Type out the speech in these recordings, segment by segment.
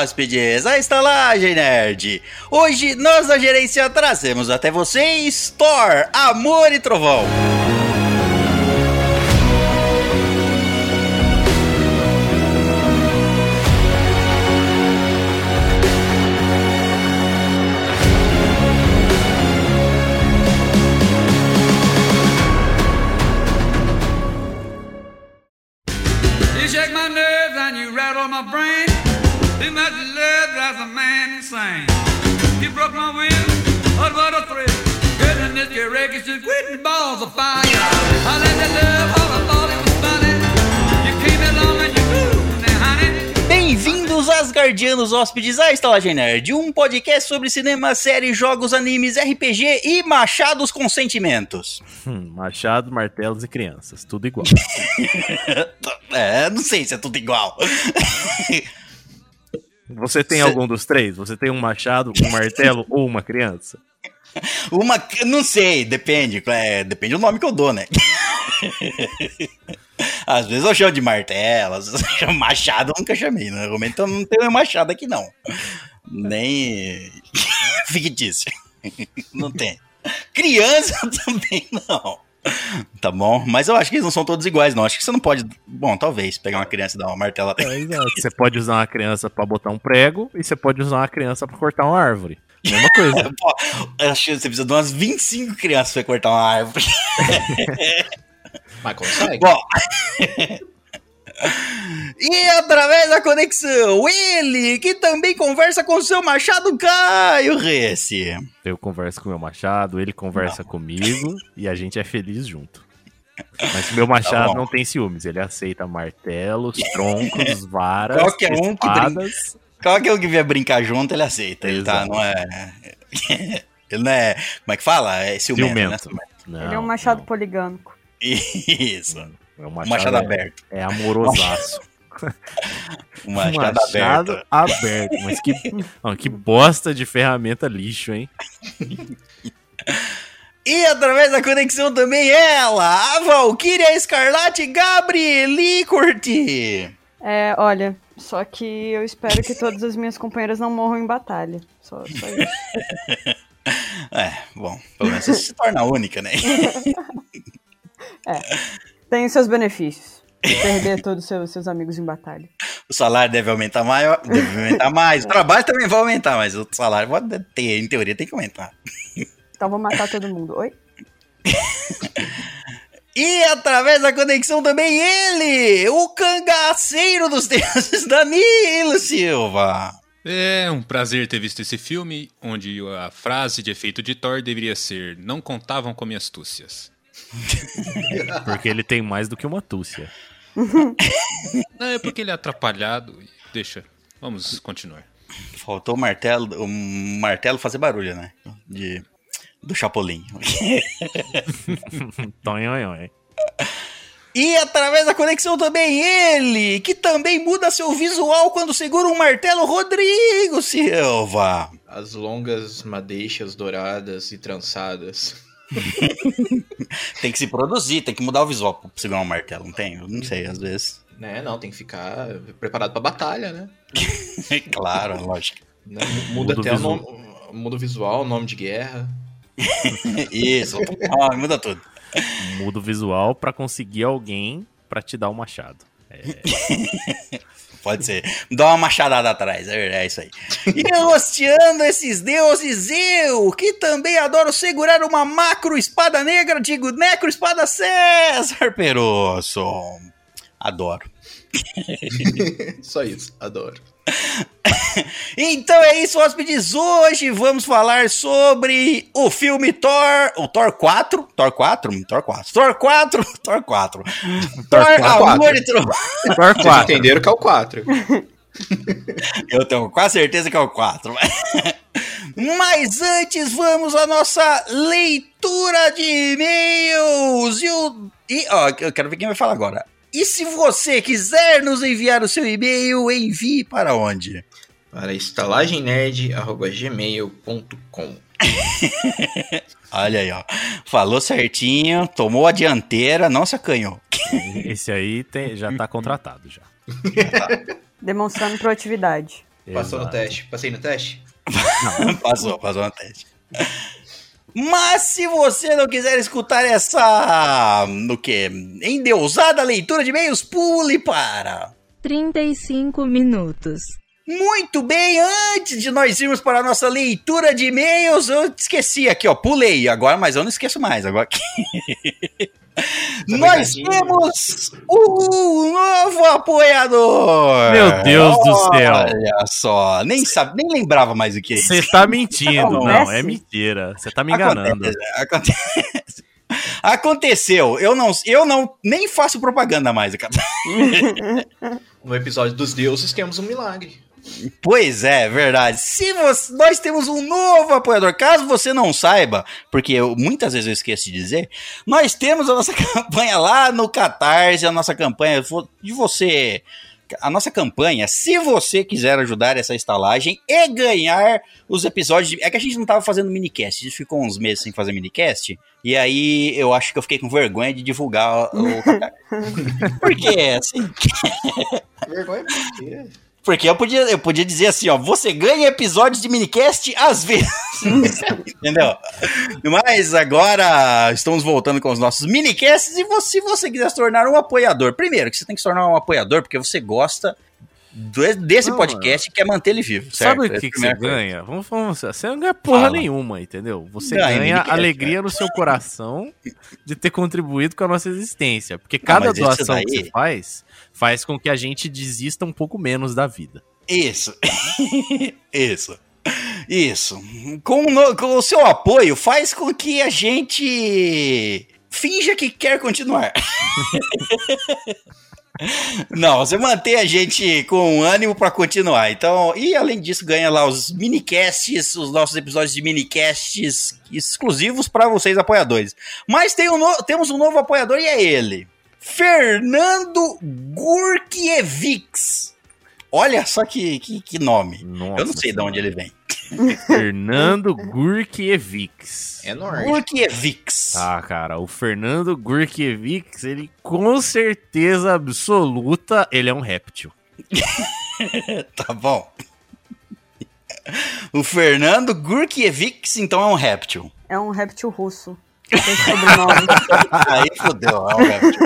Hóspedes, à Estalagem Nerd! Hoje, nós da gerência trazemos até vocês Thor, Amor e Trovão. Asgardianos hóspedes, à Estalagem Nerd, um podcast sobre cinema, séries, jogos, animes, RPG e machados com sentimentos. Hum, machado, martelos e crianças, tudo igual. É, não sei se é tudo igual. Você tem algum dos três? Você tem um machado, um martelo ou uma criança? Uma, não sei, depende, é, depende do nome que eu dou, né? Às vezes eu chamo de martelo, às vezes eu chamo machado, eu nunca chamei, né? Normalmente eu não tenho machado aqui, não. Nem fictício. Não tem. Criança também não. Tá bom? Mas eu acho que eles não são todos iguais, não. Acho que você não pode. Bom, talvez pegar uma criança e dar uma martela. É. Você pode usar uma criança pra botar um prego e você pode usar uma criança pra cortar uma árvore. Mesma coisa. Pô, acho que você precisa de umas 25 crianças pra cortar uma árvore. Mas consegue. Bom. e através da conexão, ele que também conversa com seu machado Caio Resse. Eu converso com o meu machado, ele conversa comigo e a gente é feliz junto. Mas o meu machado Tá não tem ciúmes, ele aceita martelos, troncos, varas, Qualquer um que espadas. Qualquer um que vier brincar junto, ele aceita. Ele tá, não é. ele não é. Como é que fala? É ciumento, né? Ciumento. Não, Ele é um machado não. poligâmico. Isso. É um machado, machado é- aberto. É amorosaço. Um machado, aberto. aberto. Mas que, não, que bosta de ferramenta lixo, hein? E através da conexão também ela, a Valkyria Escarlate Gabrieli Curti. É, olha, só que eu espero que todas as minhas companheiras não morram em batalha. Só, só isso. É, bom, pelo menos você se torna única, né? Tem os seus benefícios. Perder todos os seus, seus amigos em batalha. O salário deve aumentar maior, deve aumentar mais. O trabalho também vai aumentar, mas o salário pode ter, em teoria tem que aumentar. Então vou matar todo mundo. Oi? E através da conexão também ele, o cangaceiro dos deuses, Danilo Silva. É um prazer ter visto esse filme, onde a frase de efeito de Thor deveria ser: Não contavam com minhas astúcias. Porque ele tem mais do que uma túcia. Não, é porque ele é atrapalhado. e Deixa, vamos continuar. Faltou o martelo, o martelo fazer barulho, né? De, do Chapolin. Tonhonhon, E através da conexão também ele, que também muda seu visual quando segura um martelo, Rodrigo Silva. As longas madeixas douradas e trançadas. Tem que se produzir, tem que mudar o visual pra segurar um martelo, não tem? Eu não sei, às vezes. Né? Não, tem que ficar preparado pra batalha, né? claro, lógico. Né? Muda, Muda o até o visual. nome. Muda o visual, o nome de guerra. Isso, ah, muda tudo. Muda o visual pra conseguir alguém pra te dar o machado. Pode ser. Dá uma machadada atrás, é, é isso aí. E rosteando esses deuses, eu, que também adoro segurar uma macro espada negra, digo necro espada César Perosso. Adoro. Só isso, adoro. Então é isso, hóspedes. Hoje vamos falar sobre o filme Thor. O Thor 4? Thor 4? Thor 4. Thor 4? Thor 4. Thor, 4. Amor e Trovão. Thor Vocês 4. entenderam que é o 4. Eu tenho quase certeza que é o 4. Mas antes, vamos à nossa leitura de e-mails. E, o... e ó, eu quero ver quem vai falar agora. E se você quiser nos enviar o seu e-mail, envie para onde? Para estalagemnerd.gmail.com Olha aí, ó. Falou certinho, tomou a dianteira, não se acanhou. Esse aí tem- já tá contratado já. Demonstrando proatividade. Passou no Exato. teste. Passei no teste? passou, passou no teste. Mas se você não quiser escutar essa. no que? Endeusada leitura de e-mails, pule para. 35 minutos. Muito bem, antes de nós irmos para a nossa leitura de e-mails, eu esqueci aqui, ó, pulei agora, mas eu não esqueço mais agora. nós pegadinha. temos um novo apoiador. Meu Deus do céu. Olha só, nem sabe, nem lembrava mais o que é isso. Você tá mentindo. Não, Acontece. é mentira. Você tá me enganando. Acontece, acontece. Aconteceu. Eu não, eu não nem faço propaganda mais, cara. No episódio dos deuses temos um milagre. Pois é, verdade. Se você- nós temos um novo apoiador, caso você não saiba, porque eu, muitas vezes eu esqueço de dizer, nós temos a nossa campanha lá no Catarse, a nossa campanha de você. A nossa campanha, se você quiser ajudar essa estalagem e ganhar os episódios. de- é que a gente não tava fazendo minicast, a gente ficou uns meses sem fazer minicast, e aí eu acho que eu fiquei com vergonha de divulgar o Catarse. Porque, assim, Vergonha por quê? Porque eu podia, eu podia dizer assim, ó, você ganha episódios de minicast às vezes. Entendeu? Mas agora estamos voltando com os nossos minicasts e você, se você quiser se tornar um apoiador, primeiro que você tem que se tornar um apoiador porque você gosta do- desse Não, podcast e quer manter ele vivo, certo? Sabe o é a que, que você coisa. ganha? Vamos você não ganha porra Fala. nenhuma, entendeu? Você Ganha, ganha ninguém quer, alegria no seu coração de ter contribuído com a nossa existência. Porque cada mas isso doação que daí- você faz, faz com que a gente desista um pouco menos da vida. Isso. Isso. Isso. Com, o no- com o seu apoio, faz com que a gente finja que quer continuar. Não, você mantém a gente com ânimo pra continuar. Então, e além disso, ganha lá os minicasts, os nossos episódios de minicasts exclusivos para vocês apoiadores. Mas tem um no- temos um novo apoiador e é ele. Fernando Gurkiewicz. Olha só que, que, que nome. Nossa Eu não sei de onde ele vem. Fernando Gurkiewicz. É norte. Gurkiewicz. Ah, cara, o Fernando Gurkiewicz, ele com certeza absoluta, ele é um réptil. Tá bom. O Fernando Gurkiewicz, então, é um réptil. É um réptil russo. Tem sobrenome. Aí fodeu, é um réptil.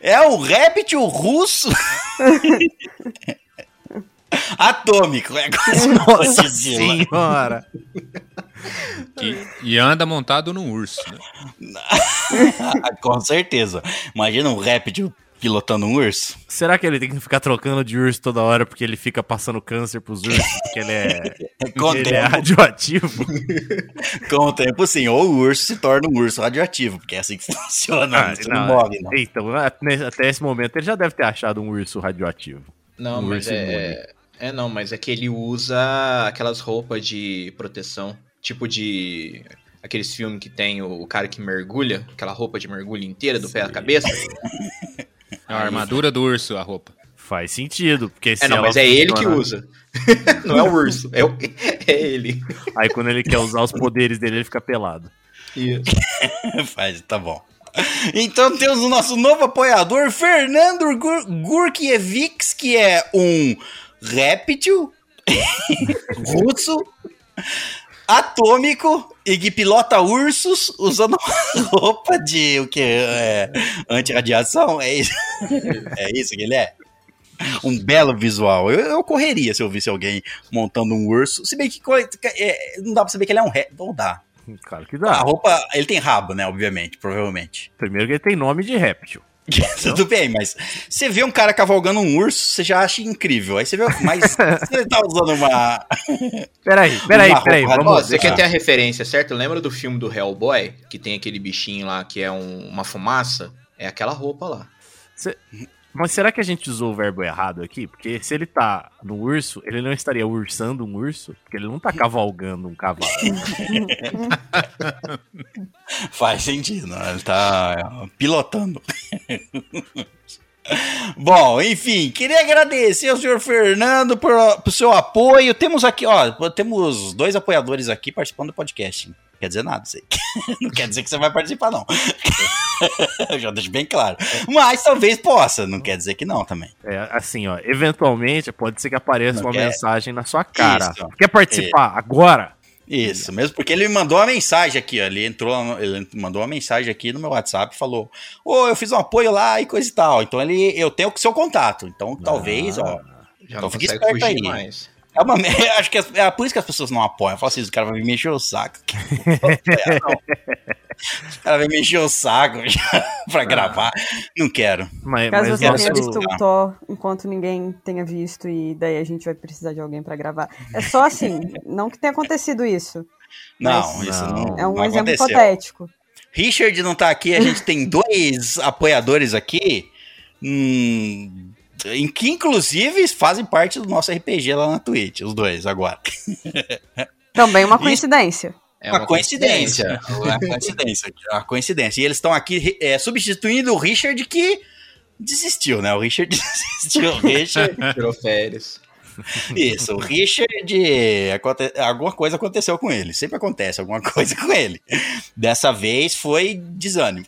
É réptil russo atômico. É quase Nossa senhora! E, e anda montado num urso. Né? Com certeza. Imagina um réptil pilotando um urso. Será que ele tem que ficar trocando de urso toda hora porque ele fica passando câncer pros ursos porque ele é, Com ele é radioativo? com o tempo, sim. Ou o urso se torna um urso radioativo, porque é assim que funciona. Ah, você não, não morre, não. Então, até esse momento ele já deve ter achado um urso radioativo. Não, Um mas urso é. É, não, mas é que ele usa aquelas roupas de proteção. Tipo de. Aqueles filmes que tem o, o cara que mergulha, aquela roupa de mergulho inteira, do pé à cabeça. É a armadura do urso, a roupa. Faz sentido, porque se É, não, ela mas é ele que usa. não é o urso, é, o- é ele. Aí quando ele quer usar os poderes dele, ele fica pelado. Isso. Faz, tá bom. Então temos o nosso novo apoiador, Fernando Gur Gurkiewicz, que é um réptil russo, atômico e que pilota ursos usando uma roupa de o que? É, anti-radiação? É isso? É isso que ele é? Um belo visual. Eu, eu correria se eu visse alguém montando um urso. Se bem que é, não dá pra saber que ele é um réptil. Não dá. Claro que A dá. roupa, ele tem rabo, né? Obviamente, provavelmente. Primeiro que ele tem nome de réptil. Tudo bem, mas você vê um cara cavalgando um urso, você já acha incrível. Aí você vê, mas ele tá usando uma. Peraí, peraí, Uma peraí. Ó, Vamos, você quer ter a referência, certo? Lembra do filme do Hellboy? Que tem aquele bichinho lá que é um- uma fumaça? É aquela roupa lá. Mas será que a gente usou o verbo errado aqui? Porque se ele tá no urso, ele não estaria ursando um urso? Porque ele não tá cavalgando um cavalo. Faz sentido, né? Ele tá pilotando. Bom, enfim, queria agradecer ao senhor Fernando por, por seu apoio. Temos aqui, ó, temos dois apoiadores aqui participando do podcast. Não quer dizer nada, aí. Não quer dizer que você vai participar, não. Eu já deixo bem claro. Mas talvez possa, não quer dizer que não também. É, assim, ó, eventualmente pode ser que apareça Não uma quer- mensagem na sua cara. Isso. Quer participar agora? Isso, mesmo porque ele me mandou uma mensagem aqui, ó, ele entrou, ele mandou uma mensagem aqui no meu WhatsApp e falou: Ô, eu fiz um apoio lá e coisa e tal. Então ele, eu tenho o seu contato. Então talvez, ó. Já Então fique esperto aí. mais. É uma, acho que as- é por isso que as pessoas não apoiam. Eu falo assim, o cara vai me mexer o saco. O cara vai me encher o saco pra gravar. Não quero. Mas, Caso mas você nosso- tenha visto o Thor enquanto ninguém tenha visto e daí a gente vai precisar de alguém pra gravar. É só assim, não que tenha acontecido isso. Não, isso Não. não, É um não exemplo aconteceu. hipotético. Richard não tá aqui, a gente tem dois apoiadores aqui. hum, em que inclusive fazem parte do nosso RPG lá na Twitch, os dois agora. Também uma coincidência. É uma, coincidência. Uma coincidência. Uma coincidência. E eles estão aqui é, substituindo o Richard que desistiu, né? O Richard desistiu. O Richard Tirou férias. Isso, o Richard, aconte- alguma coisa aconteceu com ele. Sempre acontece alguma coisa com ele. Dessa vez foi desânimo.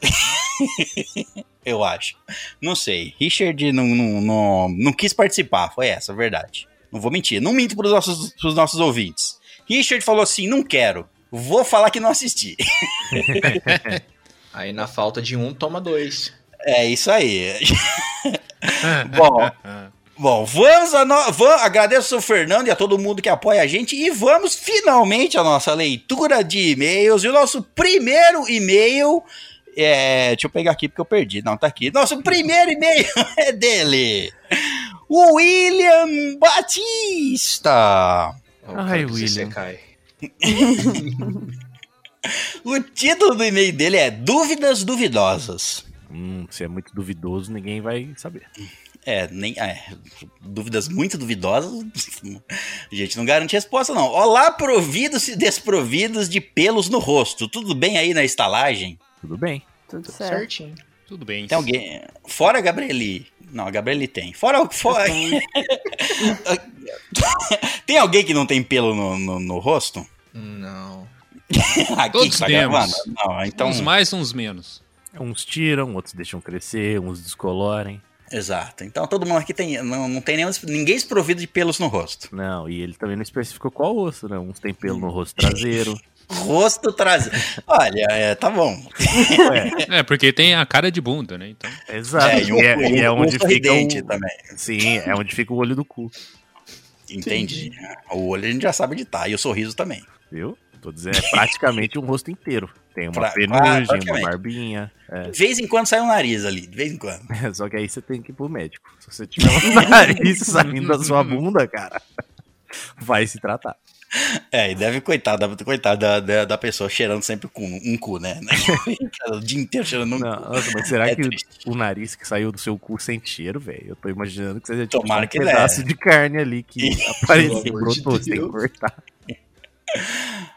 Eu acho. Não sei. Richard não, não, não, não quis participar, foi essa a verdade. Não vou mentir. Não minto pros nossos, pros nossos ouvintes. Richard falou assim: não quero. Vou falar que não assisti. Aí na falta de um, toma dois. É isso aí. Bom, Bom, vamos a no... va- agradeço ao Fernando e a todo mundo que apoia a gente e vamos finalmente à nossa leitura de e-mails. E o nosso primeiro e-mail é, deixa eu pegar aqui porque eu perdi. Não, tá aqui. Nosso primeiro e-mail é dele. O William Batista. Ó, o Ai, William. cai. O título do e-mail dele é Dúvidas Duvidosas. Hum, se é muito duvidoso, ninguém vai saber. É, nem. é, dúvidas muito duvidosas. A gente não garante resposta, não. Olá, providos e desprovidos de pelos no rosto. Tudo bem aí na estalagem? Tudo bem. Tudo Tudo certo. certinho. Tudo bem. Tem alguém. Fora a Gabrieli. Não, a Gabrieli tem. Fora. fora... tem alguém que não tem pelo no, no, no rosto? Não. Aqui Todos que tá temos. Não, então. Uns mais, uns menos. Uns tiram, outros deixam crescer, uns descolorem. Exato. Então todo mundo aqui tem. Não, não tem nenhum, ninguém desprovido de pelos no rosto. Não, e ele também não especificou qual osso, né? Uns tem pelo no rosto traseiro. Rosto traseiro. Olha, é, tá bom. É, porque tem a cara de bunda, né? Então. Exato. É, e, é, e é um onde fica o... também. Sim, é onde fica o olho do cu, Entendi. O olho a gente já sabe onde tá. E o sorriso também. viu? Tô dizendo, é praticamente um rosto inteiro. Tem uma Pra- ah, penugem, uma barbinha. De vez em quando sai um nariz ali. De vez em quando. É, só que aí você tem que ir pro médico. Se você tiver um nariz saindo da sua bunda, cara, vai se tratar. É, e deve, coitada, coitada da, da, pessoa cheirando sempre com um cu, né? o dia inteiro cheirando um Não, cu. nossa, mas será É que triste. o nariz que saiu do seu cu sente cheiro, velho? Eu tô imaginando que seja tipo Tomara um que pedaço é. de carne ali que apareceu, de brotou, que Deus. cortar.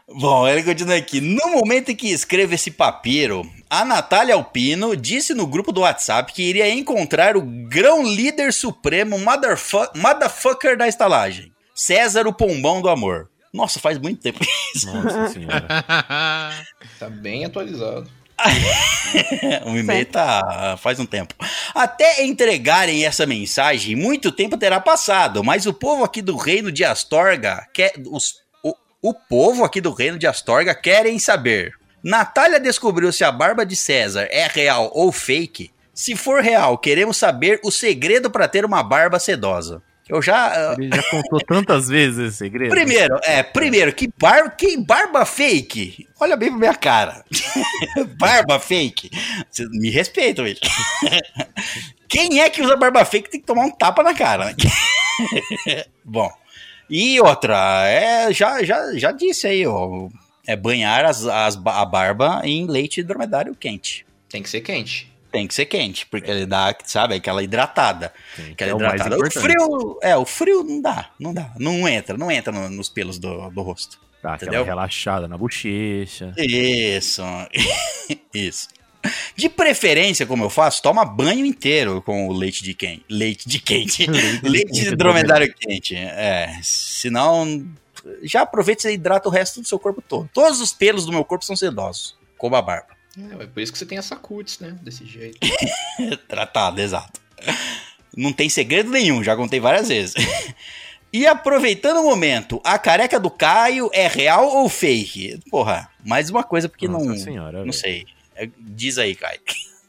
Bom, ele continua aqui. No momento em que escrevo esse papiro, a Natália Alpino disse no grupo do WhatsApp que iria encontrar o grão líder supremo motherfu motherfucker da estalagem. César o Pombão do Amor. Nossa, faz muito tempo isso. Nossa senhora. Tá bem atualizado. o e-mail tá faz um tempo. Até entregarem essa mensagem, muito tempo terá passado, mas o povo aqui do reino de Astorga quer. Os, o, o povo aqui do reino de Astorga querem saber. Natália descobriu se a barba de César é real ou fake? Se for real, queremos saber o segredo para ter uma barba sedosa. Eu já. Ele já contou tantas vezes esse segredo. Primeiro, é, primeiro, que barba, que barba fake? Olha bem pra minha cara. barba fake. Vocês me respeitam, gente. Quem é que usa barba fake tem que tomar um tapa na cara. né? Bom. E outra, é, já, já, já disse aí, ó. É banhar as, as, a barba em leite dromedário quente. Tem que ser quente. Tem que ser quente, porque ele dá, sabe, aquela hidratada. Sim, que Aquela é o hidratada. O, importante. frio, é, o frio não dá, não dá. Não entra, não entra no- nos pelos do, do rosto. Dá aquela entendeu? relaxada na bochecha. Isso. Isso. De preferência, como eu faço, toma banho inteiro com o leite de quente. Leite de quente. leite de dromedário quente. É, senão já aproveita e hidrata o resto do seu corpo todo. Todos os pelos do meu corpo são sedosos, como a barba. É, é por isso que você tem essa cutis, né? Desse jeito. Tratado, exato. Não tem segredo nenhum, já contei várias vezes. E aproveitando o momento, a careca do Caio é real ou fake? Porra, mais uma coisa porque Nossa não. senhora, não sei. É, Diz aí, Caio.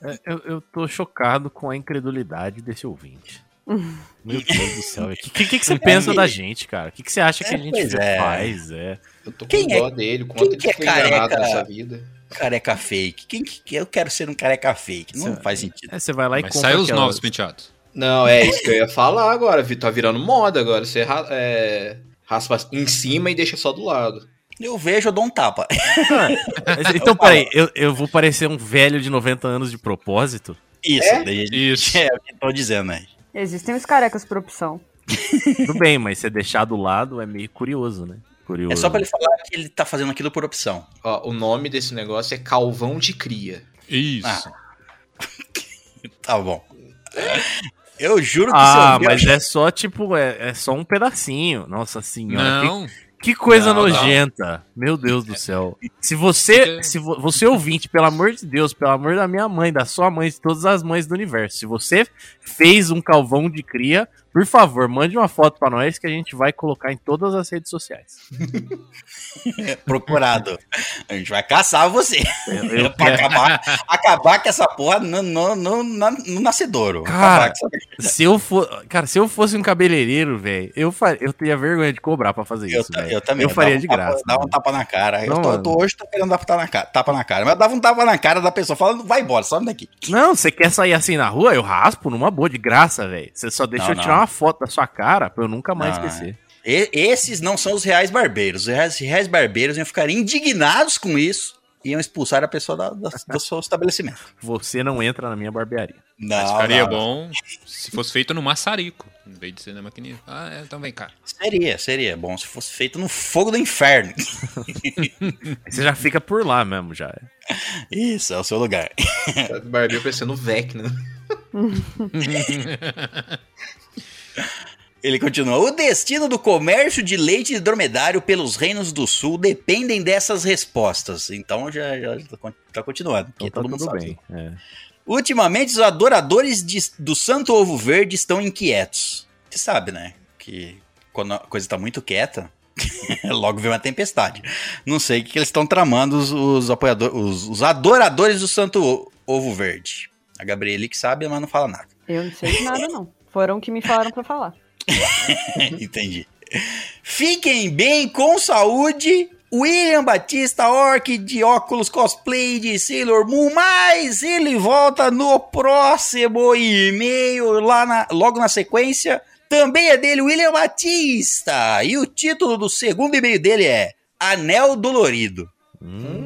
É, Eu, eu tô chocado com a incredulidade desse ouvinte. Meu Deus do céu. O que, que, que você pensa da gente, cara? O que, que você acha que É, a gente pois é. faz? É. Eu tô com Quem é- dó dele, quem quanto ele é foi enganado careca? nessa vida. Careca fake. Quem que eu quero ser um careca fake? Não Cê- faz sentido. É, você vai lá e Mas compra saiu os aquela- novos penteados. Não, é isso que eu ia falar agora, Vi. Tá virando moda agora. Você é, raspa em cima e deixa só do lado. Eu vejo, eu dou um tapa. Então, peraí, eu, eu vou parecer um velho de 90 anos de propósito? Isso, É? daí- Isso. é o que eu tô dizendo aí. Existem os carecas por opção. Tudo bem, mas você deixar do lado é meio curioso, né? Curioso. É só pra ele falar que ele tá fazendo aquilo por opção. Ó, o nome desse negócio é calvão de cria. Isso. Ah. Tá bom. Eu juro que Ah, mas é só tipo, é, é só um pedacinho. Nossa senhora. que- Não, Que, coisa Não, não. nojenta. Meu Deus do céu. Se você, se vo- você ouvinte, pelo amor de Deus, pelo amor da minha mãe, da sua mãe, de todas as mães do universo, se você fez um calvão de cria, por favor, mande uma foto pra nós que a gente vai colocar em todas as redes sociais. procurado. A gente vai caçar você. Eu, eu acabar, acabar com essa porra no, no, no, no nascedouro. Cara, Acabar com essa- se eu for, cara, se eu fosse um cabeleireiro, velho, eu fa- eu teria vergonha de cobrar pra fazer eu, isso, eu também. Eu faria de tapa- graça. Dava um tapa na cara. Não, eu tô, eu tô- hoje tô querendo dar tapa na, cara, tapa na cara. Mas eu dava um tapa na cara da pessoa falando, vai embora, some daqui. Não, você quer sair assim na rua? Eu raspo numa boa, de graça, velho. Você só deixa Não, eu tirar não. uma foto da sua cara pra eu nunca mais Não, esquecer. E- esses não são os reais barbeiros. Os reais, reais barbeiros iam ficar indignados com isso e iam expulsar a pessoa da- da- do seu estabelecimento. Você não entra na minha barbearia. Não, mas ficaria não. bom se fosse feito no maçarico, em vez de ser na maquininha. Ah, é, então vem cá. Seria, seria bom se fosse feito no fogo do inferno. Aí Você já fica por lá mesmo, já. Isso, é o seu lugar. Barbeiro parecendo o Vecna. Ele continua: O destino do comércio de leite de dromedário pelos reinos do sul dependem dessas respostas. Então já, já tá continuando. porque Então tá todo mundo tudo sabe. bem. É. Ultimamente, os adoradores de- do Santo Ovo Verde estão inquietos. Você sabe, né? Que quando a coisa tá muito quieta, logo vem uma tempestade. Não sei o que, que eles estão tramando, os, os apoiadores, os, os adoradores do Santo Ovo Verde. A Gabriele que sabe, mas não fala nada. Eu não sei de nada, não. Foram que me falaram pra falar. Entendi. Fiquem bem, com saúde. William Batista, orc de óculos cosplay de Sailor Moon, mas ele volta no próximo e-mail, lá na- logo na sequência. Também é dele, William Batista. E o título do segundo e-mail dele é Anel Dolorido. Hum.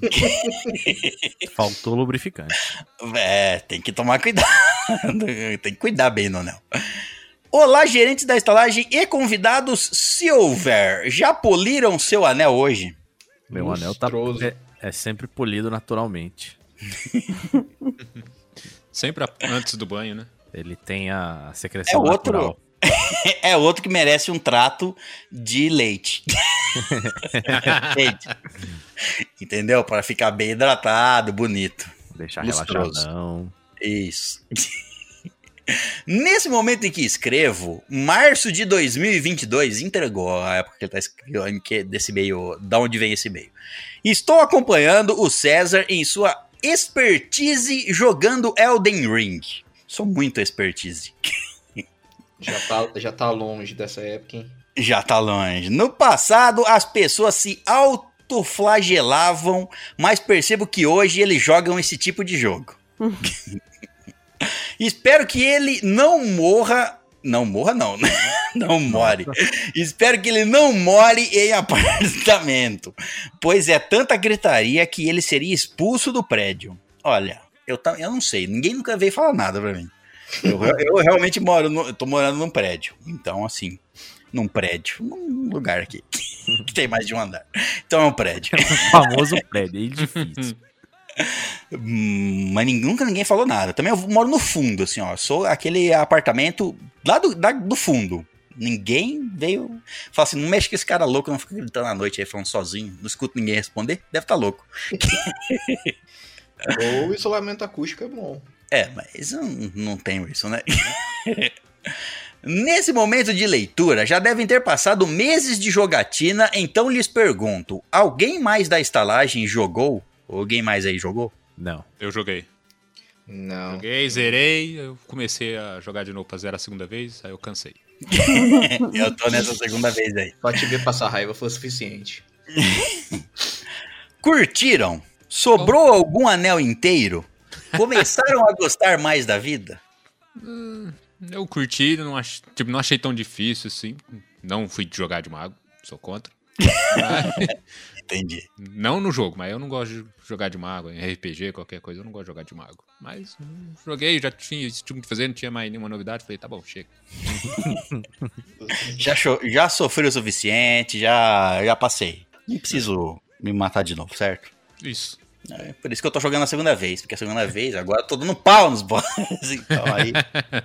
Faltou lubrificante. É, tem que tomar cuidado. tem que cuidar bem no anel. Olá, gerentes da estalagem e convidados, se houver, já poliram seu anel hoje? Meu anel tá, Lustroso. é, é sempre polido naturalmente. Sempre a- antes do banho, né? Ele tem a secreção É outro- natural. É outro que merece um trato de leite. Leite. Entendeu? Para ficar bem hidratado, bonito. Deixar Lustroso. relaxadão. Isso. Nesse momento em que escrevo, março de 2022, entregou a época que ele tá escrevendo que- desse meio, da onde vem esse meio. Estou acompanhando o César em sua expertise jogando Elden Ring. Sou muito expertise. Já tá, já tá longe dessa época, hein? Já tá longe. No passado, as pessoas se autoflagelavam, mas percebo que hoje eles jogam esse tipo de jogo. Espero que ele não morra. Não morra, não, né? Não more. Espero que ele não more em apartamento, pois é tanta gritaria que ele seria expulso do prédio. Olha, eu, eu não sei, ninguém nunca veio falar nada pra mim. Eu, eu realmente moro, no, eu tô morando num prédio, então assim, num prédio, num lugar aqui que tem mais de um andar. Então é um prédio. O famoso prédio, é difícil. Hum, Mas nunca ninguém falou nada. Também eu moro no fundo, assim, ó. Sou aquele apartamento lá do, da- do fundo. Ninguém veio. Fala assim, não mexe com esse cara louco, não fica gritando à noite aí falando sozinho. Não escuto ninguém responder. Deve estar louco. Ou o isolamento acústico é bom. É, mas eu não, não tenho isso, né? Nesse momento de leitura, já devem ter passado meses de jogatina, então lhes pergunto: alguém mais da estalagem jogou? Alguém mais aí jogou? Não. Eu joguei. Não. Joguei, zerei, eu comecei a jogar de novo pra zerar a segunda vez, aí eu cansei. Eu tô nessa segunda vez aí. Só te ver passar raiva foi o suficiente. Curtiram? Sobrou algum anel inteiro? Começaram a gostar mais da vida? Eu curti, não, ach... tipo, não achei tão difícil assim. Não fui jogar de mago, sou contra. Mas- Entendi. não no jogo, mas eu não gosto de jogar de mago. Em RPG, qualquer coisa, eu não gosto de jogar de mago. Mas hum, joguei, já tinha esse tipo de fazer, não tinha mais nenhuma novidade. Falei, tá bom, chega. Já, já sofri o suficiente, já, já passei. Não preciso me matar de novo, certo? Isso. É por isso que eu tô jogando a segunda vez, porque a segunda vez agora eu tô dando pau nos boss. Então aí,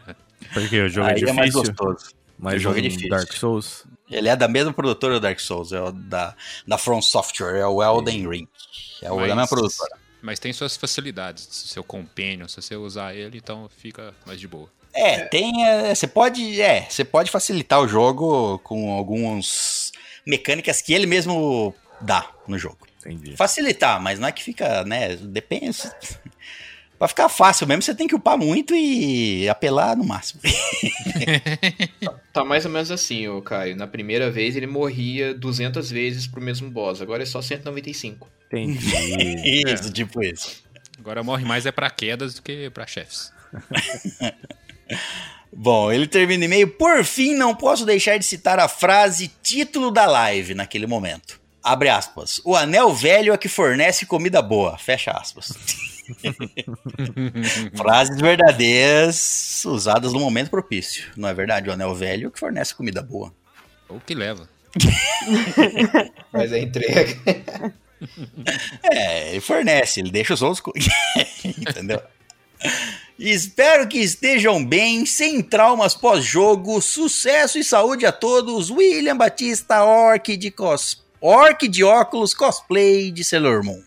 Porque o jogo é aí é mais difícil. gostoso. Mas O jogo é um difícil. Dark Souls. Ele é da mesma produtora do Dark Souls, é o da, da From Software, é o Elden Ring. É o da mesma Mas- produtora. Mas tem suas facilidades. Seu companion, se você usar ele, então fica mais de boa. É, tem. é, Você pode. É, você pode facilitar o jogo com algumas mecânicas que ele mesmo dá no jogo. Entendi. Facilitar, mas não é que fica, né? Depende. Pra ficar fácil mesmo, você tem que upar muito e apelar no máximo. Tá mais ou menos assim, ô Caio. Na primeira vez ele morria 200 vezes pro mesmo boss, agora é só 195. Entendi. Isso, tipo isso. Agora morre mais é pra quedas do que pra chefes. Bom, ele termina o e-mail. Por fim, não posso deixar de citar a frase título da live naquele momento. Abre aspas. O anel velho é que fornece comida boa. Fecha aspas. Frases verdadeiras usadas no momento propício. Não é verdade? O anel velho é que fornece comida boa. Ou que leva. Mas a entrega. É, ele fornece, ele deixa os outros. co- Entendeu? Espero que estejam bem, sem traumas pós-jogo. Sucesso e saúde a todos. William Batista, Orc de, cos... Orc de óculos, cosplay de Sailor Moon.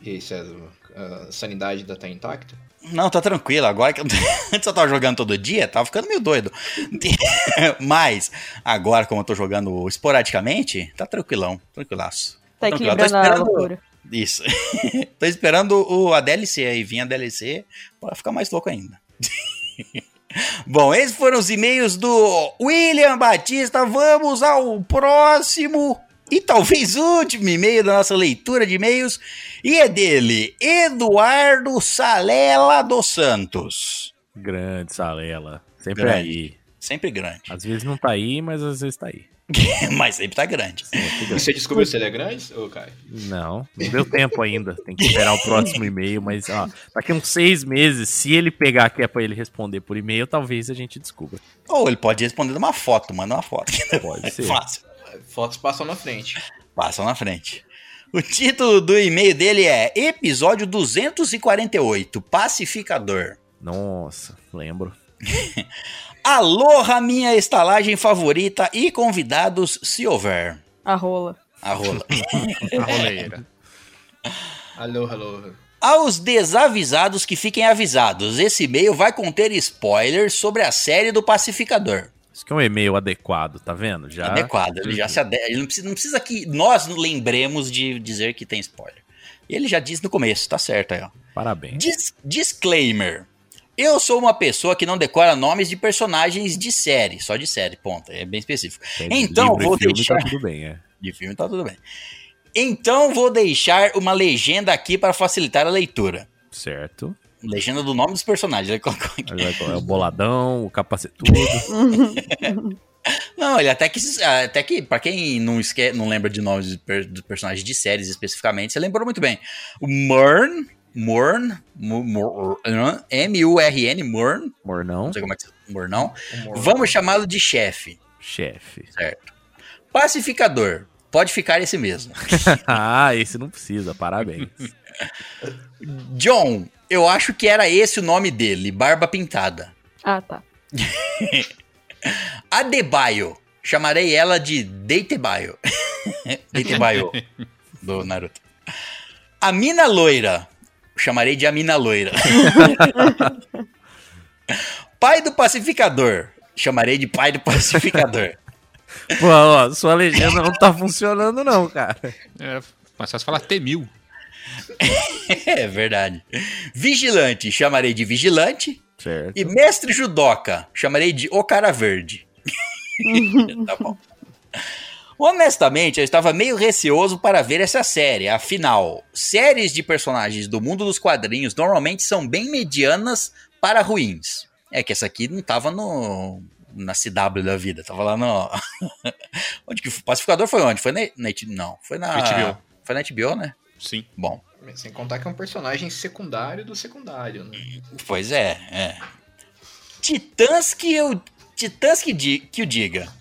E aí, César, a sanidade ainda tá intacta? Não, tá tranquilo. Agora que eu... antes eu tava jogando todo dia, tava ficando meio doido. Mas agora, como eu tô jogando esporadicamente, tá tranquilão, tranquilaço. Tá Tranquilo, eu tô equilibrando a esperando- loucura. Isso. Tô esperando o, a DLC aí, vir a DLC, pra ficar mais louco ainda. Bom, esses foram os e-mails do William Batista. Vamos ao próximo e talvez último e-mail da nossa leitura de e-mails. E é dele, Eduardo Salela dos Santos. Grande Salela. Sempre Grande. aí. Sempre grande, Às vezes não tá aí, mas às vezes tá aí. mas sempre tá grande. Sempre E grande. você descobriu se ele é grande, ô Caio? Não, não deu tempo ainda. Tem que esperar o próximo e-mail, mas ó, daqui uns seis meses, se ele pegar que é pra ele responder por e-mail, talvez a gente descubra. Ou ele pode responder numa foto, manda uma foto. Pode É ser. fácil. Fotos passam na frente. Passam na frente. O título do e-mail dele é Episódio 248, Pacificador. Nossa, lembro. Aloha, minha estalagem favorita e convidados, se houver. A rola. A rola. A roleira. Alô, alô. Aos desavisados que fiquem avisados, esse e-mail vai conter spoilers sobre a série do Pacificador. Isso que é um e-mail adequado, tá vendo? Já. Adequado, ele já se ade... ele não precisa, não precisa que nós lembremos de dizer que tem spoiler. Ele já disse no começo, tá certo aí, ó. Parabéns. Dis- disclaimer. Eu sou uma pessoa que não decora nomes de personagens de série, só de série, ponto. É bem específico. É de Então, vou filme, deixar. Tá tudo bem, é. De filme tá tudo bem. Então, vou deixar uma legenda aqui para facilitar a leitura. Certo. Legenda do nome dos personagens. Ele colocou aqui. É o boladão, o capacetudo. Não, ele até que, até que para quem não, esque, não lembra de nomes de, per- de personagens de séries especificamente, você lembrou muito bem. O Murn, Murn, Mu- Mur- M-U-R-N, Murn, Mornão, não sei como é que se Murnão. Vamos chamá-lo de chefe. chefe. Certo. Pacificador. pode ficar esse mesmo. ah, esse não precisa, parabéns. John, eu acho que era esse o nome dele, Barba Pintada. Ah, tá. Adebayo, chamarei ela de Deitebayo. Deitebayo, do Naruto. A mina loira, chamarei de Amina loira. pai do pacificador, chamarei de pai do pacificador. Pô, ó, sua legenda não tá funcionando não, cara. É, mas só se falar T-1000. É verdade. Vigilante, chamarei de vigilante. Certo. E mestre judoca, chamarei de o cara verde. tá bom. Honestamente, eu estava meio receoso para ver essa série. Afinal, séries de personagens do mundo dos quadrinhos normalmente são bem medianas para ruins. É que essa aqui não tava no na CW da vida, tava lá no onde que o pacificador foi onde? Foi na, na não, foi na HBO. Foi na HBO, né? Sim. Bom, Sem contar que é um personagem secundário do secundário, né? Pois é, é. Titãs que eu. Titãs que, di, que o diga.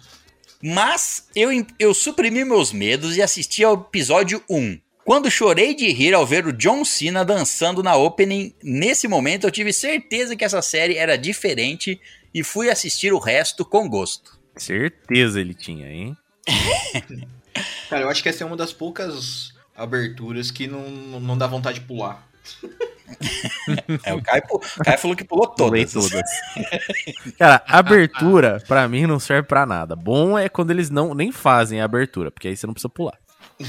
Mas eu, eu suprimi meus medos e assisti ao episódio 1. Quando chorei de rir ao ver o John Cena dançando na opening, nesse momento eu tive certeza que essa série era diferente e fui assistir o resto com gosto. Certeza ele tinha, hein? Cara, eu acho que essa é uma das poucas aberturas que não, não dá vontade de pular. É, o, Caio, Caio falou que pulou todas. todas. Cara, abertura, pra mim, não serve pra nada. Bom é quando eles não nem fazem a abertura, porque aí você não precisa pular.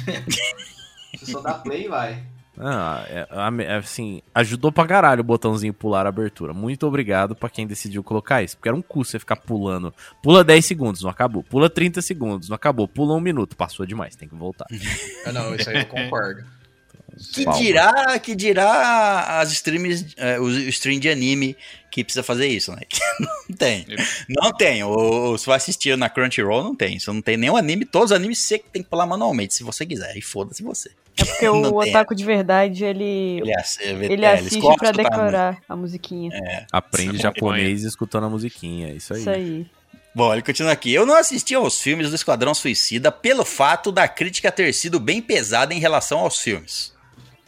Você só dá play e vai. Ah, é- é- assim, ajudou pra caralho o botãozinho pular a abertura. Muito obrigado pra quem decidiu colocar isso. Porque era um custo você ficar pulando. Pula 10 segundos, não acabou. Pula 30 segundos, não acabou. Pula um minuto, passou demais, tem que voltar. Ah, não, isso aí eu concordo. Que Palma. dirá, que dirá as streams, é, o stream de anime que precisa fazer isso, né? Não tem. Não tem. O, se vai assistir na Crunchyroll, não tem. Você não tem nenhum anime. Todos os animes você tem que pular manualmente, se você quiser. E foda-se você. É porque o tem. otaku de verdade, ele, Ele, ele, ele é, assiste pra de escutar a decorar a musiquinha. Aprende é japonês escutando a musiquinha. é Isso aí. Isso aí. Bom, ele continua aqui. Eu não assisti aos filmes do Esquadrão Suicida pelo fato da crítica ter sido bem pesada em relação aos filmes.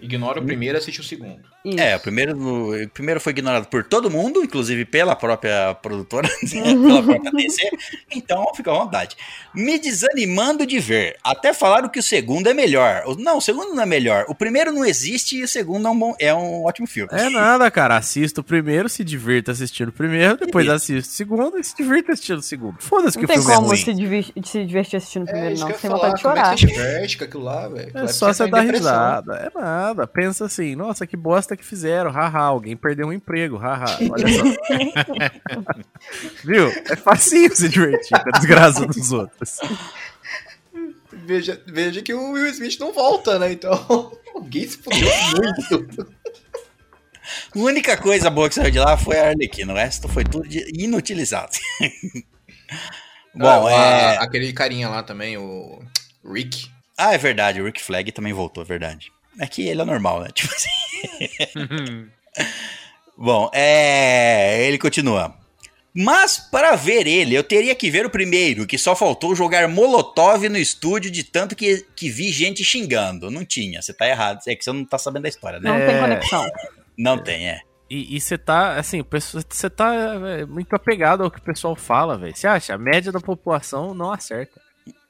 Ignora o primeiro e assiste o segundo. Isso. É, o primeiro, o primeiro foi ignorado por todo mundo, inclusive pela própria produtora, pela própria DC. Então, fica à vontade. Me desanimando de ver. Até falaram que o segundo é melhor. Não, o segundo não é melhor. O primeiro não existe e o segundo é um, bom- é um ótimo filme. É nada, cara. Assista o primeiro, se divirta assistindo o primeiro, depois assista o segundo e se divirta assistindo o segundo. Foda-se que Não o tem filme é como ruim. se, divi- se divertir assistindo o É primeiro, isso não. Tem falar. vontade de Como é chorar. se diverte com aquilo lá, É só você dar risada. É nada. Pensa assim, nossa, que bosta que fizeram. Haha, alguém perdeu um emprego. Haha, olha só. Viu? É facinho se divertir com a desgraça dos outros. Veja, veja que o Will Smith não volta, né? Então, alguém se fudeu muito. A única coisa boa que saiu de lá foi a Arlequina. O resto foi tudo de- inutilizado. Bom, Ah, é... Aquele carinha lá também, o Rick. Ah, é verdade. O Rick Flag também voltou, é verdade. É que ele é normal, né? Tipo assim. Bom, é. Ele continua. Mas para ver ele, eu teria que ver o primeiro, que só faltou jogar Molotov no estúdio de tanto que, que vi gente xingando. Não tinha, você tá errado. É que você não tá sabendo da história, né? Não É. tem conexão. Não tem, é. E você tá, assim, o pessoal- você tá é, muito apegado ao que o pessoal fala, velho. Você acha? A média da população não acerta.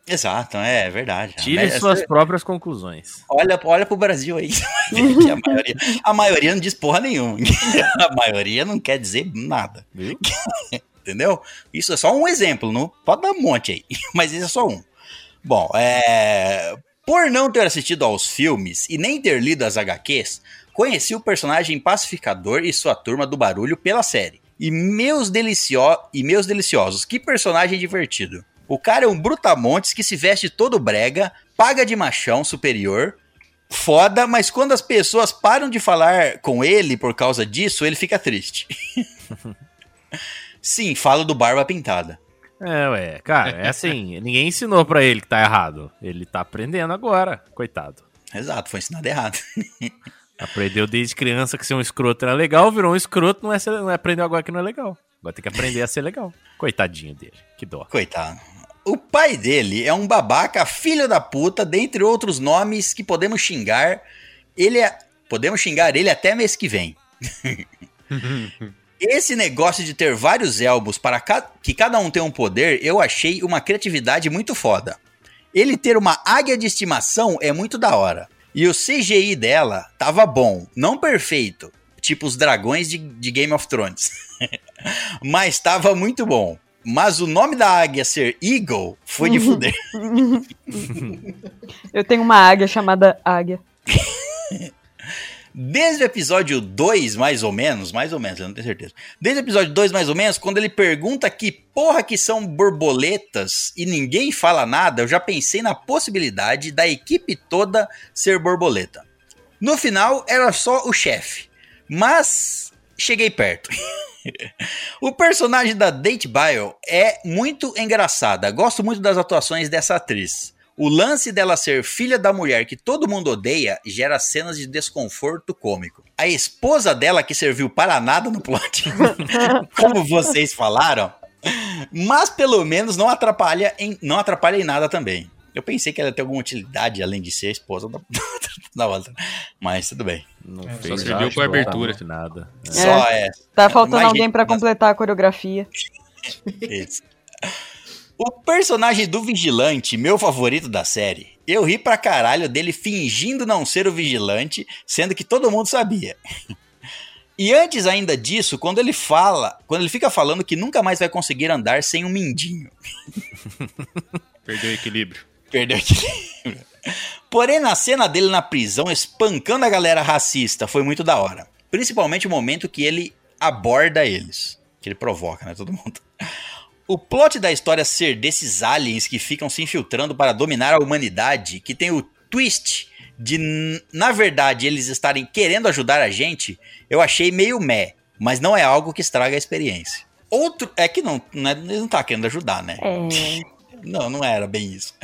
Exato, é, verdade. Tire A- suas você- próprias conclusões. Olha, olha pro Brasil aí. a, maioria, a maioria não diz porra nenhuma. A maioria não quer dizer nada. Viu? Entendeu? Isso é só um exemplo, não pode dar um monte aí, mas esse é só um. Bom, é... por não ter assistido aos filmes e nem ter lido as HQs, conheci o personagem pacificador e sua turma do barulho pela série. E meus, delicio... e meus deliciosos, que personagem divertido. O cara é um brutamontes que se veste todo brega, paga de machão superior, foda, mas quando as pessoas param de falar com ele por causa disso, ele fica triste. Sim, falo do Barba Pintada. É, ué, cara, é assim, ninguém ensinou pra ele que tá errado. Ele tá aprendendo agora, coitado. Exato, foi ensinado errado. Aprendeu desde criança que ser um escroto era legal, virou um escroto, não é, ser- não é aprendeu agora que não é legal. Agora tem que aprender a ser legal. Coitadinho dele, que dó. Coitado. O pai dele é um babaca, filho da puta, dentre outros nomes que podemos xingar. Ele é. Podemos xingar ele até mês que vem. Esse negócio de ter vários elmos para ca- que cada um tem um poder, eu achei uma criatividade muito foda. Ele ter uma águia de estimação é muito da hora. E o CGI dela tava bom, não perfeito, tipo os dragões de, de Game of Thrones. Mas tava muito bom. Mas o nome da águia ser Eagle foi de fuder. Eu tenho uma águia chamada Águia. Desde o episódio 2, mais ou menos, mais ou menos, eu não tenho certeza. Desde o episódio 2, mais ou menos, quando ele pergunta que porra que são borboletas e ninguém fala nada, eu já pensei na possibilidade da equipe toda ser borboleta. No final, era só o chefe. Mas cheguei perto. o personagem da Date Bio é muito engraçada. Gosto muito das atuações dessa atriz. O lance dela ser filha da mulher que todo mundo odeia gera cenas de desconforto cômico. A esposa dela que serviu para nada no plot, como vocês falaram, mas pelo menos não atrapalha em, não atrapalha em nada também. Eu pensei que ela ia ter alguma utilidade além de ser a esposa da, da outra, mas tudo bem. Não É, fez só serviu com a abertura. Nada. É. Só é. Tá faltando Mais alguém nas- completar a coreografia. Isso. O personagem do vigilante, meu favorito da série. Eu ri pra caralho dele fingindo não ser o vigilante, sendo que todo mundo sabia. E antes ainda disso, quando ele fala, quando ele fica falando que nunca mais vai conseguir andar sem um mindinho. Perdeu o equilíbrio. Perdeu o equilíbrio. Porém, na cena dele na prisão, espancando a galera racista, foi muito da hora. Principalmente o momento que ele aborda eles. Que ele provoca, né? Todo mundo. O plot da história ser desses aliens que ficam se infiltrando para dominar a humanidade, que tem o twist de, na verdade, eles estarem querendo ajudar a gente, eu achei meio meh. Mas não é algo que estraga a experiência. Outro. É que não, é, ele não tá querendo ajudar, né? É. Não, não era bem isso.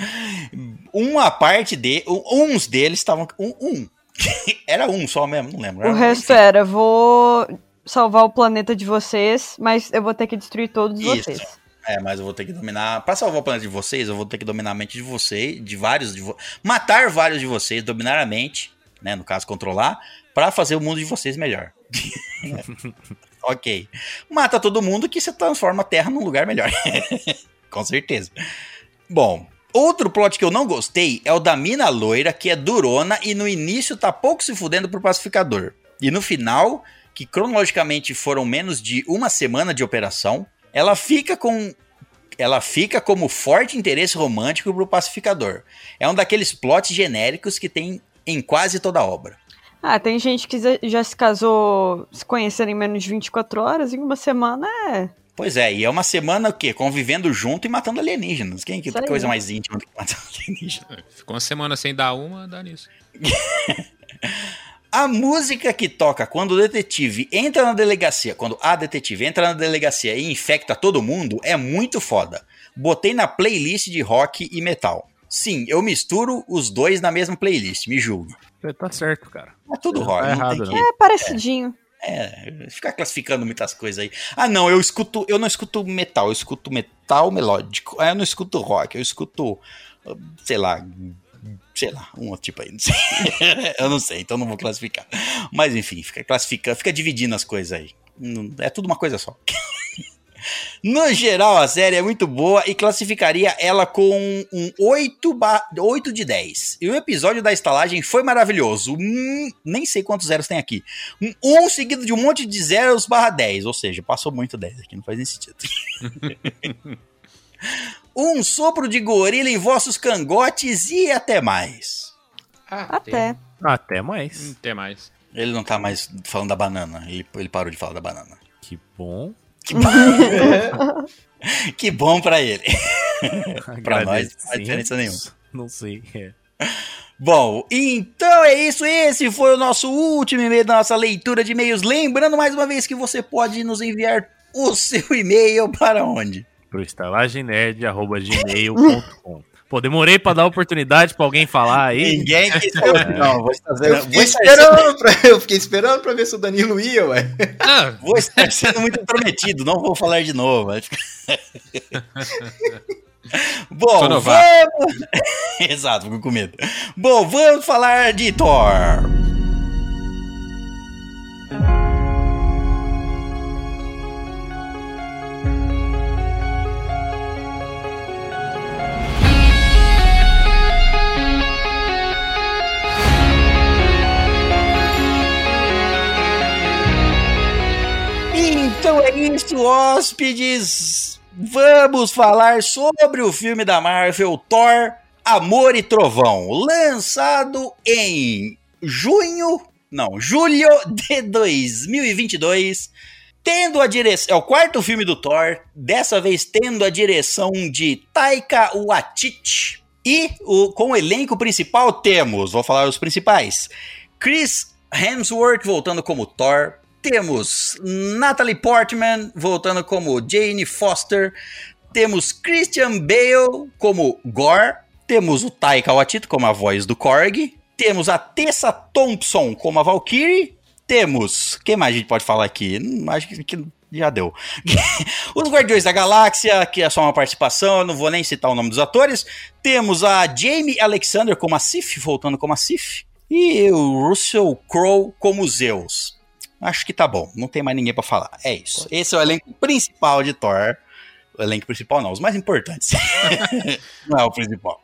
Uma parte de. Uns deles estavam. Um, um. Era um só mesmo, não lembro. O resto era, vou salvar o planeta de vocês, mas eu vou ter que destruir todos Isso. vocês. É, mas eu vou ter que dominar. Pra salvar o planeta de vocês, eu vou ter que dominar a mente de vocês, de vários de vo... Matar vários de vocês, dominar a mente, né? No caso, controlar, pra fazer o mundo de vocês melhor. ok. Mata todo mundo que você transforma a Terra num lugar melhor. Com certeza. Bom, outro plot que eu não gostei é o da mina loira, que é durona e no início tá pouco se fudendo pro pacificador. E no final, que cronologicamente foram menos de uma semana de operação, ela fica com. Ela fica como forte interesse romântico pro pacificador. É um daqueles plots genéricos que tem em quase toda a obra. Ah, tem gente que já- se casou se conhecendo em menos de 24 horas, em uma semana é. Pois é, e é uma semana o quê? Convivendo junto e matando alienígenas. Quem que aí. coisa mais íntima do que matar alienígenas? É, Ficou uma semana sem dar uma, dá nisso. A música que toca quando o detetive entra na delegacia, quando a detetive entra na delegacia e infecta todo mundo, é muito foda. Botei na playlist de rock e metal. Sim, eu misturo os dois na mesma playlist, me julgue. Você Tá certo, cara. É tudo Tá rock, não errado, que... não. É parecidinho. É, ficar classificando muitas coisas aí. Ah, não, eu escuto, eu não escuto metal, eu escuto metal melódico. Ah, eu não escuto rock, eu escuto, sei lá, sei lá, um outro tipo aí, não sei. eu não sei, então não vou classificar. Mas enfim, fica classificando, fica dividindo as coisas aí. É tudo uma coisa só. No geral, a série é muito boa e classificaria ela com um 8, ba- 8 de 10. E o episódio da estalagem foi maravilhoso. Hum, nem sei quantos zeros tem aqui. Um 1 seguido de um monte de zeros barra 10. Ou seja, passou muito 10 aqui, não faz nem sentido. um sopro de gorila em vossos cangotes e até mais. Até. Até mais. Até mais. Ele não tá mais falando da banana. Ele, ele parou de falar da banana. Que bom. Que bom, que bom pra ele. Pra nós, não faz diferença nenhuma. Não sei. é. Bom, então é isso. Esse foi o nosso último e-mail da nossa leitura de e-mails. Lembrando mais uma vez que você pode nos enviar o seu e-mail para onde? Pro estalagemnerd.gmail.com. Pô, demorei pra dar oportunidade pra alguém falar aí. Ninguém quis falar. Não, vou estar, Eu fiquei, esperando pra, eu fiquei esperando pra ver se o Danilo ia, ué. Ah, vou estar sendo muito prometido. Não vou falar de novo. Bom, vamos... Exato, fico com medo. Bom, vamos falar de Thor. Então é isso, hóspedes. Vamos falar sobre o filme da Marvel Thor, Amor e Trovão, lançado em junho, não, julho de 2022, tendo a direção, é o quarto filme do Thor, dessa vez tendo a direção de Taika Waititi e o, com o elenco principal temos, vou falar os principais, Chris Hemsworth voltando como Thor, temos Natalie Portman voltando como Jane Foster, temos Christian Bale como Gore, temos o Taika Waititi como a voz do Korg, temos a Tessa Thompson como a Valkyrie, temos, quem mais a gente pode falar aqui? Hum, Acho que já deu. Os Guardiões da Galáxia, que é só uma participação, eu não vou nem citar o nome dos atores. Temos a Jamie Alexander como a Sif, voltando como a Sif. E o Russell Crowe como Zeus. Acho que tá bom, não tem mais ninguém pra falar. É isso. Esse é o elenco principal de Thor. O elenco principal não, os mais importantes. não é o principal.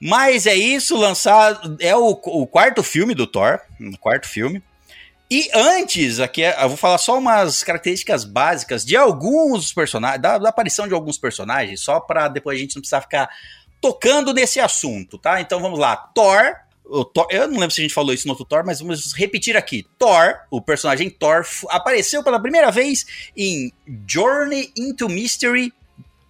Mas é isso, lançado. É o, o quarto filme do Thor. O quarto filme. E antes, aqui é- eu vou falar só umas características básicas de alguns personagens, da, da aparição de alguns personagens, só pra depois a gente não precisar ficar tocando nesse assunto, tá? Então vamos lá. Thor, Thor- eu não lembro se a gente falou isso no outro Thor, mas vamos repetir aqui. Thor, o personagem Thor, apareceu pela primeira vez em Journey into Mystery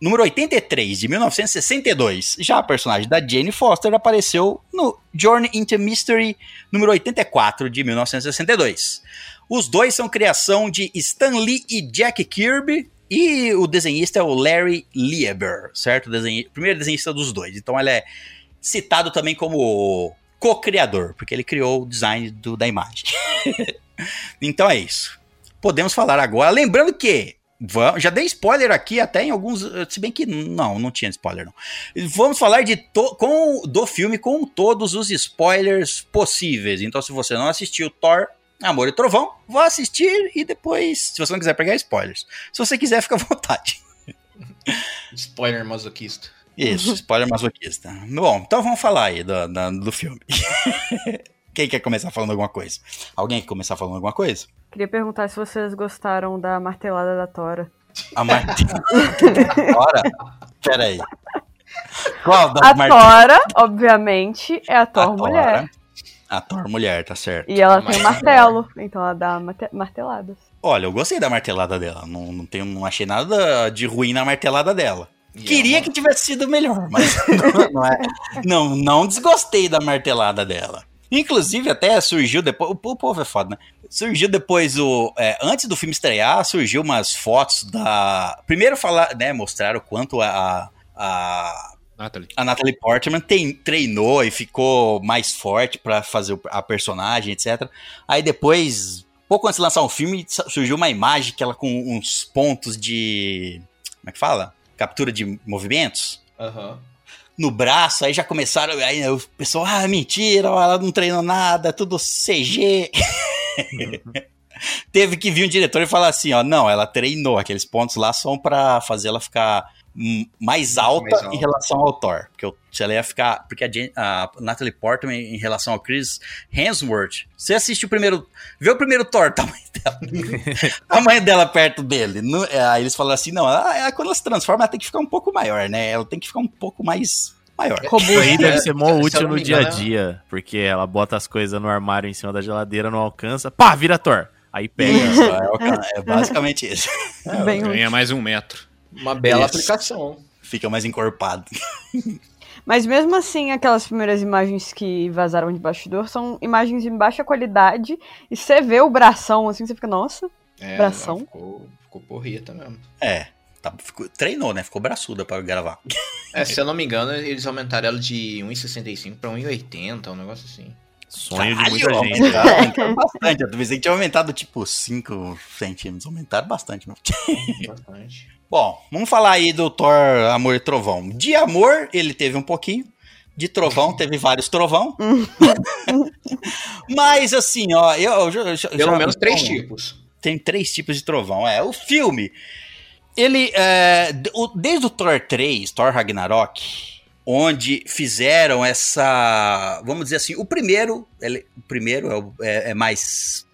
número 83, de 1962. Já a personagem da Jane Foster apareceu no Journey into Mystery número 84, de 1962. Os dois são criação de Stan Lee e Jack Kirby, e o desenhista é o Larry Lieber, certo? O desenhi- primeiro desenhista dos dois. Então ele é citado também como co-criador, porque ele criou o design do- da imagem. então é isso. Podemos falar agora. Lembrando que. Já dei spoiler aqui até em alguns. Se bem que não, não tinha spoiler, não. Vamos falar de to- com, do filme com todos os spoilers possíveis. Então, se você não assistiu Thor, Amor e Trovão, vá assistir e depois, se você não quiser pegar spoilers. Se você quiser, fica à vontade. Spoiler masoquista. Isso, spoiler masoquista. Bom, então vamos falar aí do, da- do filme. Quem quer começar falando alguma coisa? Alguém quer começar falando alguma coisa? Queria perguntar se vocês gostaram da martelada da Tora. A martelada. Tora? Pera aí. Qual das A? Tora, obviamente, é a Thor A mulher. A Thor mulher, tá certo. E ela tem um martelo, então ela dá marte- marteladas. Olha, eu gostei da martelada dela. Não, não, tenho, não achei nada de ruim na martelada dela. E Queria é uma- que tivesse sido melhor, mas não, não é. Não, não desgostei da martelada dela. Inclusive, até surgiu depois. O, povo é foda, né? Surgiu depois o. é, antes do filme estrear, surgiu umas fotos da. Primeiro falar, né? Mostrar o quanto a. a Natalie. a Natalie Portman tem- treinou e ficou mais forte pra fazer a personagem, etc. Aí depois, pouco antes de lançar um filme, su- surgiu uma imagem que ela com uns pontos de. Como é que fala? Captura de movimentos Aham. no braço, aí já começaram, aí o pessoal, ah, mentira, ela não treinou nada, é tudo CG. Teve que vir um diretor e falar assim, ó, não, ela treinou, aqueles pontos lá são pra fazer ela ficar mais alta Mais em relação ao Thor, porque se ela ia ficar, porque a, Jen- a Natalie Portman em relação ao Chris Hemsworth, você assiste o primeiro, vê o primeiro Thor, o tamanho dela, o tamanho dela perto dele, não- é, aí eles falaram assim, não, ela- ela- quando ela se transforma, ela tem que ficar um pouco maior, né, ela tem que ficar um pouco mais maior. Isso aí deve ser mó útil no dia a dia, porque ela bota as coisas no armário em cima da geladeira, não alcança, pá, vira Thor. Aí pega. É, é basicamente isso. Bem Ganha mais um metro. Uma bela Isso. aplicação. Fica mais encorpado. Mas mesmo assim, aquelas primeiras imagens que vazaram de bastidor são imagens em baixa qualidade. E você vê o bração assim, você fica, nossa. É, Bração. Ficou, ficou porreta mesmo. É, tá, ficou- treinou, né? Ficou braçuda pra gravar. É, se eu não me engano, eles aumentaram ela de 1,65 pra 1,80, um negócio assim. Sonho de Caralho, muita gente. aumentaram, aumentaram bastante. Eu pensei que tinha aumentado tipo 5 centímetros. Aumentaram bastante. Meu. Bastante. Bom, vamos falar aí do Thor Amor e Trovão. De amor, ele teve um pouquinho. De trovão, teve vários trovão. Mas assim, ó, eu, eu, eu já- Pelo já- menos três bom, tipos. Tem três tipos de trovão. É, o filme, ele, é, o- desde o Thor 3, Thor Ragnarok, onde fizeram essa, vamos dizer assim, o primeiro, ele- o primeiro é, é- é mais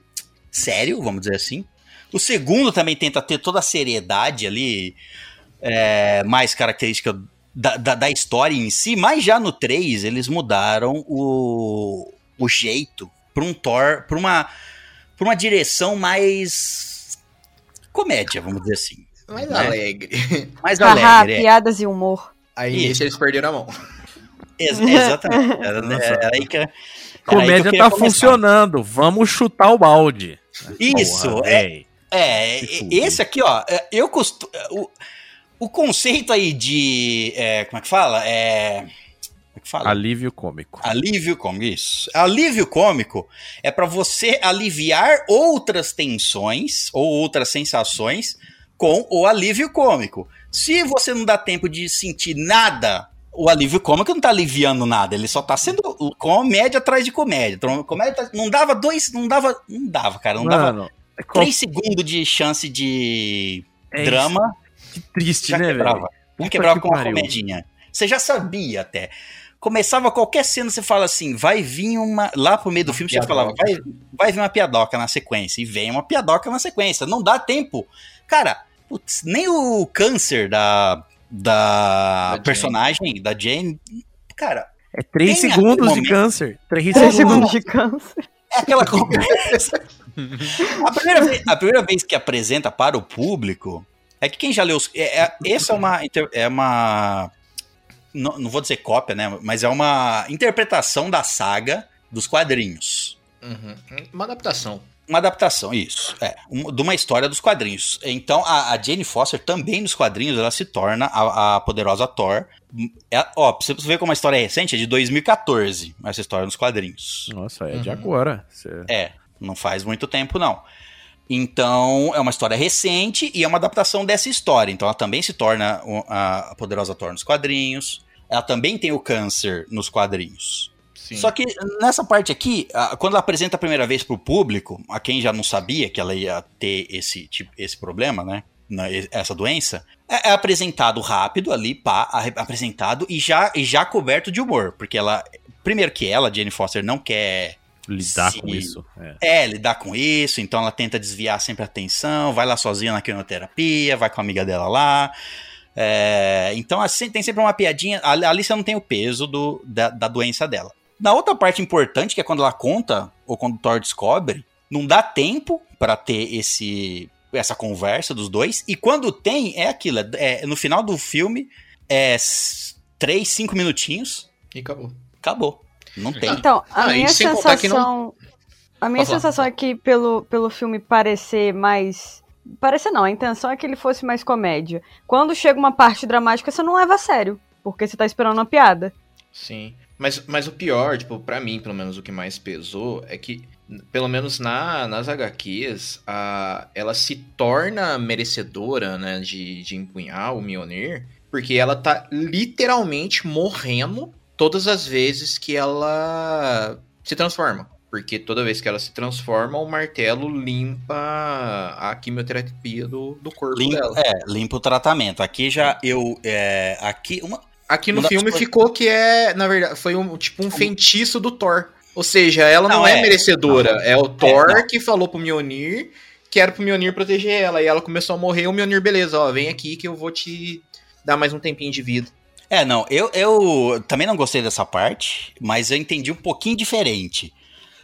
sério, vamos dizer assim. O segundo também tenta ter toda a seriedade ali, é, mais característica da, da, da história em si, mas já no 3 eles mudaram o, o jeito para um Thor, para uma, pra uma direção mais comédia, vamos dizer assim. Mais Né? alegre. Mais alegre. é. piadas e humor. Aí Isso. eles perderam a mão. Ex- exatamente. Era, era aí que, era aí que Comédia tá começar. funcionando. Vamos chutar o balde. Isso, Porra, é, véi. É, esse aqui, ó, é, eu costumo. O, o conceito aí de. é, como é que fala? É. Como é que fala? Alívio cômico. Alívio cômico, isso. Alívio cômico é pra você aliviar outras tensões ou outras sensações com o alívio cômico. Se você não dá tempo de sentir nada, o alívio cômico não tá aliviando nada, ele só tá sendo comédia atrás de comédia. Então, comédia tá- não dava dois, não dava, não dava, cara, não dava Mano, é qual- três segundos de chance de é drama, isso. Que triste, já né, quebrava. velho? Um Puta quebrava que com uma pariu. comedinha. Você já sabia até. Começava qualquer cena, você fala assim, vai vir uma. Lá pro meio do filme, você falava, vai, vai vir uma piadoca na sequência. E vem uma piadoca na sequência. Não dá tempo. Cara, putz, nem o câncer da, da, Da Jane. personagem, da Jane. Cara, É três Tem segundos aquele de câncer. Três, Três segundos. segundos de câncer. é aquela conversa. a, primeira vez, a primeira vez que apresenta para o público é que quem já leu os. É, é, essa é uma. É uma. Não, não vou dizer cópia, né? Mas é uma interpretação da saga dos quadrinhos. Uhum. Uma adaptação. Uma adaptação, isso. É, um- de uma história dos quadrinhos. Então, a, a Jane Foster também nos quadrinhos, ela se torna a, a poderosa Thor. É, ó, pra você ver como a história é recente, é de 2014, essa história nos quadrinhos. Nossa, é de Uhum. agora. Cê- É, não faz muito tempo, não. Então, é uma história recente e é uma adaptação dessa história. Então, ela também se torna o- a poderosa Thor nos quadrinhos. Ela também tem o câncer nos quadrinhos. Sim. Só que nessa parte aqui, quando ela apresenta a primeira vez pro público, a quem já não sabia que ela ia ter esse, tipo, esse problema, né? Essa doença, é, é apresentado rápido ali, pá, apresentado e já, e já coberto de humor. Porque ela. Primeiro que ela, Jane Foster, não quer Lidar Sim. com isso. É. é, lidar com isso, então ela tenta desviar sempre a atenção, vai lá sozinha na quimioterapia, vai com a amiga dela lá. É, então assim, tem sempre uma piadinha. A Alicia não tem o peso do, da, da doença dela. Na outra parte importante, que é quando ela conta, ou quando o Thor descobre, não dá tempo pra ter esse essa conversa dos dois. E quando tem, é aquilo. É, é- no final do filme, é s- três, cinco minutinhos, E acabou. acabou. Não tem. Então, a Ah, minha sensação. A minha sensação é que pelo, pelo filme parecer mais. Parecer não, a intenção é que ele fosse mais comédia. Quando chega uma parte dramática, você não leva a sério. Porque você tá esperando uma piada. Sim. Mas, mas o pior, tipo, pra mim, pelo menos, o que mais pesou é que, pelo menos na, nas HQs, a, ela se torna merecedora, né, de, de empunhar o Mjolnir, porque ela tá literalmente morrendo todas as vezes que ela se transforma. Porque toda vez que ela se transforma, o martelo limpa a quimioterapia do, do corpo Limpa, dela. é, limpa o tratamento. Aqui já eu. É, aqui, uma, Aqui no filme coisas- ficou que é, na verdade, foi um tipo um feitiço do Thor. Ou seja, ela não, Não, é, é. merecedora. É o Thor não. que falou pro Mjolnir que era pro Mjolnir proteger ela. E ela começou a morrer. O Mjolnir, beleza, ó, vem aqui que eu vou te dar mais um tempinho de vida. É, não, eu, eu também não gostei dessa parte, mas eu entendi um pouquinho diferente.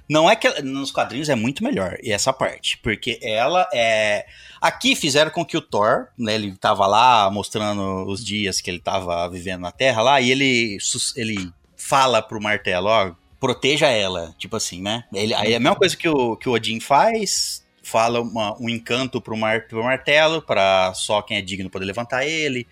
Não é que nos quadrinhos é muito melhor e essa parte, porque ela é aqui fizeram com que o Thor, né, ele tava lá mostrando os dias que ele tava vivendo na Terra lá e ele ele fala pro martelo, ó, proteja ela, tipo assim, né? Ele, aí é a mesma coisa que o que o Odin faz, fala uma- um encanto pro, mar, pro martelo para só quem é digno poder levantar ele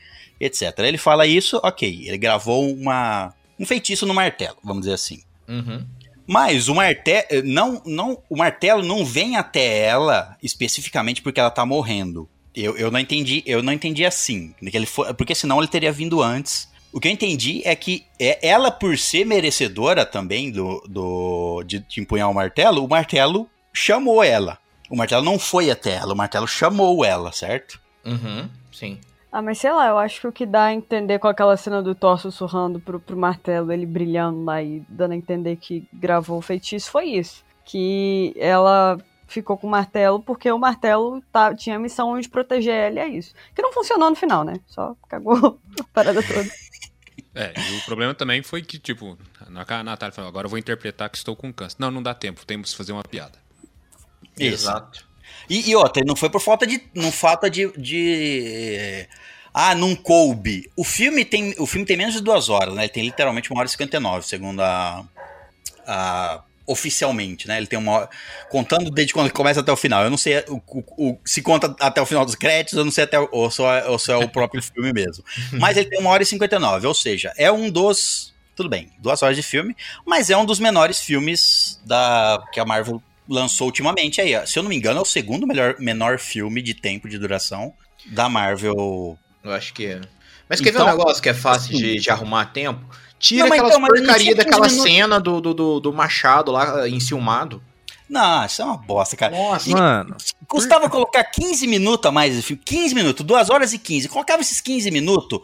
etc. Ele fala isso, ok. Ele gravou uma, um feitiço no martelo, vamos dizer assim. Uhum. Mas o martelo não, não, o martelo não vem até ela especificamente porque ela tá morrendo. Eu, eu não entendi, eu não entendi assim, que ele foi, porque senão ele teria vindo antes. O que eu entendi é que é ela por ser merecedora também do, do de, de empunhar o martelo, o martelo chamou ela. O martelo não foi até ela, o martelo chamou ela, certo? Uhum, sim. Ah, mas sei lá, eu acho que o que dá a entender com aquela cena do Thor sussurrando pro, pro martelo, ele brilhando lá e dando a entender que gravou o feitiço, foi isso. Que ela ficou com o martelo porque o martelo tá, tinha a missão de proteger ela e é isso. Que não funcionou no final, né? Só cagou a parada toda. É, e o problema também foi que, tipo, a Natália falou, agora eu vou interpretar que estou com câncer. Não, não dá tempo, temos que fazer uma piada. Isso. Exato. E, e outra, não foi por falta de. Não falta de. de ah, não coube. O filme tem. O filme tem menos de duas horas, né? Ele tem literalmente uma hora e 59, segundo a. a oficialmente, né? Ele tem uma hora, contando desde quando ele começa até o final. Eu não sei o, o- o- se conta até o final dos créditos, eu não sei até o- ou só, é- ou só é o próprio filme mesmo. Mas ele tem uma hora e 59, ou seja, é um dos tudo bem, duas horas de filme, mas é um dos menores filmes da que a Marvel lançou ultimamente aí. ó. Se eu não me engano, é o segundo melhor, menor filme de tempo de duração da Marvel. Eu acho que é. Mas quer Então- ver um negócio que é fácil de, de arrumar tempo? Tira Não, aquelas então, não porcaria tinha 15 daquela minutos. cena do, do, do, do Machado lá enciumado. Não, isso é uma bosta, cara. Nossa, Mano, Custava colocar 15 minutos a mais de filme. 15 minutos, 2 horas e 15. Colocava esses 15 minutos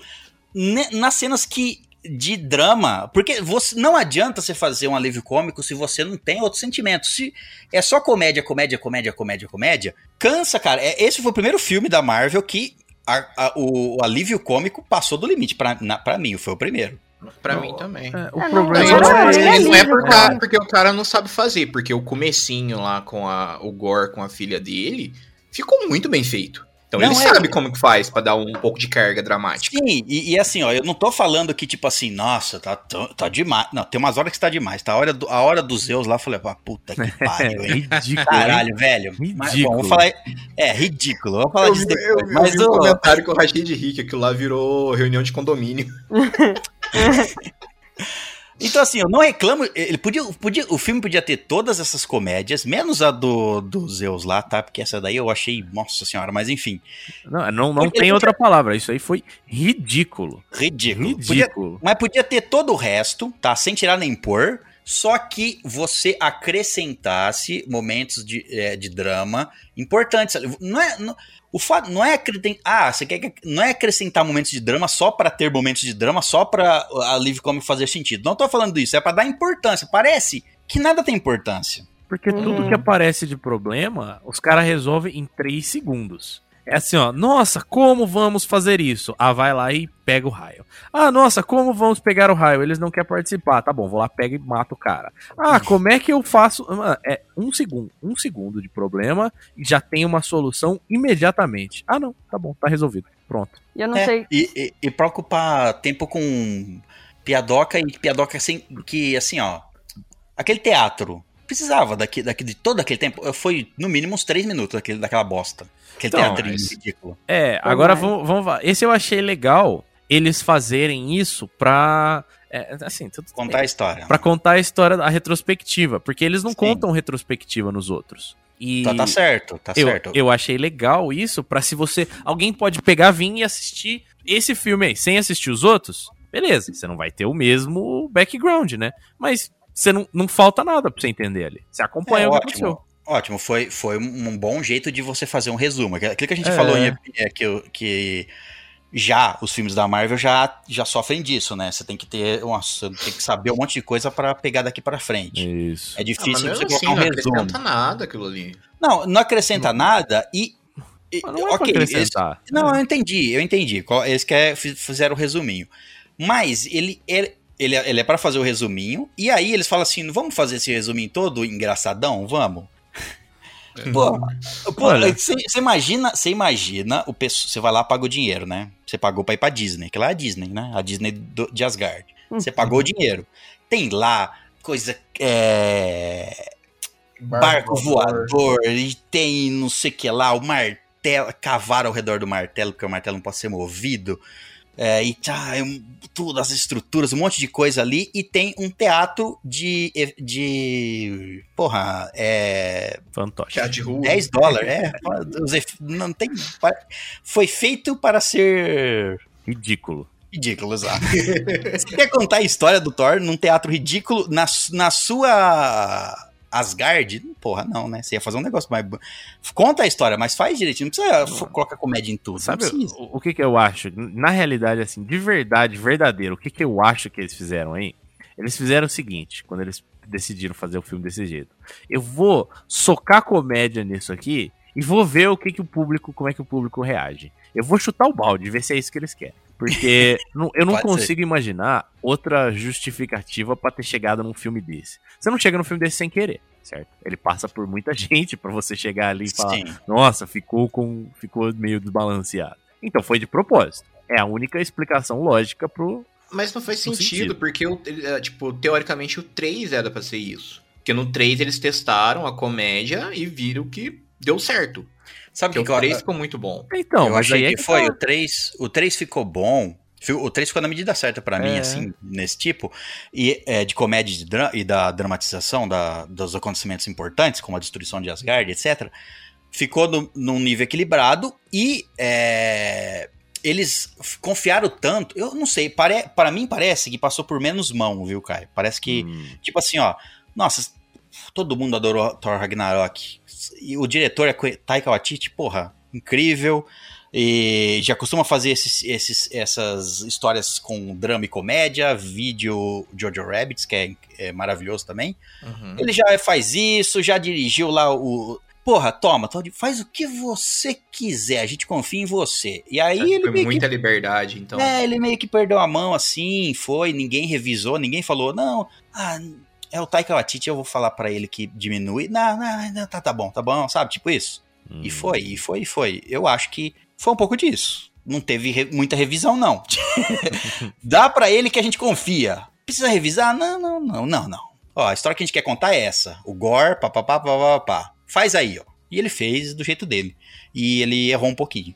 ne- nas cenas que. De drama, porque você não adianta você fazer um alívio cômico se você não tem outro sentimento. Se é só comédia, comédia, comédia, comédia, comédia, cansa, cara. É, esse foi o primeiro filme da Marvel que a- a- o, o alívio cômico passou do limite. Pra mim, foi o primeiro. pra mim também. é, o É, não, problema Não, mas não, é é não é por porque o cara não sabe fazer, porque o comecinho lá com a, o Gore com a filha dele ficou muito bem feito. Então Não, ele é- sabe como que faz pra dar um pouco de carga dramática. Sim, e, e assim, ó, eu não tô falando que, tipo assim, nossa, tá, tá demais. Não, tem umas horas que tá demais. Tá a hora, do, a hora dos Zeus lá, eu falei, ah, puta que pariu, É hein? ridículo. hein? Caralho, velho. Mas, Ridículo. bom, vou falar. É, ridículo. Vou falar Eu, disso vi- eu, depois. eu mas vi um o- comentário que eu rachei de que aquilo lá virou reunião de condomínio. Então, assim, eu não reclamo. Ele podia, podia, o filme podia ter todas essas comédias, menos a do, do Zeus lá, tá? Porque essa daí eu achei, nossa senhora, mas enfim, Não, não, não tem outra palavra. Isso aí foi ridículo. ridículo. Podia- Ridículo. mas podia ter todo o resto, tá? Sem tirar nem pôr. Só que você acrescentasse momentos de, é, de drama importantes. Não é, não, o fato não é acrescentar, ah, você quer que- não é acrescentar momentos de drama só pra ter momentos de drama, só pra a Live Comic fazer sentido. Não tô falando disso, é pra dar importância. Parece que nada tem importância. Porque tudo Uhum. que aparece de problema, os caras resolvem em 3 segundos. É assim, ó. Nossa, como vamos fazer isso? Ah, vai lá e pega o raio. Ah, nossa, como vamos pegar o raio? Eles não querem participar. Tá bom, vou lá, pega e mata o cara. Ah, como é que eu faço? Mano, É um segundo. Um segundo de problema e já tem uma solução imediatamente. Ah, não. Tá bom, tá resolvido. Pronto. E eu não É, sei. E, e, e pra ocupar tempo com piadoca e piadoca assim, que assim, ó. Aquele teatro. Precisava daqui, daqui de todo aquele tempo. Foi no mínimo uns três minutos daquele, daquela bosta. Aquele Então, teatrinho mas- ridículo. É, agora vamos, vamos. lá. Esse eu achei legal eles fazerem isso pra. é, assim, tudo Contar a história. Pra contar a história da retrospectiva, porque eles não Sim. contam retrospectiva nos outros. E Tá, tá certo, tá eu, certo. eu achei legal isso pra se você. Alguém pode pegar, vir e assistir esse filme aí, sem assistir os outros. Beleza, você não vai ter o mesmo background, né? Mas você não, não falta nada pra você entender ali. Você acompanha É, o que ótimo. aconteceu. Ótimo, foi, foi um bom jeito de você fazer um resumo. Aquilo que a gente É. falou em, é, que, que já os filmes da Marvel já, já sofrem disso, né? Você tem que ter, nossa, tem que saber um monte de coisa pra pegar daqui pra frente. Isso. É Ah, mas difícil mesmo você assim, colocar um não resumo. acrescenta nada aquilo ali. Não, não acrescenta nada e. e- Mas não é ok, eles- acrescentar. não, eu entendi, eu entendi. Qual- Eles quer, fiz- fizeram o resuminho. Mas ele, ele, ele, é- ele é pra fazer o resuminho, e aí eles falam assim: vamos fazer esse resuminho todo engraçadão? Vamos? Pô, pô, Olha. você você imagina, você imagina o pessoal, você vai lá paga o dinheiro, né? Você pagou pra ir pra Disney, que lá é a Disney, né? A Disney do- de Asgard. Você pagou o dinheiro. Tem lá coisa é, barco voador e tem não sei o que lá, o martelo, cavalo ao redor do martelo, porque o martelo não pode ser movido. É, e tá, é um- tudo, as estruturas, um monte de coisa ali. E tem um teatro de. de porra, é. Fantoche. De rua. 10 dólares. É, não tem. Foi feito para ser Ridículo. ridículo, exato. Você quer contar a história do Thor num teatro ridículo na, na sua Asgard? Porra, não, né? Você ia fazer um negócio mais. Conta a história, mas faz direitinho. Não precisa colocar comédia em tudo. Sabe o, o que que eu acho? Na realidade, assim, de verdade, verdadeiro, o que que eu acho que eles fizeram aí? Eles fizeram o seguinte, quando eles decidiram fazer o filme desse jeito. Eu vou socar comédia nisso aqui e vou ver o que que o público, como é que o público reage. Eu vou chutar o balde, ver se é isso que eles querem. Porque eu não Pode consigo imaginar outra justificativa pra ter chegado num filme desse. Você não chega num filme desse sem querer, certo? Ele passa por muita gente pra você chegar ali e falar: Sim. nossa, ficou com. ficou meio desbalanceado. Então foi de propósito. É a única explicação lógica pro. Mas não faz sentido, sentido. porque, o- é, tipo, teoricamente o 3 era pra ser isso. Porque no 3 eles testaram a comédia e viram que deu certo. Sabe o que o 3 ficou muito bom. Então, eu mas achei aí é que, foi? tá. O 3, o 3 ficou bom. O 3 ficou na medida certa pra mim, É. assim, nesse tipo. E é, de comédia e de dra- e da dramatização da- dos acontecimentos importantes, como a destruição de Asgard, etc. Ficou no- num nível equilibrado e é, eles confiaram tanto. Eu não sei, pare, para mim parece que passou por menos mão, viu, Caio? Parece que. Hum, Tipo assim, ó. Nossa, todo mundo adorou Thor Ragnarok. E o diretor é Taika Waititi, porra, incrível. E já costuma fazer esses, esses- essas histórias com drama e comédia. Vídeo Jojo Rabbits, que é, é maravilhoso também. Uhum. Ele já faz isso, já dirigiu lá o. Porra, toma, faz o que você quiser, a gente confia em você. E aí ele Foi meio que muita liberdade, então. é, ele meio que perdeu a mão assim, foi, ninguém revisou, ninguém falou, não, ah, é o Taika Waititi, eu vou falar pra ele que diminui. Não, não, não, tá, tá bom, tá bom, sabe? Tipo isso. hum. E foi, e foi, e foi. Eu acho que foi um pouco disso. Não teve re- muita revisão, não. Dá pra ele que a gente confia. Precisa revisar? Não, não, não, não, não. Ó, a história que a gente quer contar é essa. O Gore, papapá, papapá. Faz aí, ó. E ele fez do jeito dele. E ele errou um pouquinho.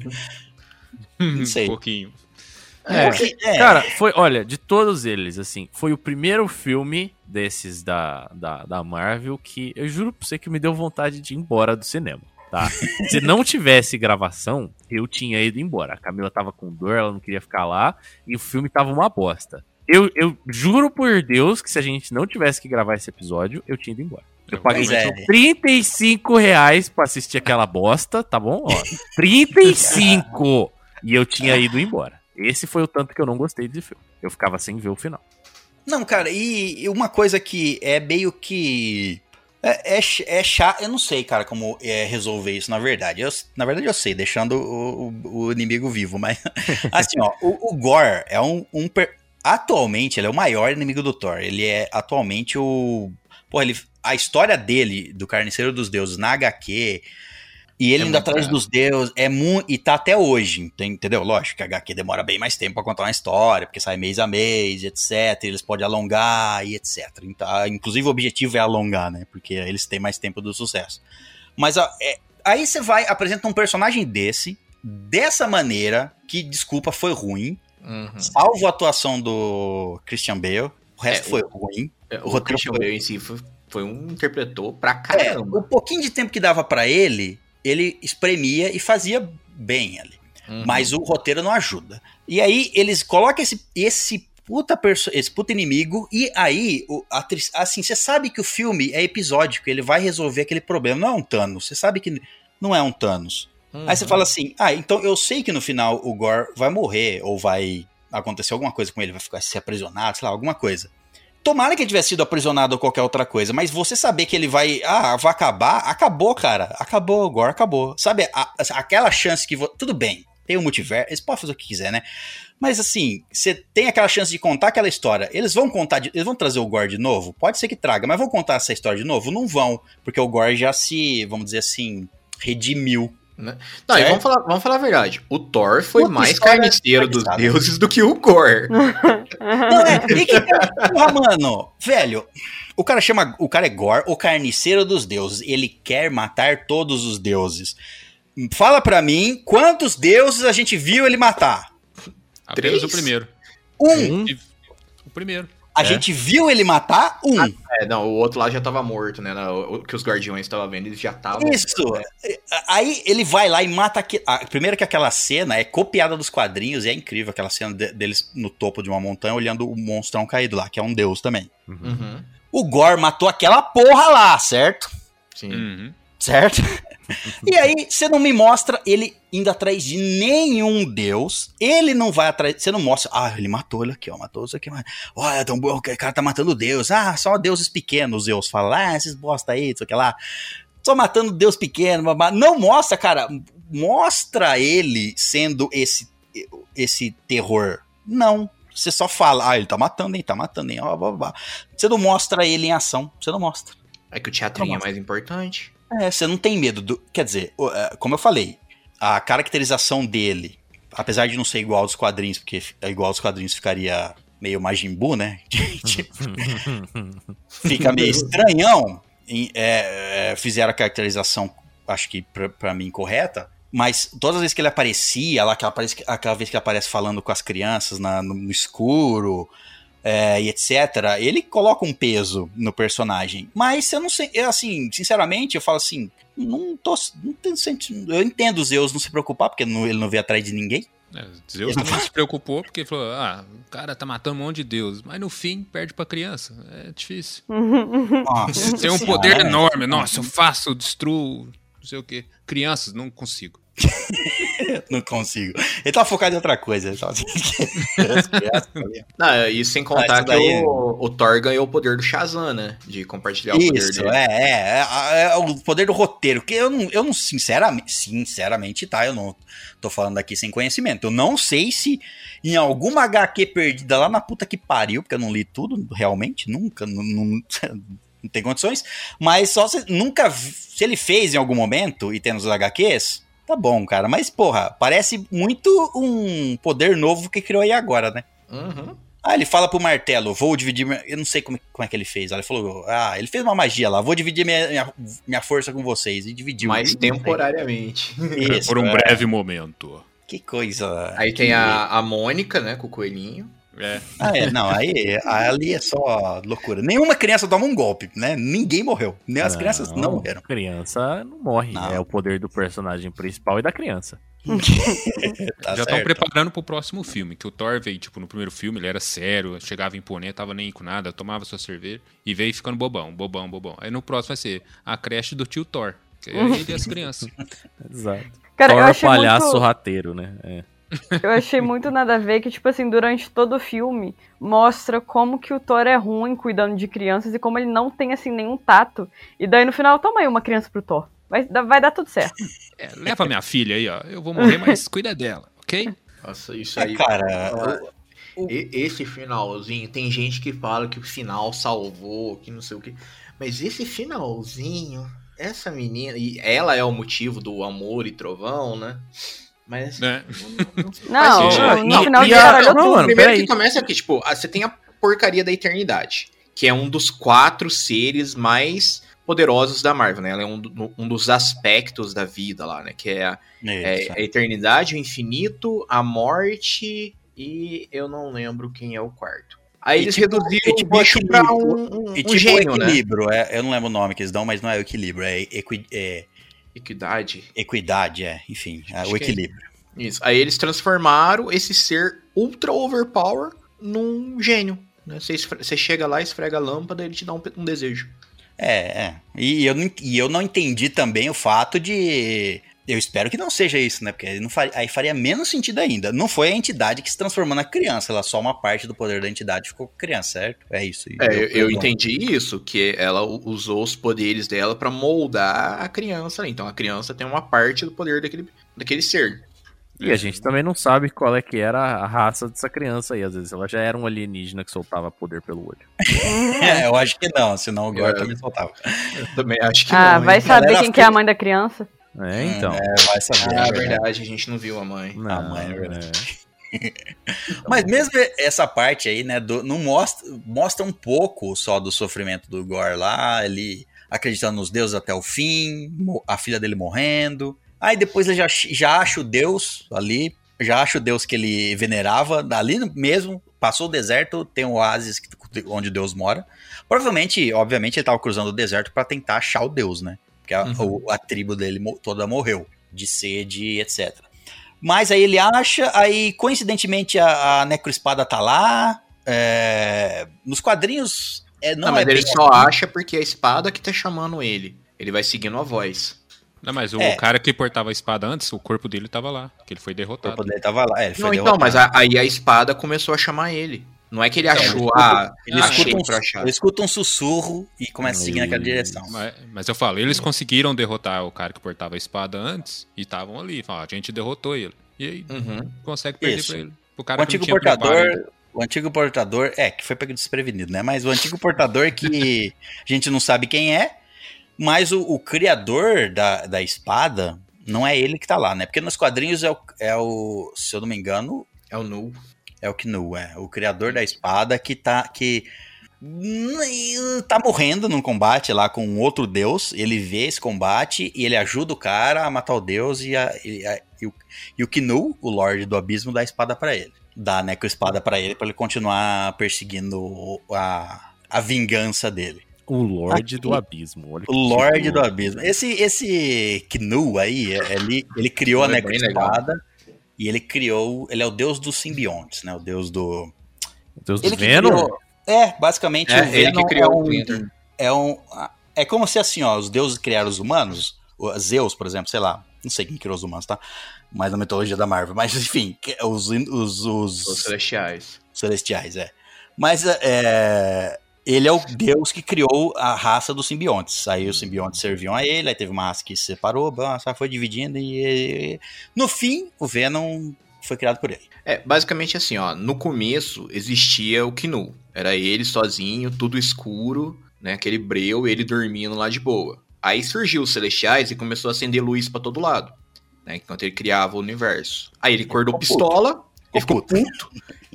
Não sei. Um pouquinho. É, Porque- é. Cara, foi, olha, de todos eles, assim, foi o primeiro filme desses da, da, da Marvel que eu juro pra você que me deu vontade de ir embora do cinema, tá? Se não tivesse gravação, eu tinha ido embora. A Camila tava com dor, ela não queria ficar lá, e o filme tava uma bosta. Eu, eu juro por Deus que se a gente não tivesse que gravar esse episódio, eu tinha ido embora. Eu paguei é. 35 reais pra assistir aquela bosta, tá bom? Ó, 35! E eu tinha ido embora. Esse foi o tanto que eu não gostei desse filme. Eu ficava sem ver o final. Não, cara, e uma coisa que é meio que. É, é, é chato. Eu não sei, cara, como é resolver isso, na verdade. Eu, na verdade, eu sei, deixando o, o- o inimigo vivo, mas. Assim, ó, o, o Gore é um. um per- atualmente, ele é o maior inimigo do Thor. Ele é atualmente o. Pô, ele, a história dele, do Carniceiro dos Deuses, na HQ. E ele É muito atrás dos deuses, é muito. E tá até hoje, enten- entendeu? Lógico que a HQ demora bem mais tempo pra contar uma história, porque sai mês a mês, etc. Eles podem alongar e etc. Então, inclusive o objetivo é alongar, né? Porque eles têm mais tempo do sucesso. Mas ó, é, aí você vai, apresenta um personagem desse, dessa maneira, que, desculpa, foi ruim. Uhum. Salvo a atuação do Christian Bale. O resto É, foi ruim. É, O O, Christian foi- Bale em si foi, foi um interpretou pra É, caramba. o pouquinho de tempo que dava pra ele, ele espremia e fazia bem ali. Uhum. Mas o roteiro não ajuda. E aí eles colocam esse, esse puta esse puta inimigo e aí o, a assim, você sabe que o filme é episódico, ele vai resolver aquele problema, não é um Thanos. Você sabe que não é um Thanos. Uhum. Aí você fala assim: "Ah, então eu sei que no final o Gore vai morrer ou vai acontecer alguma coisa com ele, vai ficar ser aprisionado, sei lá, alguma coisa. Tomara que ele tivesse sido aprisionado ou qualquer outra coisa, mas você saber que ele vai. Ah, vai acabar? Acabou, cara. Acabou, agora acabou. Sabe, a- a- aquela chance que. vo- Tudo bem, tem o multiverso, eles podem fazer o que quiser, né? Mas assim, você tem aquela chance de contar aquela história. Eles vão contar, de- eles vão trazer o Gore de novo? Pode ser que traga, mas vão contar essa história de novo? Não vão, porque o Gore já se, vamos dizer assim, redimiu. Não, e vamos falar, vamos falar a verdade. O Thor foi Puta mais história carniceiro dos deuses do que o Gore. Não, é, e que, porra, mano, velho, o cara chama, o cara é Gore, o carniceiro dos deuses, ele quer matar todos os deuses. Fala pra mim, quantos deuses a gente viu ele matar? Apenas Três? o primeiro. Um, Um, O primeiro. A É. gente viu ele matar um. É, não, o outro lá já tava morto, né? O que os guardiões estavam vendo, eles já estavam. Isso. Aí ele vai lá e mata aquele. ah, primeiro que aquela cena é copiada dos quadrinhos e é incrível aquela cena de- deles no topo de uma montanha olhando o monstrão caído lá, que é um deus também. Uhum. O Gore matou aquela porra lá, certo? Sim. Uhum. Certo? e aí, você não me mostra ele indo atrás de nenhum deus. Ele não vai atrás. Você não mostra. Ah, ele matou ele aqui, ó. Matou isso aqui. mas- Olha, tão bom, o cara tá matando Deus. Ah, só deuses pequenos, Zeus fala. Ah, esses bosta aí, isso aqui lá. Só matando Deus pequeno. babá. Não mostra, cara. Mostra ele sendo esse, esse terror. Não. Você só fala, ah, ele tá matando, hein? Tá matando, hein? Ó, blá, blá. Você não mostra ele em ação. Você não mostra. É que o teatrinho é mais importante. É, você não tem medo do. Quer dizer, é, como eu falei, a caracterização dele, apesar de não ser igual aos quadrinhos, porque é igual aos quadrinhos ficaria meio Majin Buu, né? Fica meio estranhão. é, é, fizeram a caracterização, acho que pra mim, correta. Mas todas as vezes que ele aparecia, lá, aquela, aquela vez que ele aparece falando com as crianças na- no, no escuro, é, e etc., ele coloca um peso no personagem. Mas eu não sei, eu, assim, sinceramente, eu falo assim, não tô. Não tenho sentido. Eu entendo os Zeus não se preocupar, porque não- ele não vê atrás de ninguém. É, Zeus também se preocupou porque falou: ah, o cara tá matando um monte de deus, mas no fim perde pra criança. É difícil. Nossa Tem um poder é. enorme. Nossa, eu faço, eu destruo, não sei o quê. Crianças, não consigo. Não consigo. Ele tava focado em outra coisa. Ele as crianças ali. Não, e sem Ah, contar isso que o, o Thor ganhou o poder do Shazam, né? De compartilhar o poder Isso, dele. é, é, é, é o poder do roteiro, que eu não, eu não sinceramente, sinceramente, tá, eu não tô falando aqui sem conhecimento, eu não sei se em alguma HQ perdida lá na puta que pariu, porque eu não li tudo, realmente, nunca, não, não, não tem condições, mas só se, nunca, se ele fez em algum momento, e tem nos HQs, tá bom, cara, mas porra, parece muito um poder novo que criou aí agora, né? Uhum. Ah, ele fala pro martelo, vou dividir. minha- Eu não sei como, como é que ele fez. Ele falou, ah, ele fez uma magia lá, vou dividir minha, minha, minha força com vocês. E dividiu. Mas temporariamente. Isso, Por um é. breve momento. Que coisa. Aí tem a, a Mônica, né, com o coelhinho. É. Ah, é, não, aí ali é só loucura. Nenhuma criança toma um golpe, né? Ninguém morreu. Nem as crianças não morreram. Criança não morre. Não. É o poder do personagem principal e da criança. Tá Já estão preparando pro próximo filme. Que o Thor veio, tipo, no primeiro filme, ele era sério, chegava imponente, tava nem com nada, tomava sua cerveja e veio ficando bobão, bobão, bobão. Aí no próximo vai ser a creche do tio Thor. Que é ele e as crianças. Exato. Cara, Thor palhaço muito... rateiro, né? É. Eu achei muito nada a ver que, tipo assim, durante todo o filme, mostra como que o Thor é ruim cuidando de crianças e como ele não tem, assim, nenhum tato. E daí, no final, toma aí uma criança pro Thor. Vai, dar- vai dar tudo certo. É, leva minha filha aí, ó. Eu vou morrer, mas cuida dela, ok? Nossa, isso É, aí. cara, E- Esse finalzinho, tem gente que fala que o final salvou, que não sei o que. Mas esse finalzinho, essa menina, e ela é o motivo do amor e trovão, né? Mas. Né? Não, sentido. no Não, final de a- não, mano, Primeiro que começa aqui, tipo, você tem a porcaria da eternidade, que é um dos quatro seres mais poderosos da Marvel, né? Ela é um, do- um dos aspectos da vida lá, né? Que é a, é Isso. a eternidade, o infinito, a morte e eu não lembro quem é o quarto. Aí E eles tipo- reduziram e o tipo bicho pra equilíbrio. um, um, E um tipo gênio, né? equilíbrio, é, eu não lembro o nome que eles dão, mas não é o equilíbrio, é, equi- é Equidade. equidade, é, enfim, é o é. equilíbrio. Isso. Aí eles transformaram esse ser ultra overpower num gênio. Né? Você, você chega lá, esfrega a lâmpada ele te dá um, um desejo. É, é. E eu, não, e eu não entendi também o fato de. Eu espero que não seja isso, né? Porque aí, não faria, aí faria menos sentido ainda. Não foi a entidade que se transformou na criança, ela só uma parte do poder da entidade ficou com a criança, certo? É isso. É, eu, eu entendi isso, que ela usou os poderes dela pra moldar a criança. ali. Então a criança tem uma parte do poder daquele, daquele ser. E a gente também não sabe qual é que era a raça dessa criança aí. Às vezes ela já era um alienígena que soltava poder pelo olho. É, eu acho que não, senão o Gore É. também soltava. Eu também acho que Ah, não. vai hein? saber quem que é a mãe da criança. É, então. É, vai saber. Ah, é é verdade. a gente não viu a mãe. Não, Ah, mãe, é verdade. é. Mas mesmo essa parte aí, né, do- não mostra, mostra um pouco só do sofrimento do Gore lá, ele acreditando nos deuses até o fim, a filha dele morrendo. Aí depois ele já, já acha o deus ali, já acha o deus que ele venerava, ali mesmo, passou o deserto, tem um oásis onde Deus mora. Provavelmente, obviamente, ele tava cruzando o deserto pra tentar achar o deus, né? Porque a, Uhum. o- a tribo dele mo- toda morreu, de sede, etc. Mas aí ele acha, aí coincidentemente a, a necroespada tá lá. é, nos quadrinhos é, não, Não, mas é ele só assim. acha porque é a espada que tá chamando ele. Ele vai seguindo a voz. Não, mas o É. cara que portava a espada antes, o corpo dele tava lá, que ele foi O derrotado. corpo dele tava lá. É, ele foi Não, então, derrotado. mas a- aí a espada começou a chamar ele. Não é que ele achou, ah, Ele achei escuta, um, ele escuta um sussurro e começa a seguir naquela direção. Mas, mas eu falo, eles conseguiram derrotar o cara que portava a espada antes e estavam ali. Fala, a gente derrotou ele. E aí Uhum. consegue perder Isso. pra ele. O O cara que não antigo preparo portador. O antigo portador. É, que foi pego desprevenido, né? Mas o antigo portador que a gente não sabe quem é. Mas o, o criador da, da espada não é ele que tá lá, né? Porque nos quadrinhos é o, é o. Se eu não me engano, É o Nu. É o Knu, é. O criador da espada que tá. Que hum, tá morrendo num combate lá com um outro deus. Ele vê esse combate e ele ajuda o cara a matar o deus e, a, e, a- e o, e o Knu, o Lorde do Abismo, dá a espada pra ele. Dá a necroespada pra ele pra ele continuar perseguindo a, a vingança dele. O Lorde Aqui. do Abismo. Olha O Lorde título. do Abismo. Esse, esse Knu aí, ele, ele criou a É necroespada e ele criou. Ele é o deus dos simbiontes, né? O deus do. Deus do Ele Venom? criou- É, basicamente É, o ele Venom que criou é o um, Splinter. é um é como se assim, ó, os deuses criaram os humanos, o Zeus, por exemplo, sei lá, não sei quem criou os humanos, tá? Mas na mitologia da Marvel, mas enfim, os os, os, Os celestiais. celestiais, é. Mas é, ele é o deus que criou a raça dos simbiontes. Aí os simbiontes serviam a ele, aí teve uma raça que se separou, só foi dividindo e no fim o Venom foi criado por ele. É, basicamente assim, ó. No começo existia o Knu. Era ele sozinho, tudo escuro, né? Aquele breu, ele dormindo lá de boa. Aí surgiu os Celestiais e começou a acender luz pra todo lado. Né, enquanto ele criava o universo. Aí ele acordou pistola, ele ficou puto.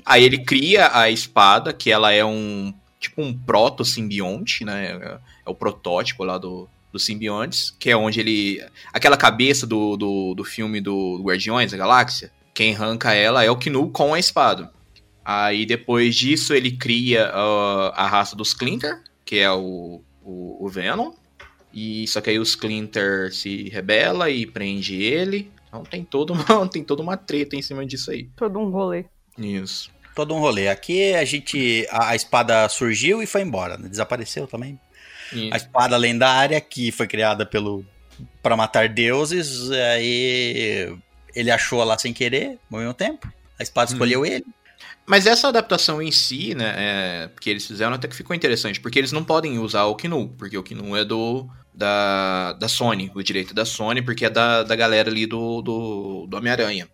Aí ele cria a espada, que ela é um. Tipo um proto-simbionte, né? É, o protótipo lá do, dos simbiontes, que é onde ele. Aquela cabeça do, do, do filme do Guardiões da Galáxia, quem arranca ela é o Knu com a espada. Aí depois disso ele cria ah, a raça dos Clinter, que é o, o, o Venom. E só que aí os Clinter se rebela e prende ele. Então tem toda uma, tem toda uma treta em cima disso aí. Todo um rolê. Isso. Todo um rolê. Aqui a gente. A, a espada surgiu e foi embora, né? Desapareceu também. E- A espada lendária que foi criada pelo. para matar deuses. Aí. Ele achou lá sem querer, ao mesmo tempo. A espada escolheu ele. Mas essa adaptação em si, né, é, que eles fizeram até que ficou interessante, porque eles não podem usar o Knu, porque o Knu é do da, da Sony, o direito da Sony, porque é da, da galera ali do, do, do Homem-Aranha.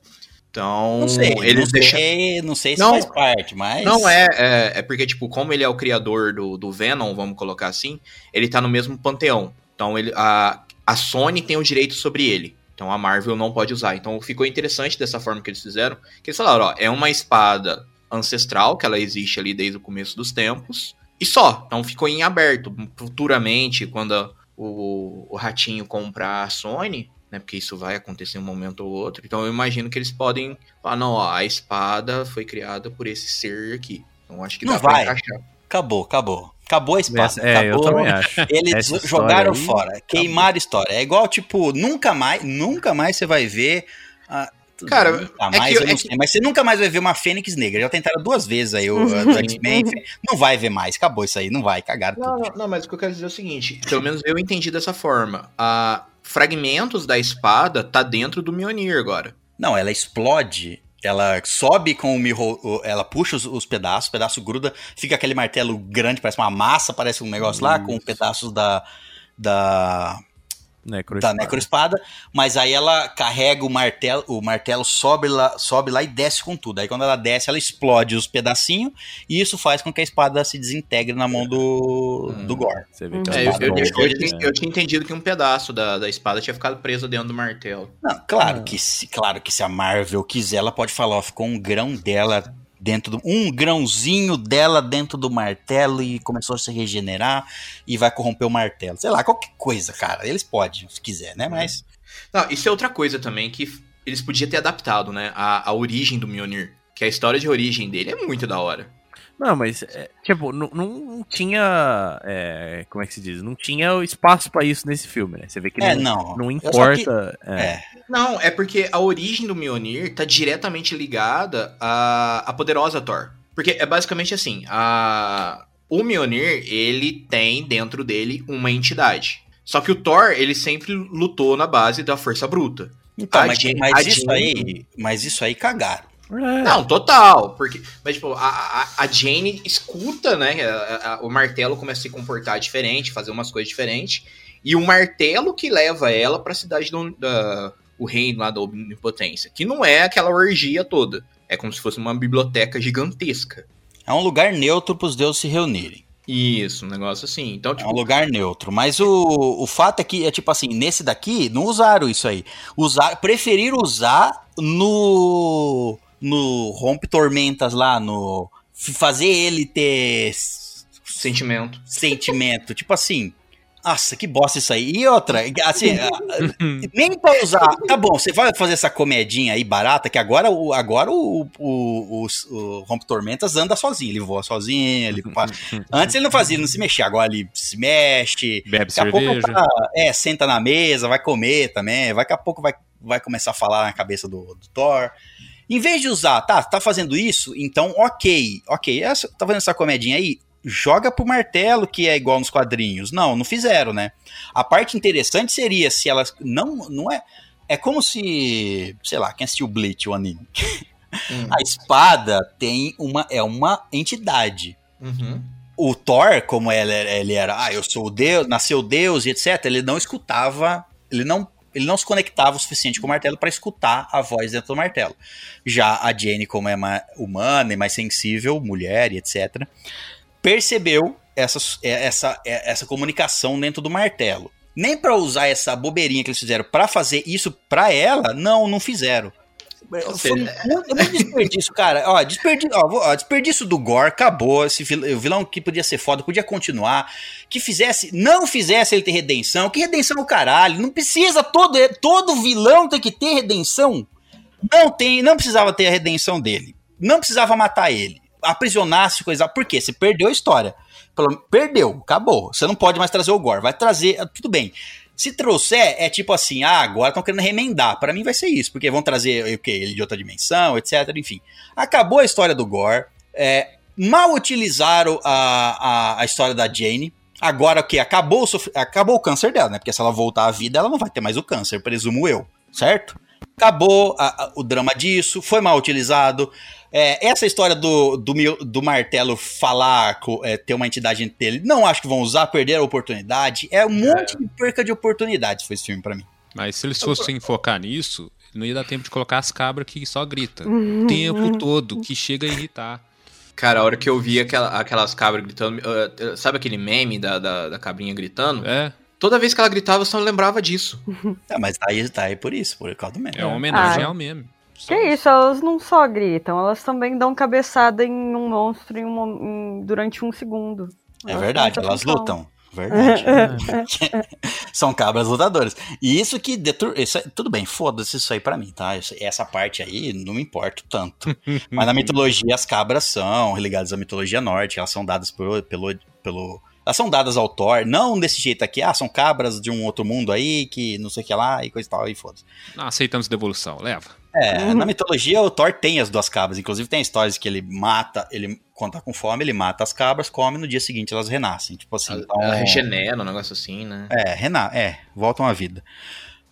Então, Não sei, eles não, deixam... sei não sei se Não. faz parte, mas. Não, é, é, é porque, tipo, como ele é o criador do, do Venom, vamos colocar assim, ele tá no mesmo panteão. Então, ele, a, a Sony tem o direito sobre ele. Então, a Marvel não pode usar. Então, ficou interessante dessa forma que eles fizeram. Que eles falaram, ó, é uma espada ancestral, que ela existe ali desde o começo dos tempos. E só. Então, ficou em aberto. Futuramente, quando o, o Ratinho comprar a Sony, né, porque isso vai acontecer um momento ou outro. Então, eu imagino que eles podem falar, não, ó, a espada foi criada por esse ser aqui. Então, acho que Não dá pra vai. encaixar. Acabou, acabou. Acabou a espada. É, eu acabou. também acho. Eles Essa jogaram aí, fora, queimaram a história. É igual, tipo, nunca mais, nunca mais você vai ver. Cara, nunca é mais, que- eu não é sei, mas você nunca mais vai ver uma Fênix Negra. Já tentaram duas vezes aí o X-Men. Não vai ver mais, acabou isso aí, não vai, cagaram Não, tudo. não, não, mas o que eu quero dizer é o seguinte, pelo menos eu entendi dessa forma. A fragmentos da espada tá dentro do Mjolnir agora. Não, ela explode. Ela sobe com o mirro, o- ela puxa os, os pedaços, o pedaço gruda, fica aquele martelo grande, parece uma massa, parece um negócio lá, com pedaços da, da, Necroespada. da necroespada, mas aí ela carrega o martelo, o martelo sobe lá, sobe lá e desce com tudo. Aí quando ela desce, ela explode os pedacinhos e isso faz com que a espada se desintegre na mão do, Hum. do Gore. Você vê que É, é eu, eu- eu- eu tinha, né? eu tinha entendido que um pedaço da, da espada tinha ficado preso dentro do martelo. Não, claro que se, claro que se a Marvel quiser, ela pode falar, ó, ficou um grão dela dentro do um grãozinho dela dentro do martelo e começou a se regenerar e vai corromper o martelo. Sei lá, qualquer coisa, cara. Eles podem, se quiser, né? Mas Não, isso é outra coisa também que eles podiam ter adaptado, né? A, a origem do Mjolnir. Que a história de origem dele é muito da hora. Não, mas, é, tipo, não, não tinha. é, como é que se diz? Não tinha espaço pra isso nesse filme, né? Você vê que É, não, não. não só que- importa. é. É. Não, é porque a origem do Mjolnir tá diretamente ligada à, à poderosa Thor. Porque é basicamente assim, a... o Mjolnir, ele tem dentro dele uma entidade. Só que o Thor, ele sempre lutou na base da força bruta. Então, A mas, Jane- mas isso aí, mas isso aí cagaram. É. Não, total. Porque, mas, tipo, a, a, Jane escuta, né? a- a- o martelo começa a se comportar diferente, fazer umas coisas diferentes. E o martelo que leva ela pra cidade do, da, o reino lá da Omnipotência. Que não é aquela orgia toda. É como se fosse uma biblioteca gigantesca. É um lugar neutro para os deuses se reunirem. Isso, um negócio assim. Então, É tipo, um lugar neutro. Mas o, o fato é que, é tipo assim, nesse daqui, não usaram isso aí. Usar, preferiram usar no. No Rompe Tormentas lá, no. Fazer ele ter sentimento. sentimento. tipo assim. Nossa, que bosta isso aí. E outra, assim, nem pra usar. Tá bom, você vai fazer essa comedinha aí barata, que agora o, agora o, o, o, o Rompe Tormentas anda sozinho. Ele voa sozinho. Ele Antes ele não fazia, ele não se mexia. Agora ele se mexe. Bebe Daqui a pouco cerveja. tá, é, senta na mesa, vai comer também. Daqui a pouco vai, vai começar a falar na cabeça do, do Thor. Em vez de usar, tá, tá fazendo isso, então ok, ok, essa, tá fazendo essa comedinha aí, joga pro martelo que é igual nos quadrinhos. Não, não fizeram, né? A parte interessante seria se elas. Não, não é. É como se. Sei lá, quem assistiu Bleach, o anime? Hum. A espada tem uma. É uma entidade Uhum. o Thor, como ele, ele era, ah, eu sou o Deus, nasceu Deus e etc, ele não escutava, ele não, ele não se conectava o suficiente com o martelo para escutar a voz dentro do martelo. Já a Jane, como é mais humana e mais sensível, mulher e etc, percebeu essa, essa, essa comunicação dentro do martelo. Nem para usar essa bobeirinha que eles fizeram para fazer isso para ela, não, não fizeram. Foi muito, muito desperdício, cara. Ó, desperdício, ó, desperdício do Gore, acabou. Esse vilão que podia ser foda, podia continuar. Que fizesse, não fizesse ele ter redenção. Que redenção é o caralho? Não precisa, todo, todo vilão tem que ter redenção. Não tem, não precisava ter a redenção dele. Não precisava matar ele. Aprisionasse, coisa. Por quê? Você perdeu a história. Perdeu, acabou. Você não pode mais trazer o Gore. Vai trazer, tudo bem. Se trouxer, é tipo assim, ah, agora estão querendo remendar. Pra mim vai ser isso, porque vão trazer o quê? Ele de outra dimensão, etc. Enfim. Acabou a história do Gore. é, mal utilizaram a, a, a história da Jane. Agora o que? Acabou, o sof- acabou o câncer dela, né? Porque se ela voltar à vida, ela não vai ter mais o câncer, presumo eu. Certo? Acabou a- a- o drama disso, foi mal utilizado. É, essa história do, do, do martelo falar, é, ter uma entidade entre ele, não acho que vão usar, perder a oportunidade. É um monte de perca de oportunidades foi esse filme pra mim. Mas se eles fossem focar nisso, não ia dar tempo de colocar as cabras que só grita. O tempo todo, que chega a irritar. Cara, a hora que eu vi aquela- aquelas cabras gritando. uh, sabe aquele meme da, da, da cabrinha gritando? É, Toda vez que ela gritava, eu só lembrava disso. É, mas tá aí, tá aí por isso, por causa do meme. é uma homenagem Ah. ao meme. Que isso, elas não só gritam, elas também dão cabeçada em um monstro em um em- durante um segundo. É Elas verdade, elas função. lutam. Verdade. São cabras lutadoras. E isso que detur... isso, é- tudo bem, foda-se isso aí pra mim, tá? Essa parte aí não me importa tanto. Mas na mitologia as cabras são ligadas à mitologia norte, elas são dadas pelo, pelo, pelo elas são dadas ao Thor, não desse jeito aqui, ah, são cabras de um outro mundo aí, que não sei o que lá, e coisa e tal, e foda-se. Não aceitamos devolução, leva. É, na mitologia o Thor tem as duas cabras, inclusive tem histórias que ele mata, ele, quando tá com fome, ele mata as cabras, come, no dia seguinte elas renascem, tipo assim. Ela, então- ela regenera, um negócio assim, né? É, rena é, voltam à vida.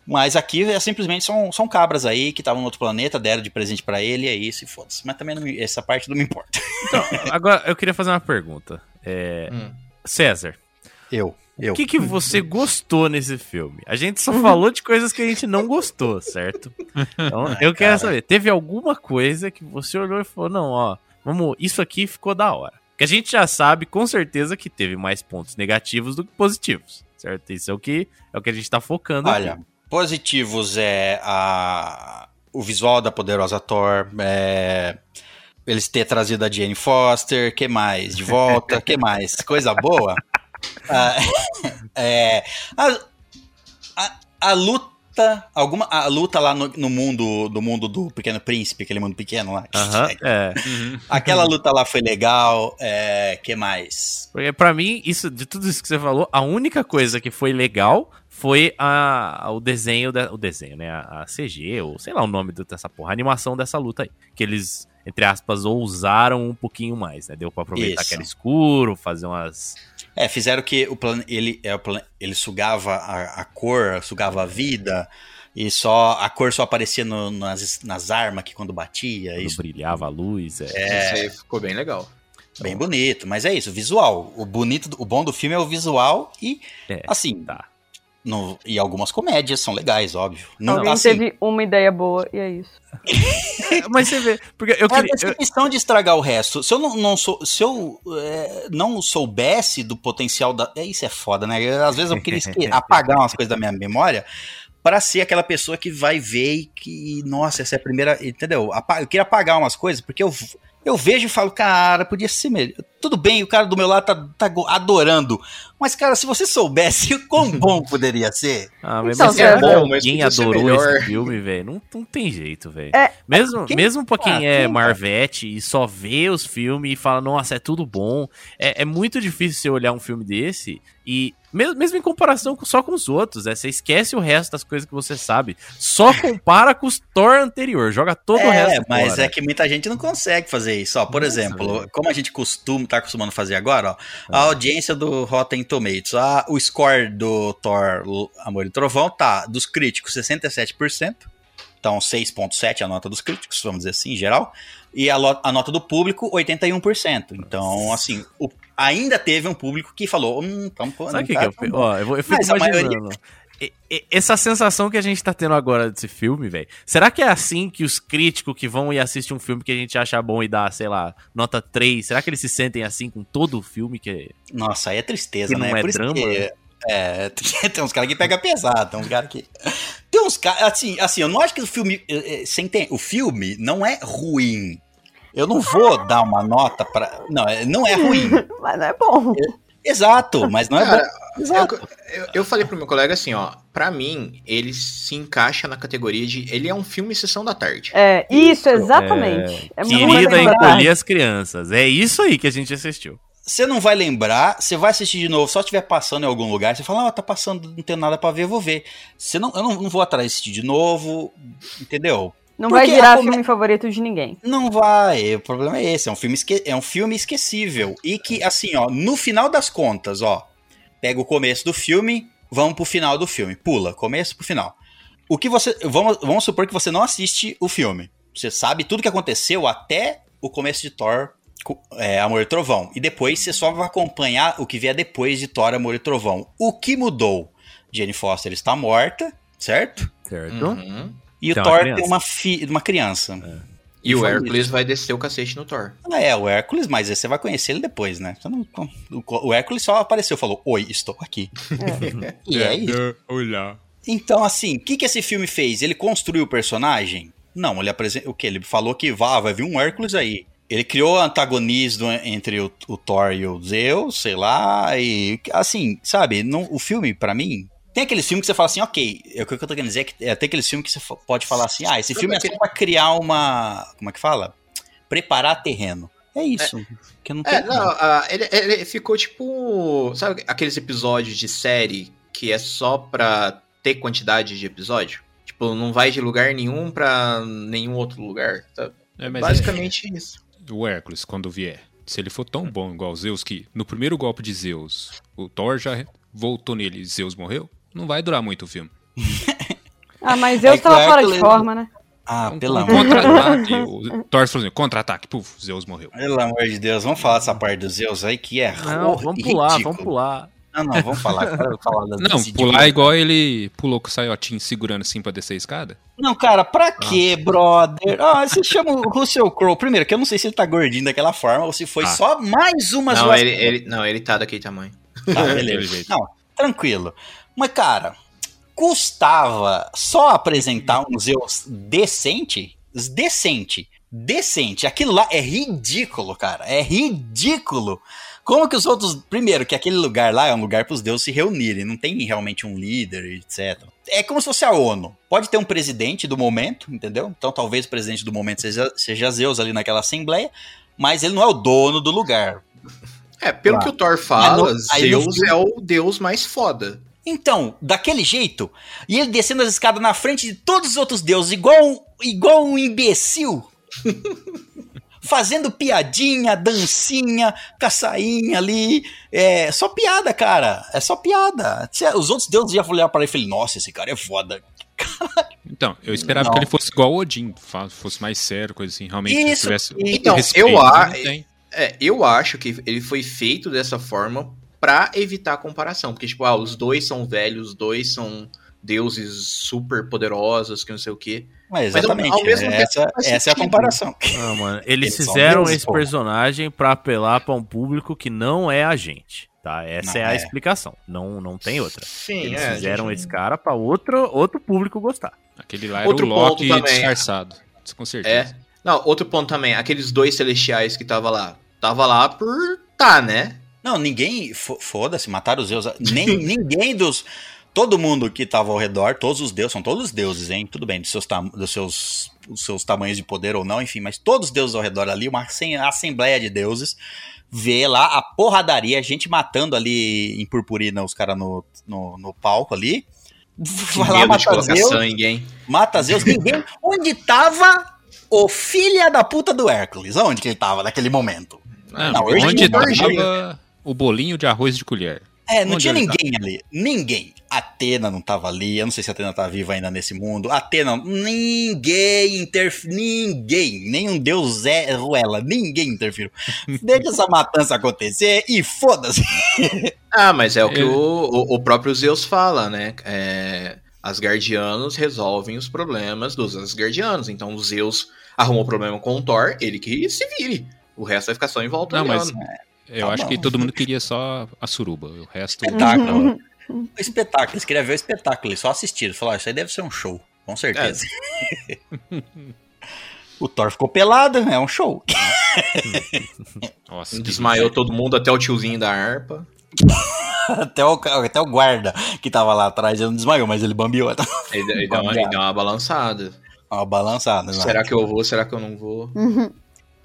Mas aqui é simplesmente são, são cabras aí que estavam no outro planeta, deram de presente pra ele, e é isso, e foda-se. Mas também não me- essa parte não me importa. Agora, eu queria fazer uma pergunta. É, Hum. César, Eu, eu. o que, que você gostou nesse filme? A gente só falou de coisas que a gente não gostou, certo? Então, eu quero cara. saber, teve alguma coisa que você olhou e falou, não, ó, vamos, isso aqui ficou da hora. Que a gente já sabe com certeza que teve mais pontos negativos do que positivos, certo? Isso é o que, é o que a gente tá focando Olha, aqui. positivos é a, o visual da poderosa Thor, é, eles ter trazido a Jane Foster, que mais? De volta, que mais? Coisa boa. Ah, é, a, a, a luta, luta, alguma a luta lá no, no mundo do mundo do Pequeno Príncipe, aquele mundo pequeno lá. Aham, é. Aquela luta lá foi legal. É, que mais? Porque pra mim, isso, de tudo isso que você falou, a única coisa que foi legal foi a, o desenho, da- o desenho, né? A, a CG, ou sei lá o nome do- dessa porra, a animação dessa luta aí. Que eles, entre aspas, ousaram um pouquinho mais, né? Deu pra aproveitar Isso. que era escuro, fazer umas. É, fizeram que o plano ele é o plan- ele sugava a, a cor, sugava a vida. E só a cor só aparecia no- nas, nas armas que quando batia. quando Isso brilhava a luz. É. Isso aí ficou bem legal. bem bonito. Mas é isso, visual. O bonito, o bom do filme é o visual e É, assim. tá. No- e algumas comédias são legais, óbvio. Não, Alguém assim, teve uma ideia boa e é isso. Mas você vê, porque eu É queria. essa questão de estragar o resto. Se eu não, não sou, se eu é, não soubesse do potencial da, é isso é foda, né? Eu, às vezes eu queria esque- apagar umas coisas da minha memória para ser aquela pessoa que vai ver e que, nossa, essa é a primeira, entendeu? Eu queria apagar umas coisas porque eu eu vejo e falo, cara, podia ser melhor. Tudo bem, o cara do meu lado tá, tá adorando. Mas, cara, se você soubesse o quão bom poderia ser. Ah, mas Então, mas é bom, mas ser adorou esse filme, velho? Não, não tem jeito, velho. É, mesmo, quem- mesmo pra quem ah, é quem, Marvete e só vê os filmes e fala, nossa, é tudo bom. É, é muito difícil você olhar um filme desse e, mesmo, em comparação com- só com os outros, é, você esquece o resto das coisas que você sabe. Só compara com os Thor anterior, joga todo o é, resto mas fora. é que muita gente não consegue fazer isso. Ó, por Nossa, exemplo, velho. como a gente costuma, tá acostumando a fazer agora, ó, a Ah. audiência do Rotten Tomatoes, a, o score do Thor Amor e Trovão tá dos críticos 67%, então 6.7 a nota dos críticos, vamos dizer assim, em geral, e a, a nota do público 81%. Então, assim, o- ainda teve um público que falou, hum, pô, Sabe o não que, tá que eu, tão ó, eu, eu fico Mas maioria- imaginando. E- Essa sensação que a gente tá tendo agora desse filme, velho. Será que é assim que os críticos que vão e assistem um filme que a gente acha bom e dá, sei lá, nota 3, será que eles se sentem assim com todo o filme que Nossa, aí é tristeza, Que né? não é Por isso drama, que-? É, tem uns caras que pega pesado, tem uns caras que. Tem uns caras. Assim, assim, eu não acho que o filme. eh, eh, Você entende? O filme não é ruim. Eu não vou dar uma nota pra. Não, é- não é ruim. Mas não é bom. Exato, mas não é Cara, bom. Exato. Eu, eu, falei pro meu colega assim, ó, pra mim, ele se encaixa na categoria de. Ele é um filme sessão da tarde. É, isso, exatamente. É, muito querida encolher as crianças? É isso aí que a gente assistiu. Você não vai lembrar, você vai assistir de novo, só estiver passando em algum lugar, você fala, ah, tá passando, não tem nada pra ver, eu vou ver. Você não, eu não, não vou atrás de assistir de novo, entendeu? Não Porque vai virar come- filme favorito de ninguém. Não vai, o problema é esse, é um filme, esque- é um filme esquecível. E que, assim, ó, no final das contas, ó, pega o começo do filme, vamos pro final do filme, pula, começo pro final. O que você, vamos, vamos supor que você não assiste o filme. Você sabe tudo que aconteceu até o começo de Thor, é, Amor e Trovão. E depois você só vai acompanhar o que vier depois de Thor, Amor e Trovão. O que mudou? Jane Foster está morta, certo? Certo? Uhum. E Tem o uma Thor criança. tem uma, fi, uma criança. E o Hércules vai descer o cacete no Thor. Ah, é, o Hércules, mas você vai conhecer ele depois, né? Você não- o, o Hércules só apareceu, falou, oi, estou aqui. e é isso. Olha. Então, assim, o que, que esse filme fez? Ele construiu o personagem? Não, ele apresentou. O que? Ele falou que vá, vai vir um Hércules aí. Ele criou antagonismo entre o, o Thor e o Zeus, sei lá, e assim, sabe, não, o filme, pra mim, tem aqueles filmes que você fala assim, ok, é o que eu tô querendo dizer é que é, tem aqueles filmes que você pode falar assim, ah, esse filme é só aquele- pra criar uma, como é que fala? Preparar terreno. É isso, que não tem É, não, ah, ele, ele ficou tipo. Sabe aqueles episódios de série que é só pra ter quantidade de episódio? Tipo, não vai de lugar nenhum pra nenhum outro lugar. Tá? É, mas Basicamente isso. é, o Hércules, quando vier, se ele for tão bom igual Zeus, que no primeiro golpe de Zeus, o Thor já voltou nele e Zeus morreu, não vai durar muito o filme. Ah, mas eu É que o tava fora de forma, né? Ah, pelo amor contra-ataque. o Thor falou assim, contra-ataque, puf, Zeus morreu. Pelo amor de Deus, vamos falar dessa parte dos Zeus aí que é Não, vamos pular, ridículo. vamos pular. Não, não, vamos falar. falar Não, pular tipo- igual ele pulou com o saiotinho segurando assim pra descer a escada. Não, cara, pra quê, brother? Ah, você chama o Russell Crowe. Primeiro, que eu não sei se ele tá gordinho daquela forma ou se foi Ah. só mais uma Não zoação. ele, ele- não, ele tá daquele tamanho. Tá, beleza. Não, tranquilo. Mas, cara, custava só apresentar um Zeus decente? Decente. decente. Aquilo lá é ridículo, cara. É ridículo. Como que os outros. Primeiro, que aquele lugar lá é um lugar para os deuses se reunirem. Não tem realmente um líder, etc. É como se fosse a ONU. Pode ter um presidente do momento, entendeu? Então talvez o presidente do momento seja, seja Zeus ali naquela assembleia, mas ele não é o dono do lugar. É, pelo Claro. que o Thor fala, Zeus é o deus mais foda. Então, daquele jeito, e ele descendo as escadas na frente de todos os outros deuses, igual um, igual um imbecil. Fazendo piadinha, dancinha, caçainha ali. É só piada, cara. É só piada. Se- Os outros deuses iam olhar para ele e falar: Nossa, esse cara é foda. Então, eu esperava Não. que ele fosse igual o Odin, fosse mais sério, coisa assim, realmente Isso, tivesse Então, respeito, eu não a-. É, eu acho que ele foi feito dessa forma pra evitar a comparação. Porque, tipo, ah, os dois são velhos, os dois são deuses super poderosos, que não sei o quê. Mas Mas ao- exatamente. ao mesmo tempo essa, essa é a sentido. comparação. Não, mano, eles, Eles fizeram deuses, esse pô. personagem pra apelar pra um público que não é a gente, tá? Essa Não é a é. explicação. Não, não tem outra. Sim, Eles é. fizeram gente- esse cara pra outro, outro público gostar. Aquele lá era Outro o Loki também. disfarçado. Com É. certeza. Não, outro ponto também, aqueles dois celestiais que tava lá. Tava lá por tá, né? Não, ninguém. fo- Foda-se, mataram os deuses. Nem, ninguém dos. Todo mundo que tava ao redor, todos os deuses, são todos deuses, hein? Tudo bem, dos seus, dos seus, os seus tamanhos de poder ou não, enfim, mas todos os deuses ao redor ali, uma assem- assembleia de deuses, vê lá a porradaria, a gente matando ali em purpurina os caras no, no, no palco ali. Que Vai lá, de mata colocar Zeus, sangue, hein? mata Zeus, ninguém. Onde tava o filha da puta do Hércules? Onde que ele tava naquele momento? Ah, Não, onde tava o bolinho de arroz de colher? É, não Onde tinha ninguém ali. Ninguém. Atena não tava ali. Eu não sei se a Atena tá viva ainda nesse mundo. Atena, ninguém interferiu. Ninguém. Nenhum deus é Ruela. Ninguém interferiu. Deixa essa matança acontecer e foda-se. Ah, mas é o que Ele- o, o, o próprio Zeus fala, né? É, Asgardianos resolvem os problemas dos Asgardianos. Então o Zeus arrumou o problema com o Thor, ele que se vire. O resto vai ficar só em volta Não, mas. Eu Tá acho bom. que todo mundo queria só a suruba. O resto. Espetáculo. O espetáculo. Eles queriam ver o espetáculo. Eles só assistiram. Falaram, isso aí deve ser um show. Com certeza. o Thor ficou pelado. É um show. Nossa, Desmaiou todo mundo, até o tiozinho da harpa. Até o, até o guarda que tava lá atrás, ele não desmaiou, mas ele bambiou. Ele, ele deu, uma, ele deu uma balançada. Uma balançada. né? Será que eu vou? Será que eu não vou?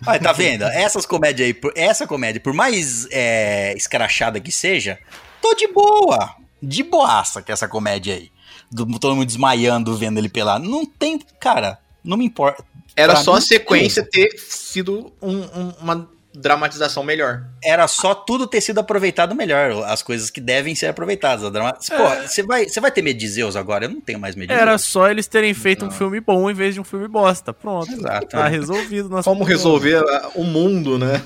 Olha, tá vendo? Essas comédias aí, por- essa comédia, por mais é, escrachada que seja, tô de boa. De boaça que essa comédia aí. Do, todo mundo desmaiando vendo ele pelado. Não tem, cara, não me importa. Era Pra só a sequência ter sido um- um- uma dramatização melhor. Era só tudo ter sido aproveitado melhor. As coisas que devem ser aproveitadas. A drama- Pô, você vai, você vai ter medo de Zeus agora? Eu não tenho mais medo de Era só eles terem feito um filme bom em vez de um filme bosta. Pronto. Exato. Tá resolvido. nosso Como problema. resolver ah, o mundo, né?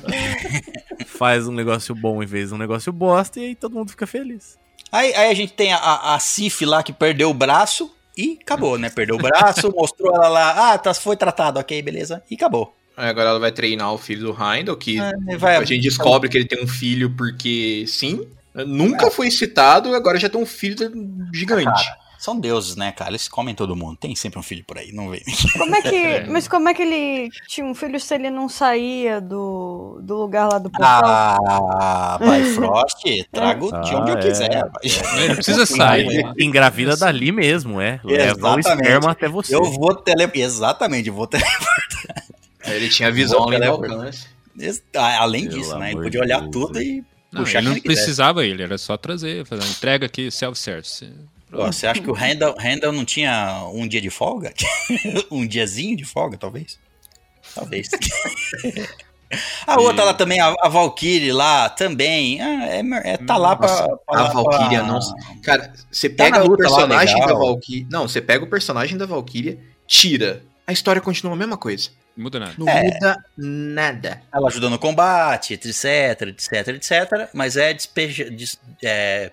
Faz um negócio bom em vez de um negócio bosta e aí todo mundo fica feliz. Aí, aí a gente tem a, a, Sif lá que perdeu o braço e acabou, né? Perdeu o braço, mostrou ela lá, ah, tá, foi tratado, ok, beleza, e acabou. Aí agora ela vai treinar o filho do Heindel, que É, vai- a gente descobre que ele tem um filho porque sim. Nunca foi citado, agora já tem um filho gigante. São deuses, né, cara? Eles comem todo mundo. Tem sempre um filho por aí, não vem. Como é que. Mas como é que ele tinha um filho se ele não saía do, do lugar lá do portal? Ah, Bifrost, trago de onde Ah, eu é. quiser. rapaz. Não precisa sair. Engravida dali mesmo, é. Leva o esperma até você. Eu vou tele... Exatamente, eu vou tele... Ele tinha visão além do alcance. Além Pelo disso, né? Ele podia de olhar Deus, tudo e Não, puxar ele não quisesse. precisava ele, era só trazer, fazer entrega aqui, self-service. Você acha que o Randall, Randall não tinha um dia de folga? um diazinho de folga, talvez? Talvez. a outra lá também, a, a Valkyrie lá também. ah, é, é- tá lá pra. Nossa, pra- a Valkyria pra- não. Cara, você Tá pega na o personagem da legal. Valkyria. Não, você pega o personagem da Valkyria, tira. A história continua a mesma coisa. Não muda nada. Não É. muda nada. Ela ajuda no combate, etc, etc, etc. Mas é despeja. des- é,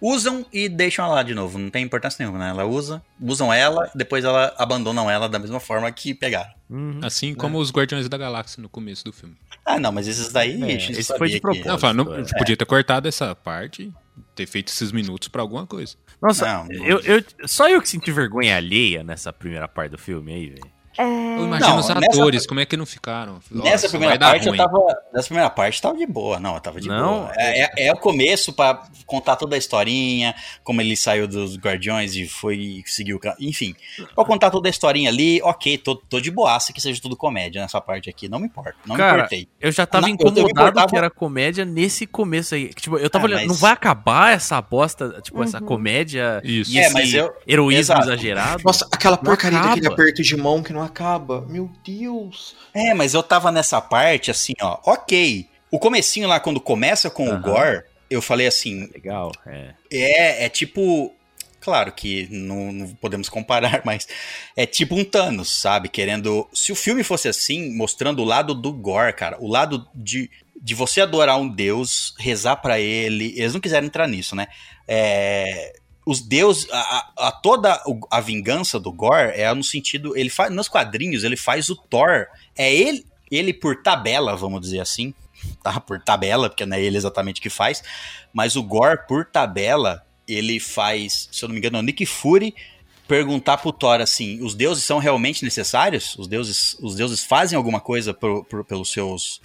usam e deixam ela lá de novo. Não tem importância nenhuma, né? Ela usa, usam ela, depois ela abandonam ela da mesma forma que pegaram. Uhum. Assim como os Guardiões da Galáxia no começo do filme. Ah, não, mas esses daí. É, a gente esse foi de que- propósito. Não, fala, não, é. podia ter cortado essa parte, ter feito esses minutos pra alguma coisa. Nossa, Não, não. eu, eu- só eu que senti vergonha alheia nessa primeira parte do filme aí, velho. É... Eu imagino Não, os nessa- atores, como é que não ficaram? Nessa Nossa, primeira vai dar parte eu tava. Nessa primeira parte tava de boa. Não, eu tava de Não? boa. É, é- é o começo pra contar toda a historinha, como ele saiu dos Guardiões e foi seguir o. Enfim. Pra contar toda a historinha ali, ok, tô, tô de boaça que seja tudo comédia nessa parte aqui. Não me importa. Não me Cara, importei. Eu já tava também incomodado importava- que era comédia nesse começo aí. Tipo, eu tava Ah, olhando, mas- não vai acabar essa bosta, tipo, essa Uhum. comédia Isso. e É, esse mas eu- heroísmo Exato. exagerado? Nossa, aquela porcaria daquele aperto de mão que não acaba. Meu Deus. É, mas eu tava nessa parte assim, ó. Ok. O comecinho lá, quando começa com o Aham. Gore, eu falei assim, Legal, é. É, é tipo. Claro que não, não podemos comparar, mas é tipo um Thanos, sabe? Querendo. Se o filme fosse assim, mostrando o lado do Gore, cara, o lado de, de você adorar um deus, rezar pra ele. Eles não quiseram entrar nisso, né? É, os deuses. A, a- toda a vingança do Gore é no sentido. Ele faz. Nos quadrinhos, ele faz o Thor. É ele, ele por tabela, vamos dizer assim. Tá? Por tabela, porque não é ele exatamente que faz. Mas o Gore, por tabela, ele faz, se eu não me engano, é o Nick Fury perguntar pro Thor assim: os deuses são realmente necessários? Os deuses, os deuses fazem alguma coisa pro- pro- pelos seus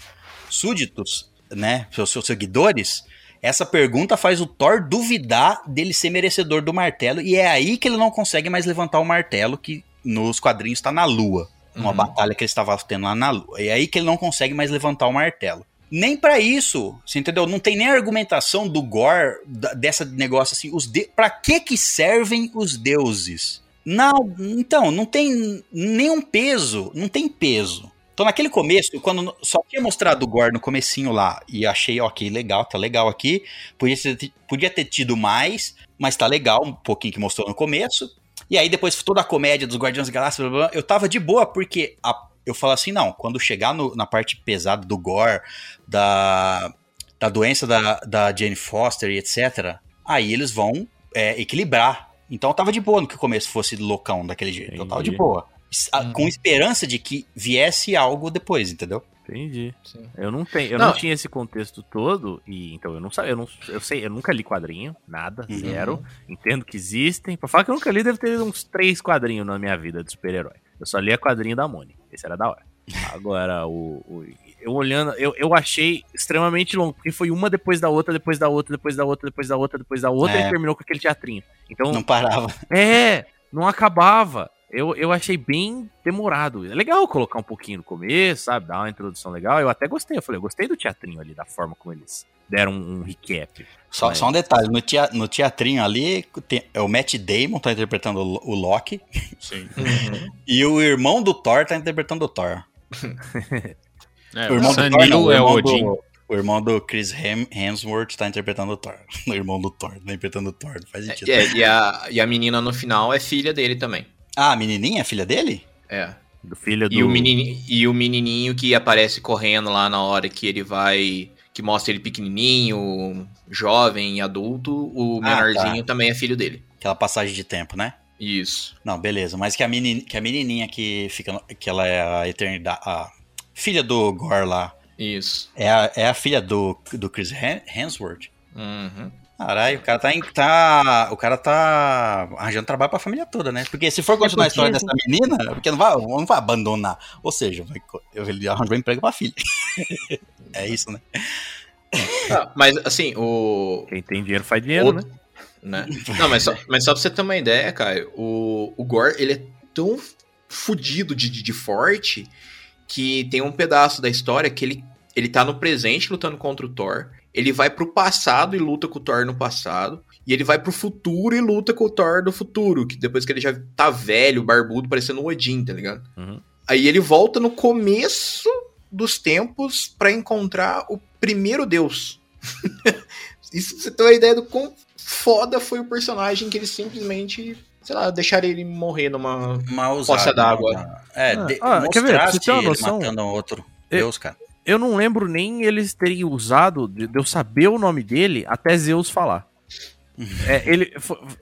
súditos, né? Pelos seus seguidores? Essa pergunta faz o Thor duvidar dele ser merecedor do martelo, e é aí que ele não consegue mais levantar o martelo, que nos quadrinhos está na Lua. Uma Uhum. batalha que ele estava tendo lá na Lua. É aí que ele não consegue mais levantar o martelo. Nem pra isso, você entendeu? Não tem nem argumentação do Gore da- dessa negócio assim. Os de... Pra que que servem os deuses? Não, então, não tem nenhum peso, não tem peso. Então naquele começo, quando só tinha mostrado o Gore no comecinho lá, e achei, ok, legal, tá legal aqui, podia ter, podia ter tido mais, mas tá legal, um pouquinho que mostrou no começo. E aí depois toda a comédia dos Guardiões da Galáxia, blá, blá, blá, eu tava de boa, porque a- eu falo assim, não, quando chegar no- na parte pesada do Gore, da, da doença da, da Jane Foster e etc., aí eles vão é, equilibrar. Então eu tava de boa no que o começo fosse loucão daquele jeito. Eu tava de Entendi. boa. Com esperança de que viesse algo depois, entendeu? Entendi. Sim. Eu não tenho, eu não, Não. tinha esse contexto todo e então eu não sabia, eu não, eu sei, eu nunca li quadrinho, nada, Uhum. zero. Entendo que existem. Pra falar que eu nunca li, deve ter uns três quadrinhos na minha vida de super-herói. Eu só lia quadrinho da Mônica. Esse era da hora. Agora o, o- eu olhando, eu, eu achei extremamente longo, porque foi uma depois da outra, depois da outra, depois da outra, depois da outra, depois da outra É. e terminou com aquele teatrinho. Então, Não parava. é, não acabava. Eu, eu achei bem demorado. É legal colocar um pouquinho no começo, sabe? Dar uma introdução legal. Eu até gostei. Eu falei, eu gostei do teatrinho ali, da forma como eles deram um recap. Só, Mas- só um detalhe, no, tea- no teatrinho ali, tem- é o Matt Damon tá interpretando o, o Loki, Sim. e o irmão do Thor tá interpretando o Thor. É, o o irmão do Thor não, o é o Odin. do, o irmão do Chris Hem- Hemsworth tá interpretando o Thor. O irmão do Thor tá interpretando o Thor, não faz sentido. É, e, a, e a menina no final é filha dele também. Ah, a menininha é filha dele? É. Do filho do. E o, menininho, e o menininho que aparece correndo lá na hora que ele vai. Que mostra ele pequenininho, jovem, adulto. O Ah, menorzinho também é filho dele. Aquela passagem de tempo, né? Isso. Não, beleza. Mas que a, meni, que a menininha que fica. no- que ela é a eternidade. A filha do Gore lá. Isso. É a, é a filha do, do Chris Hem- Hemsworth. Uhum. Caralho, o cara tá, em- tá. O cara tá arranjando trabalho pra família toda, né? Porque se for continuar a história dessa menina, porque não vai, não vai abandonar. Ou seja, vai, ele arranjou emprego pra filha. é isso, né? Ah, mas assim, o. Quem tem dinheiro faz dinheiro, Outro- né? né? Não, mas só, mas só pra você ter uma ideia, cara, o, o Gore, ele é tão fudido de, de, de forte que tem um pedaço da história que ele, ele tá no presente lutando contra o Thor, ele vai pro passado e luta com o Thor no passado, e ele vai pro futuro e luta com o Thor do futuro, que depois que ele já tá velho, barbudo, parecendo um Odin, tá ligado? Uhum. Aí ele volta no começo dos tempos pra encontrar o primeiro deus. Isso pra você ter uma ideia do quão foda foi o personagem que ele simplesmente, sei lá, deixaram ele morrer numa. Mal Poça d'água. né? É, Ah, de, ah, quer ver? Pra você mostraste ter uma noção- matando um outro Eu- Deus, cara. Eu não lembro nem eles terem usado, de de eu saber o nome dele, até Zeus falar. É, ele,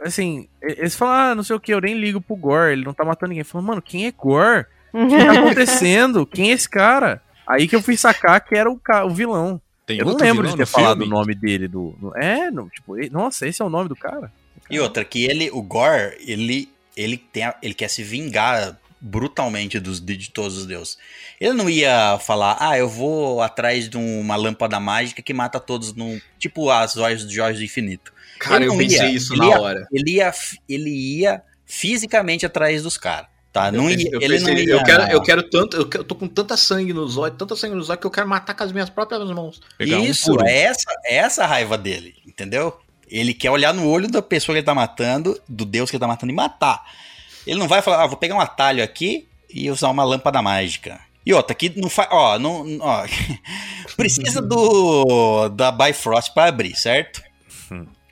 assim, eles falam, ah, não sei o que, eu nem ligo pro Gore, ele não tá matando ninguém. Falam, mano, quem é Gore? O que tá acontecendo? Quem é esse cara? Aí que eu fui sacar que era o, o vilão. Tem eu não lembro de ter no falado filme? o nome dele do. no- é, não, tipo, e- nossa, esse é o nome do cara. E outra, que ele, o Gore, ele, ele, tem a- ele quer se vingar brutalmente dos, de todos os deuses. Ele não ia falar, ah, eu vou atrás de uma lâmpada mágica que mata todos, no, tipo as olhos de Jorge do Infinito. Cara, Ele eu não pensei ia, isso ele na ia- hora. Ele ia, ele ia fisicamente atrás dos caras, tá? Não eu, ia, pensei- eu ele não pensei, ia... eu quero, eu quero tanto, eu, quero- eu tô com tanta sangue nos olhos, tanta sangue nos olhos que eu quero matar com as minhas próprias mãos. Pegar Isso, um. é essa, é essa a raiva dele, entendeu? Ele quer olhar no olho da pessoa que ele tá matando, do Deus que ele tá matando e matar. Ele não vai falar, ah, vou pegar um atalho aqui e usar uma lâmpada mágica. E outra, aqui não faz. Ó, não. Ó, precisa do. da Bifrost pra abrir, certo?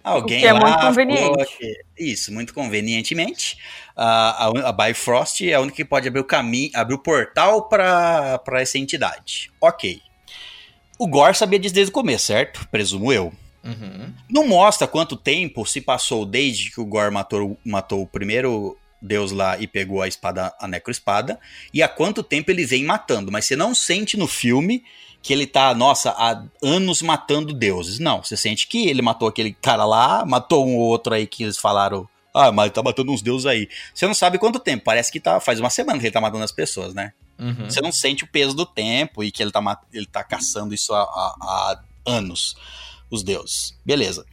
Alguém O que é lá muito conveniente. que- isso, muito convenientemente. A, a, a Bifrost é a única que pode abrir o caminho, abrir o portal pra pra essa entidade. Ok. O Gore sabia disso desde o começo, certo? Presumo eu. Uhum. Não mostra quanto tempo se passou desde que o Gore matou, matou o primeiro deus lá e pegou a espada, a necroespada, e há quanto tempo ele vem matando. Mas você não sente no filme que ele tá, nossa, há anos matando deuses. Não, você sente que ele matou aquele cara lá, matou um ou outro aí que eles falaram. Ah, mas ele tá matando uns deuses aí. Você não sabe quanto tempo, parece que tá, faz uma semana que ele tá matando as pessoas, né? Uhum. Você não sente o peso do tempo e que ele tá, ele tá caçando isso há, há- há anos, os deuses. Beleza.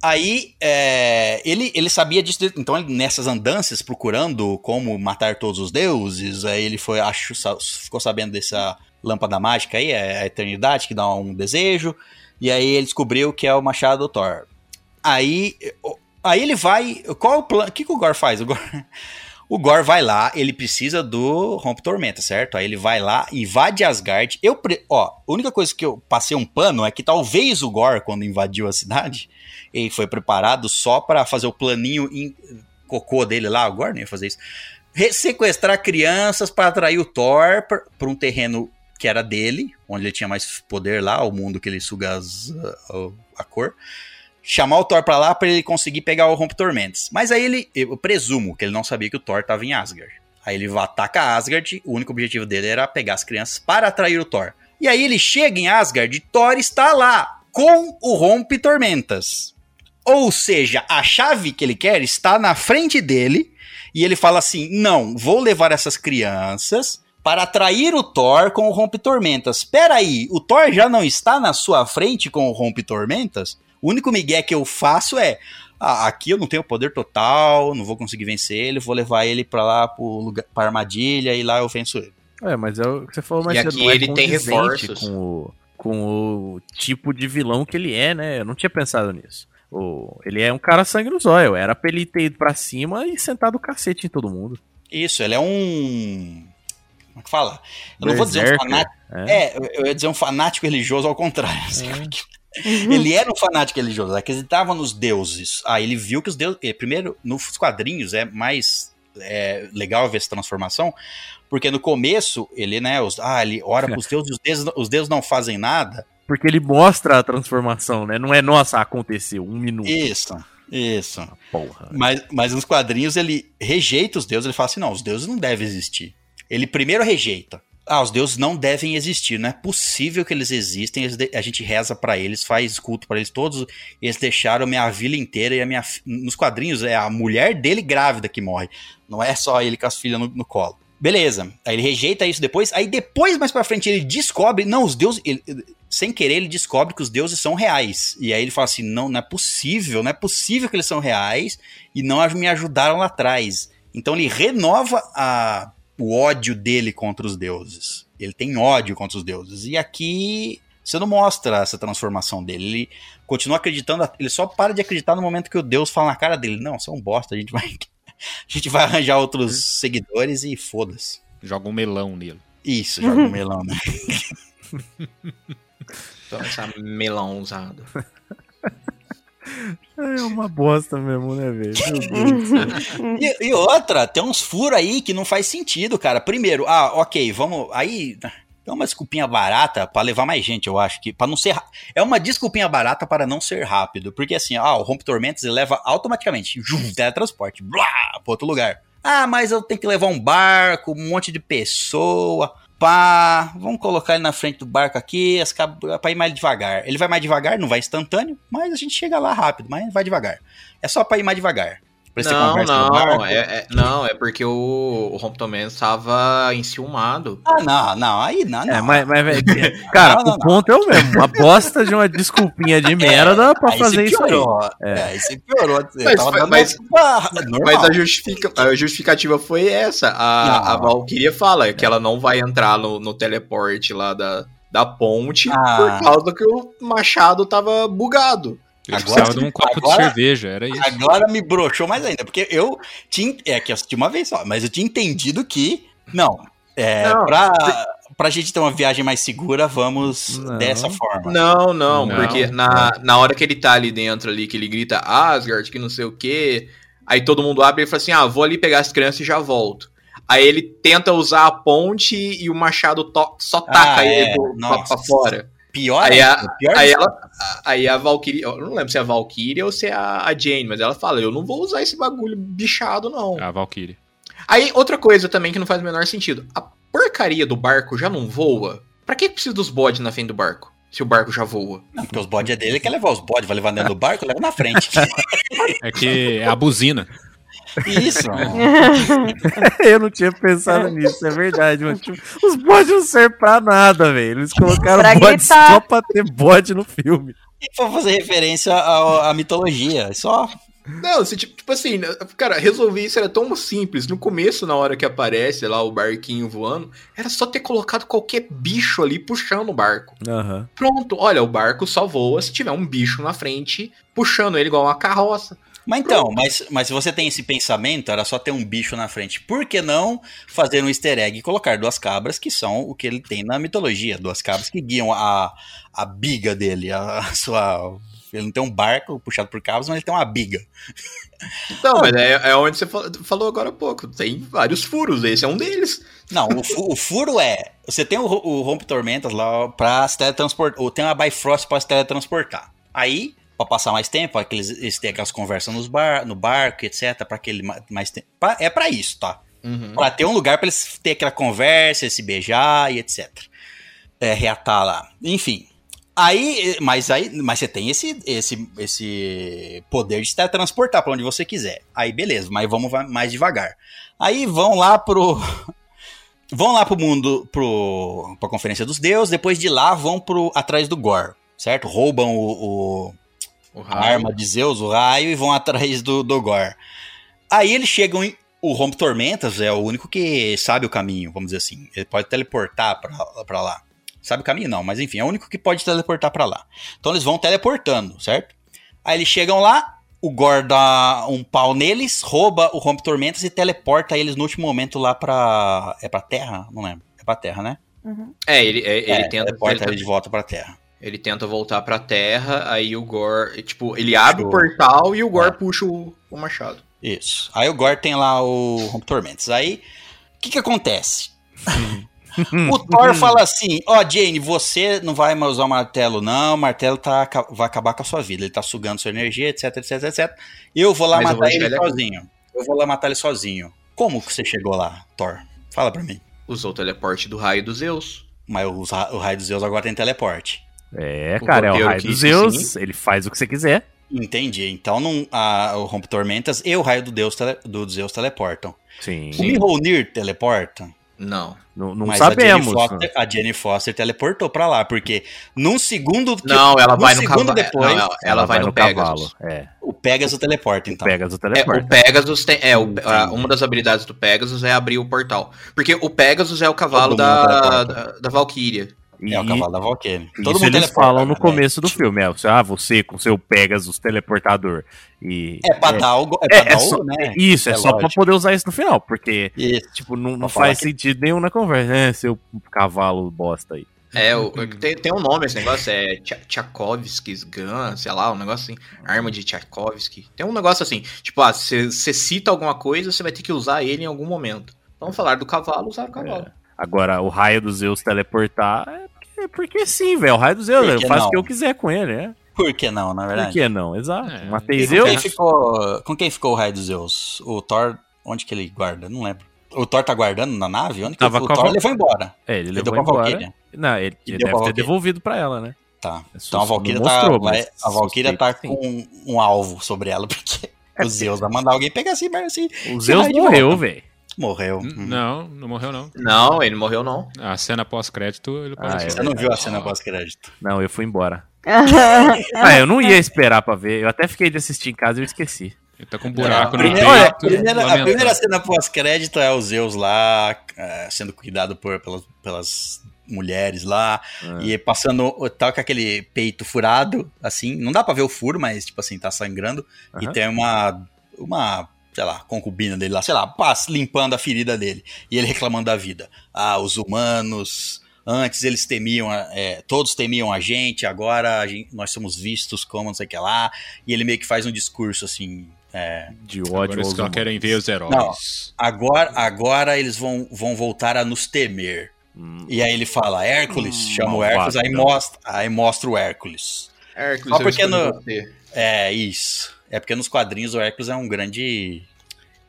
Aí, é, ele, ele sabia disso, então ele, nessas andanças, procurando como matar todos os deuses, aí ele foi, acho, ficou sabendo dessa lâmpada mágica aí, é a eternidade, que dá um desejo, e aí ele descobriu que é o machado do Thor. Aí, aí ele vai, qual o plano, o que, que o Gore faz? O Gore, o Gore vai lá, ele precisa do Rompe Tormenta, certo? Aí ele vai lá, invade Asgard. Eu, pre- ó, a única coisa que eu passei um pano é que talvez o Gore, quando invadiu a cidade, ele foi preparado só pra fazer o planinho cocô dele lá. O Gore não ia fazer isso. Sequestrar crianças para atrair o Thor pra um terreno que era dele, onde ele tinha mais poder lá, o mundo que ele suga as- a, a cor chamar o Thor pra lá pra ele conseguir pegar o Rompe Tormentos. Mas aí ele, eu presumo que ele não sabia que o Thor tava em Asgard. Aí ele vai atacar Asgard, o único objetivo dele era pegar as crianças para atrair o Thor. E aí ele chega em Asgard e Thor está lá com o Rompe Tormentas. Ou seja, a chave que ele quer está na frente dele e ele fala assim: "Não, vou levar essas crianças para atrair o Thor com o Rompe Tormentas. Espera aí, o Thor já não está na sua frente com o Rompe Tormentas? O único migué que eu faço é. Ah, aqui eu não tenho poder total, não vou conseguir vencer ele, vou levar ele pra lá pro lugar, pra armadilha e lá eu venço ele. É, mas é o que você falou mais E cedo, aqui não é ele tem reforços. Com o, com o tipo de vilão que ele é, né? Eu não tinha pensado nisso. O, ele é um cara sangue no zóio. Era pra ele ter ido pra cima e sentado o cacete em todo mundo. Isso, ele é um. Como é que fala? Eu não vou dizer um Berserker, fanático. É. É, eu- ia dizer um fanático religioso ao contrário. assim, porque Ele era um fanático religioso, acreditava nos deuses. Ah, ele viu que os deuses. eh, Primeiro, nos quadrinhos é mais é, legal ver essa transformação, porque no começo ele, né, os, ah, ele ora pros deuses, os deuses, os deuses não fazem nada. Porque ele mostra a transformação, né? Não é, nossa, aconteceu, um minuto. Isso, isso. Porra. Mas, mas nos quadrinhos ele rejeita os deuses, ele fala assim: não, os deuses não devem existir. Ele primeiro rejeita. Ah, os deuses não devem existir, não é possível que eles existem. eles de- a gente reza pra eles, faz culto pra eles todos. Eles deixaram minha vila inteira e a minha. Nos quadrinhos é a mulher dele grávida que morre. Não é só ele com as filhas no, no colo. Beleza. Aí ele rejeita isso depois. Aí depois, mais pra frente, ele descobre. Não, os deuses. ele- sem querer, ele descobre que os deuses são reais. E aí ele fala assim: não, não é possível, não é possível que eles são reais e não me ajudaram lá atrás. Então ele renova a, o ódio dele contra os deuses. Ele tem ódio contra os deuses. E aqui você não mostra essa transformação dele. Ele continua acreditando, ele só para de acreditar no momento que o Deus fala na cara dele: não, você é um bosta, a gente vai, a gente vai arranjar outros seguidores e foda-se. Joga um melão nele. Isso, joga um melão, né? Só essa melãozada. É uma bosta mesmo, né, velho? Céu. E, e outra, tem uns furos aí que não faz sentido, cara. Primeiro, ah, ok, vamos. Aí. É uma desculpinha barata pra levar mais gente, eu acho que. para não ser. É uma desculpinha barata para não ser rápido. Porque assim, ah, o Rompe Tormentos ele leva automaticamente. Teletransporte. Blá, pra outro lugar. Ah, mas eu tenho que levar um barco, um monte de pessoa. Pá, vamos colocar ele na frente do barco aqui, as cab- pra ir mais devagar. Ele vai mais devagar, não vai instantâneo, mas a gente chega lá rápido, mas vai devagar. É só pra ir mais devagar. Pra Não, não, é, é- não, é porque o, o Rompton Man estava enciumado. Ah, não, não, aí não, não. É, mas, mas cara, Não, não, o ponto é o mesmo. Uma bosta de uma desculpinha de merda pra Aí fazer isso aí. É. É, aí você piorou. Você Mas tava dando mas- uma-. Mas a, justifica- a justificativa foi essa. A, a. Valkyria fala que ela não vai entrar no, no teleporte lá da, da ponte Ah. por causa que o machado tava bugado. Ele Agora- precisava de um copo agora- de cerveja, era isso. Agora me broxou mais ainda, porque eu tinha. É que eu assisti uma vez só, mas eu tinha entendido que. Não. É, Não, pra, pra gente ter uma viagem mais segura, vamos Não. dessa forma. Não, não, Não. porque na, na hora que ele tá ali dentro ali, que ele grita Asgard, que não sei o quê, aí todo mundo abre e fala assim, ah, vou ali pegar as crianças e já volto. Aí ele tenta usar a ponte e o machado to- só taca Ah, ele é. pra, pra fora. Pior Aí ainda, a- pior Aí ela, aí a Valkyrie, eu não lembro se é a Valkyrie ou se é a, a Jane, mas ela fala, eu não vou usar esse bagulho bichado, não. A Valkyrie. Aí, outra coisa também que não faz o menor sentido. A porcaria do barco já não voa? Pra que precisa dos bodes na frente do barco? Se o barco já voa. Não, porque os bodes é dele, ele quer levar os bodes, vai levar dentro do barco, leva na frente. É que é a buzina. Isso. Eu não tinha pensado nisso, é verdade, mano. Tipo, os bodes não servem pra nada, velho. Eles colocaram Pra bode gritar. só pra ter bode no filme. E pra fazer referência ao- à mitologia. Só. Não, se, tipo, tipo assim, cara, resolver isso era tão simples. No começo, na hora que aparece lá o barquinho voando, era só ter colocado qualquer bicho ali puxando o barco. Aham. Pronto, olha, o barco só voa se tiver um bicho na frente puxando ele igual uma carroça. Mas então, mas, mas se você tem esse pensamento, era só ter um bicho na frente. Por que não fazer um easter egg e colocar duas cabras, que são o que ele tem na mitologia? Duas cabras que guiam a, a biga dele, a, sua. Ele não tem um barco puxado por cabras, mas ele tem uma biga. Então, mas é, é onde você fal- falou agora há pouco. Tem vários furos, esse é um deles. Não, o, fu- o furo é. Você tem o, o Rompe Tormentas lá pra se teletransportar. Ou tem uma Bifrost pra se teletransportar. Aí, pra passar mais tempo, aqueles, eles têm aquelas conversas nos bar, no barco, etc. Pra aquele ma- mais tempo. Pra- é pra isso, tá? Pra ter um lugar pra eles ter aquela conversa, se beijar e etc. É, reatar lá. Enfim. Aí, mas aí, mas você tem esse, esse, esse poder de se teletransportar pra onde você quiser. Aí, beleza, mas vamos va- mais devagar. Aí vão lá pro. Vão lá pro mundo, pro, pra Conferência dos Deuses, depois de lá vão pro, atrás do Gore, certo? Roubam o- O a arma de Zeus, o raio, e vão atrás do, do Gore. Aí eles chegam em. O Rompe Tormentas é o único que sabe o caminho, vamos dizer assim. Ele pode teleportar pra, pra lá. Sabe o caminho? Não, mas enfim, é o único que pode teleportar pra lá. Então eles vão teleportando, certo? Aí eles chegam lá, o Gore dá um pau neles, rouba o Rompe Tormentas e teleporta eles no último momento lá pra. É pra Terra? Não lembro. É pra Terra, né? É, ele, é, ele, é, tenta, teleporta ele, ele de volta pra Terra. Ele tenta voltar pra terra, aí o Gore, tipo, ele abre o portal e o Gore É. puxa o, o machado. Isso. Aí o Gore tem lá o Rompe Tormentos. Aí, o que que acontece? o Thor fala assim, ó Jane, você não vai mais usar o martelo não, o martelo tá, vai acabar com a sua vida, ele tá sugando sua energia, etc, etc, etc. Eu vou lá Mas vou matar ele ele sozinho. Eu vou lá matar ele sozinho. Como que você chegou lá, Thor? Fala pra mim. Usou o teleporte do raio dos Zeus. Mas o raio dos Zeus agora tem teleporte. É, O cara, é o raio dos Zeus. Ele faz o que você quiser. Entendi. Então não, a, o Rompe Tormentas e o raio do Deus, tele- do Zeus teleportam. Sim. O Mjolnir teleporta? Não. Não, não Mas sabemos. A Jane, Foster, a Jane Foster teleportou pra lá, porque num segundo. que- Não, ela vai no segundo cavalo. depois, Não, ela, ela vai, no, Pegasus. É, o Pegasus teleporta, então. Pegasus É, teleporta. o Pegasus tem. É, o- a- uma das habilidades do Pegasus é abrir o portal. Porque o Pegasus é o cavalo da, da, da Valkyria. E É o cavalo da Valkyrie. isso eles falam no né? começo do filme. É, você- ah, você com seu Pegasus teleportador. E, É pra dar o. go- É pra é, dar é o, só, né? Isso, é, É só pra poder usar isso no final. Porque, Isso. tipo, não, não faz que- sentido nenhum na conversa, né? Seu cavalo bosta aí. É, o, tem, tem um nome esse negócio, é Tcha- Tchaikovsky's Gun, sei lá, um negócio assim. Arma de Tchaikovsky. Tem um negócio assim, tipo, ah, você cita alguma coisa, você vai ter que usar ele em algum momento. Então, falar do cavalo, usar o cavalo. Agora, o raio dos Zeus teleportar é porque, porque sim, velho. O raio dos Zeus, Por eu faço não? o que eu quiser com ele, né? Por que não, na Por verdade? que não? Exato. É. Matei com, Zeus. quem ficou, com quem ficou o raio dos Zeus? O Thor, onde que ele guarda? Não lembro. O Thor tá guardando na nave? Onde que Tava o com a Thor Val- levou embora? É, ele Ele levou deu pra embora. Valkyria. Não, ele, ele deve ter devolvido pra ela, né? Tá. Isso Então a Valkyria mostrou, tá, mas vai- a Valkyria tá com um alvo sobre ela, porque O Zeus vai mandar alguém pegar assim, mas assim. O Zeus morreu, velho. Morreu. N- Hum. Não, não morreu não. Não, ele morreu não. A cena pós-crédito, ele Ah. Você não viu a cena pós-crédito. Não, eu fui embora. Ah, eu não ia esperar pra ver. Eu até fiquei de assistir em casa e eu esqueci. Ele tá com um buraco a no primeira, peito. olha, primeira- a primeira cena pós-crédito é o Zeus lá, eh, sendo cuidado por, pelas, pelas mulheres lá, Ah. e passando, tá com aquele peito furado, assim, não dá pra ver o furo, mas, tipo assim, tá sangrando, e Aham. tem uma, uma, sei lá, concubina dele lá, sei lá, limpando a ferida dele, e ele reclamando da vida. Ah, os humanos... Antes eles temiam, é, todos temiam a gente, agora a gente- nós somos vistos como não sei o que lá. E ele meio que faz um discurso assim, é, De Agora ódio eles humanos. querem ver os heróis. Agora, agora eles vão, vão voltar a nos temer. Hum, E aí ele fala, Hércules, Hum, chama o Hércules, aí malvadão. mostra, aí mostra o Hércules. Hércules, Só porque no-. É, isso. É porque nos quadrinhos o Hércules é um grande.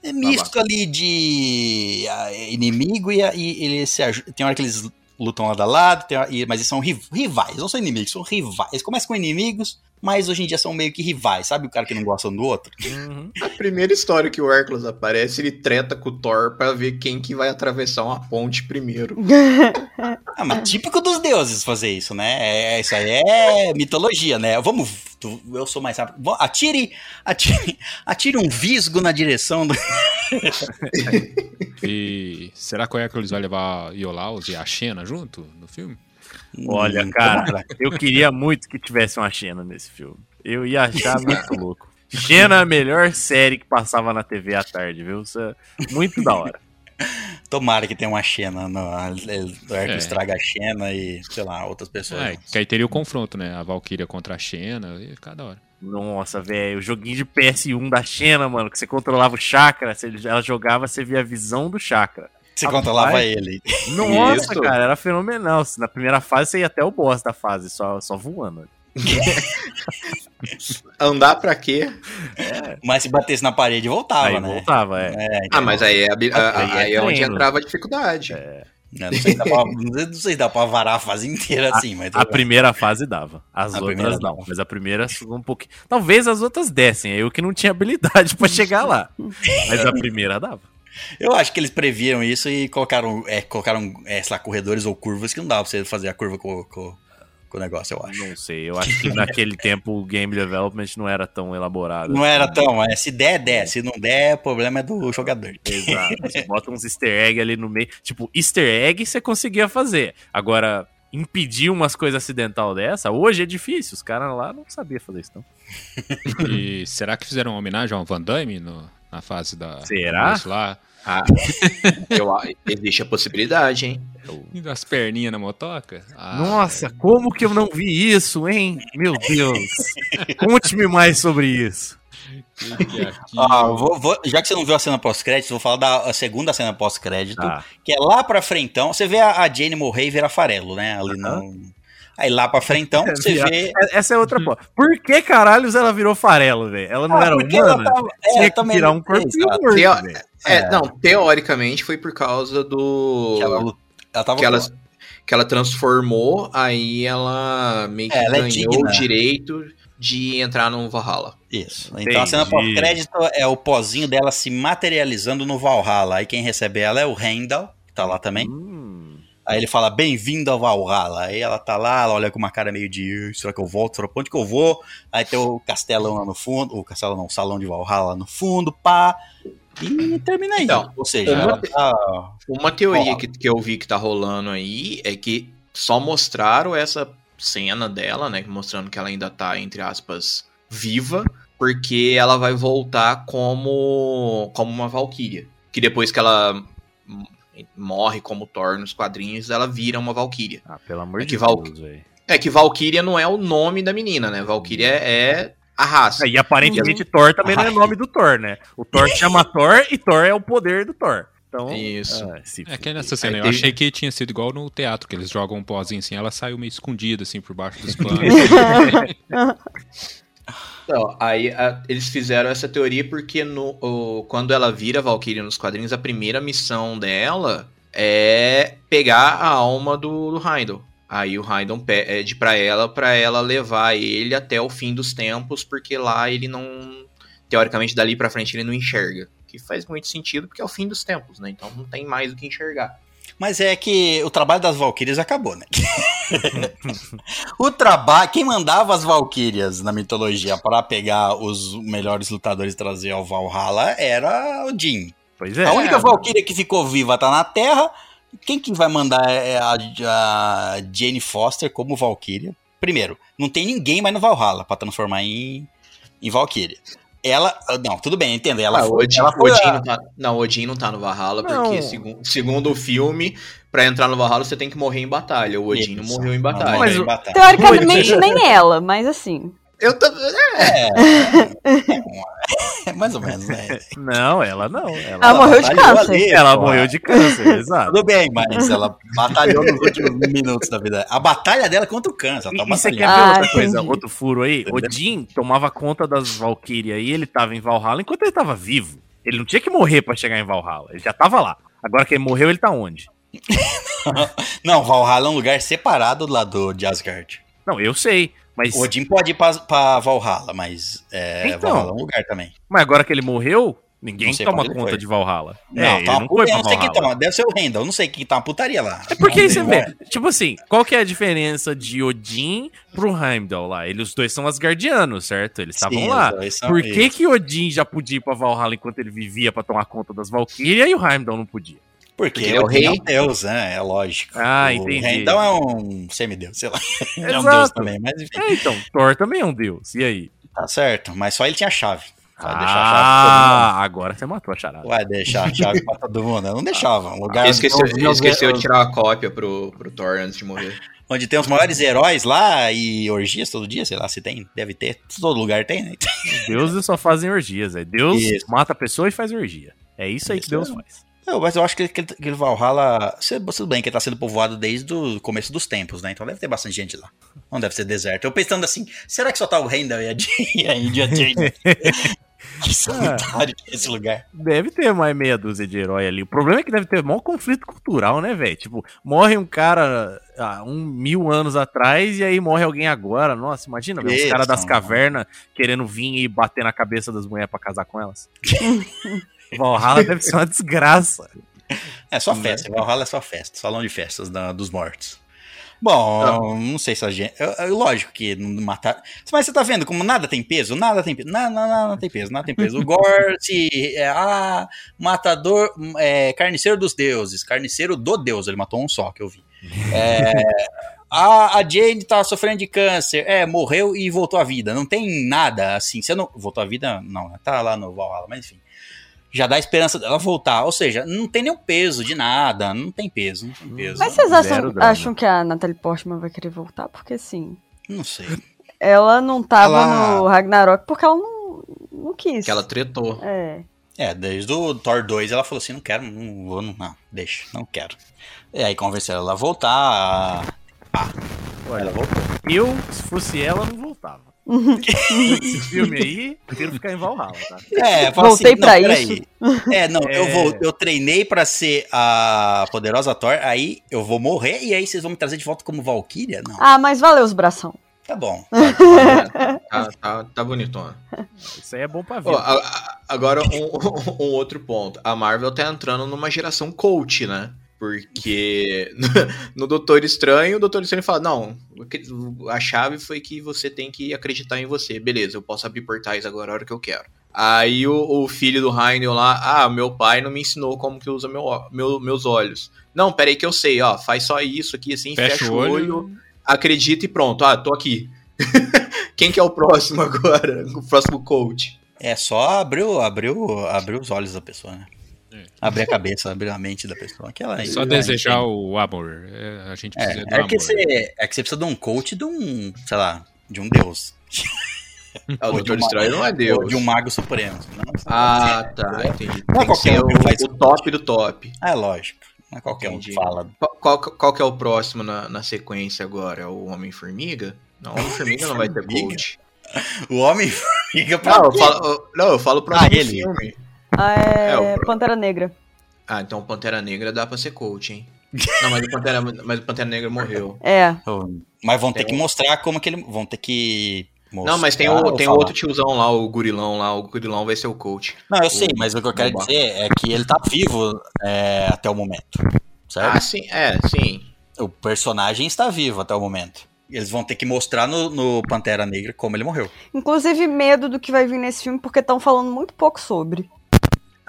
É misto ali de ah, inimigo e, e ele se ajuda. Tem hora que eles lutam lado a lado, hora- mas eles são ri- rivais, não são inimigos, são rivais. Eles começam com inimigos, mas hoje em dia são meio que rivais, sabe o cara que não gosta um do outro? uhum. A primeira história que o Hércules aparece, ele treta com o Thor pra ver quem que vai atravessar uma ponte primeiro. Ah, mas típico dos deuses fazer isso, né? É, isso aí é mitologia, né? Vamos. tu- eu sou mais rápido. Atire, atire, atire um visgo na direção do. E será que o Hércules vai levar Iolaus e a Xena junto no filme? Olha, cara, eu queria muito que tivesse uma Xena nesse filme. Eu ia achar muito louco. Xena é a melhor série que passava na TV à tarde, viu? Isso é muito da hora. Tomara que tenha uma Xena. No, o Hércules É. traga a Xena e, sei lá, outras pessoas. É, que aí teria o confronto, né? A Valkyria contra a Xena, ia ficar da hora. Nossa, velho, o joguinho de PS1 da Xena, mano, que você controlava o chakra, ela jogava, você via a visão do chakra. Você Rapaz. controlava ele. Nossa, Isso. cara, era fenomenal. Na primeira fase você ia até o boss da fase, só, só voando. Andar pra quê? Mas se batesse na parede, voltava, Aí né? voltava, é. É, Ah, mas aí é, a- Aí é aí é onde entrava a dificuldade. né, não, sei se dá pra, não sei- se dá pra varar a fase inteira assim, mas. A primeira fase dava. As A outras não. dava. Mas a primeira subiu um pouquinho. Talvez as outras dessem. Eu que não tinha habilidade pra chegar lá. Mas a primeira dava. Eu acho que eles previram isso e colocaram, é, colocaram é, sei lá, corredores ou curvas que não dava pra você fazer a curva com, com, com o negócio, eu acho. Não sei. Eu acho que naquele tempo o game development não era tão elaborado. Não era tão, é, se der, der. Se não der, o problema é do jogador. Exato. Você bota uns easter egg ali no meio. Tipo, easter egg você conseguia fazer. Agora, impedir umas coisas acidental dessa, hoje é difícil. Os caras lá não sabiam fazer isso, não. E será que fizeram uma homenagem ao Van Damme no- na fase da. Será? Lá? Ah, eu, existe a possibilidade, hein? Das perninhas na motoca? Ah, Nossa, como que eu não vi isso, hein? Meu Deus. Conte-me mais sobre isso. é? Ah, vou- vou- já que você não viu a cena pós-crédito, vou falar da a segunda cena pós-crédito, Tá. que é lá pra frentão. Você vê a, a Jane morrer e vira farelo, né? Ali no. Aí lá pra frentão, você Vira- vê. Essa é outra porra. Por que caralhos ela virou farelo, velho? Ela não Ah, era porque ela humana? tava- é, Tinha que virar um corpo morto, Teo-. É, É. não, teoricamente foi por causa do. Que ela, ela tava que ela, que ela transformou, aí ela meio que É, ela é ganhou o direito de entrar no Valhalla. Isso. Então a cena pós-crédito é o pozinho dela se materializando no Valhalla. Aí quem recebe ela é o Randall, que tá lá também. Hum, Aí ele fala, bem-vindo ao Valhalla. Aí ela tá lá, ela olha com uma cara meio de, "Ih, será que eu volto? Será pra onde que eu vou? Aí tem o castelão lá no fundo, o castelo não, o salão de Valhalla lá no fundo, pá. E termina aí. Então, Ou seja, uma- ela tá... Uma teoria que, que eu vi que tá rolando aí é que só mostraram essa cena dela, né? Mostrando que ela ainda tá, entre aspas, viva, porque ela vai voltar como, como uma Valkyria. Que depois que ela morre como Thor nos quadrinhos, ela vira uma Valkyria. Ah, pelo amor É de que Val- Deus, velho. É que Valkyria não é o nome da menina, né? Valkyria é a raça. É, E aparentemente Thor também não é nome do Thor, né? O Thor chama Thor e Thor é o poder do Thor. Então, Isso. ah, É que nessa cena Aí eu teve- achei que tinha sido igual no teatro, que eles jogam um pozinho assim, ela saiu meio escondida assim por baixo dos panos. Então, aí a- eles fizeram essa teoria porque no, o- quando ela vira Valkyria nos quadrinhos, a primeira missão dela é pegar a alma do, do Heimdall. Aí o Heimdall pede pra ela, pra ela levar ele até o fim dos tempos, porque lá ele não, teoricamente dali pra frente ele não enxerga. Que faz muito sentido porque é o fim dos tempos, né? Então não tem mais o que enxergar. Mas é que o trabalho das Valkyrias acabou, né? o trabalho. Quem mandava as Valkyrias na mitologia para pegar os melhores lutadores e trazer ao Valhalla era o Jin. Pois é. a única Valkyria que ficou viva tá na Terra. Quem que vai mandar é a, a Jane Foster como Valkyria? Primeiro, não tem ninguém mais no Valhalla pra transformar em, em Valkyria. Ela. Não, tudo bem, entendo. Ela Ah, foi, Odin, ela foi Odin a- não, tá, não, Odin não tá no Valhalla, Não. porque segundo, segundo o filme, pra entrar no Valhalla você tem que morrer em batalha. O Odin não Isso. morreu em Não, batalha. não Mas em batalha. Teoricamente, nem ela, mas assim. Eu tô... É, é, mais ou menos, né? Não, ela não. Ela, Ela morreu de câncer. ali, ela pô. morreu de câncer, exato. Tudo bem, mas ela batalhou nos últimos minutos da vida. A batalha dela é contra o câncer. Ela tá E, você quer ver Ah, outra coisa, entendi. outro furo aí? Odin tomava conta das Valkyrias e ele tava em Valhalla enquanto ele tava vivo. Ele não tinha que morrer pra chegar em Valhalla, ele já tava lá. Agora que ele morreu, ele tá onde? Não, Valhalla é um lugar separado lá do, de Asgard. Não, eu sei, mas, Odin pode ir pra, pra Valhalla, mas é, Então. Valhalla é um lugar também. mas agora que ele morreu, ninguém toma conta foi. de Valhalla. Não, é, tá não foi eu pra não sei quem toma. Deve ser o Randall. Eu não sei quem tá uma putaria lá. É porque aí você vê, tipo assim, qual que é a diferença de Odin pro Heimdall lá? Eles os dois são Asgardianos, certo? Eles estavam lá. Por que que Odin já podia ir pra Valhalla enquanto ele vivia pra tomar conta das Valkyrias e o Heimdall não podia? Porque é o é rei. um deus, né? É lógico. Ah, o entendi. Randall é um semideus, sei lá. Ele é um Exato. deus também, mas enfim. É, então, Thor também é um deus. E aí? Tá certo, mas só ele tinha a chave. Vai deixar a chave pra todo mundo. Ah, agora você matou a charada. Vai deixar a chave pra todo mundo. Eu não deixava. Um lugar Ele esqueceu, onde, esqueceu de tirar a cópia pro, pro Thor antes de morrer. onde tem os maiores heróis lá e orgias todo dia, sei lá, se tem, deve ter. Todo lugar tem, né? Deuses só fazem orgias. É Deus Isso. mata a pessoa e faz orgia. É isso aí que Isso Deus é. faz. Eu, mas eu acho que aquele, aquele Valhalla. Tudo bem que ele tá sendo povoado desde o começo dos tempos, né? Então deve ter bastante gente lá. Não deve ser deserto. Eu pensando assim, será que só tá o Randall e a India que solitário que é esse lugar. Deve ter mais meia dúzia de herói ali. O problema é que deve ter maior conflito cultural, né, velho? Tipo, morre um cara há um mil anos atrás e aí morre alguém agora. Nossa, imagina, os caras das cavernas querendo vir e bater na cabeça das mulheres pra casar com elas. Valhalla deve ser uma desgraça. É só festa. Valhalla é só festa. Salão de festas da- dos mortos. Bom, não sei se a gente. eu- eu- lógico que não matar. Mas você tá vendo como nada tem peso? Nada tem peso. Nada, nada, nada tem peso. Nada tem peso. O Gore se. É, ah, matador. É, carniceiro dos deuses. Carniceiro do deus. Ele matou um só que eu vi. É, a, a Jane tá sofrendo de câncer. É, morreu e voltou à vida. Não tem nada assim. Você não. Voltou à vida? Não, né? tá lá no Valhalla, mas enfim já dá esperança dela voltar. Ou seja, não tem nenhum peso de nada, não tem peso, não tem peso. Mas vocês acham, acham que a Natalie Portman vai querer voltar? Porque assim, Não sei. ela não tava Ela- no Ragnarok porque ela não, não quis. Que ela tretou. É. É, desde o Thor 2 ela falou assim: não quero, não vou, não, não deixa, não quero. E aí convenceram ela a voltar. Olha, Ela voltou. eu, se fosse ela, não voltava. Esse filme aí, prefiro ficar em Valhalla, tá? É, Voltei assim, pra não, isso. É, não, eu É. vou, eu treinei pra ser a poderosa Thor, aí eu vou morrer e aí vocês vão me trazer de volta como Valkyria? Não. Ah, mas valeu os bração. Tá bom. Tá, tá, tá bonitona. Isso aí é bom pra ver. a- a- agora, um, um outro ponto. A Marvel tá entrando numa geração coach, né? Porque no Doutor Estranho, o Doutor Estranho fala: Não, a chave foi que você tem que acreditar em você. Beleza, eu posso abrir portais agora a hora que eu quero. Aí o, o filho do Heindel lá, ah, meu pai não me ensinou como que usa meu, meu- meus olhos. Não, peraí que eu sei, ó, faz só isso aqui assim, Fecha fecha, o olho. olho, acredita e pronto. Ah, tô aqui. Quem que é o próximo agora? O próximo coach? É só abrir, o- abrir os olhos da pessoa, né? É. Abrir a cabeça, abrir a mente da pessoa. Aquela, Só ela desejar o amor. É, a gente precisa do É, é, que amor. você, é que você precisa de um coach de um, sei lá, de um deus. Ah, o Ou de Doutor Estranho não é Deus. Ou de um mago supremo. Não, Ah, tá, entendi. Não é que qualquer um o, que faz o top do top. É lógico. Não é qualquer um Entendi. que fala. Qual, qual, qual que é o próximo na, na sequência agora? É o Homem-Formiga? Não, o Homem-Formiga não vai ter Homem-Formiga? coach. O homem fica pra. Não, eu falo, eu- não, eu falo o próximo Ah, ele. filme. Ah, é, É, o- Pantera Negra. Ah, então Pantera Negra dá pra ser coach, hein? Não, mas o Pantera, mas o Pantera Negra morreu. É. Mas vão ter que mostrar como que ele. Vão ter que Não, mas tem, mostrar o, tem falar? outro tiozão lá, o gurilão lá. O gurilão vai ser o coach. Não, eu sei, o- mas o que eu quero Boba. dizer é que ele tá vivo é, até o momento. Certo? Ah, sim, é, sim. O personagem está vivo até o momento. Eles vão ter que mostrar no, no Pantera Negra como ele morreu. Inclusive, medo do que vai vir nesse filme, porque estão falando muito pouco sobre.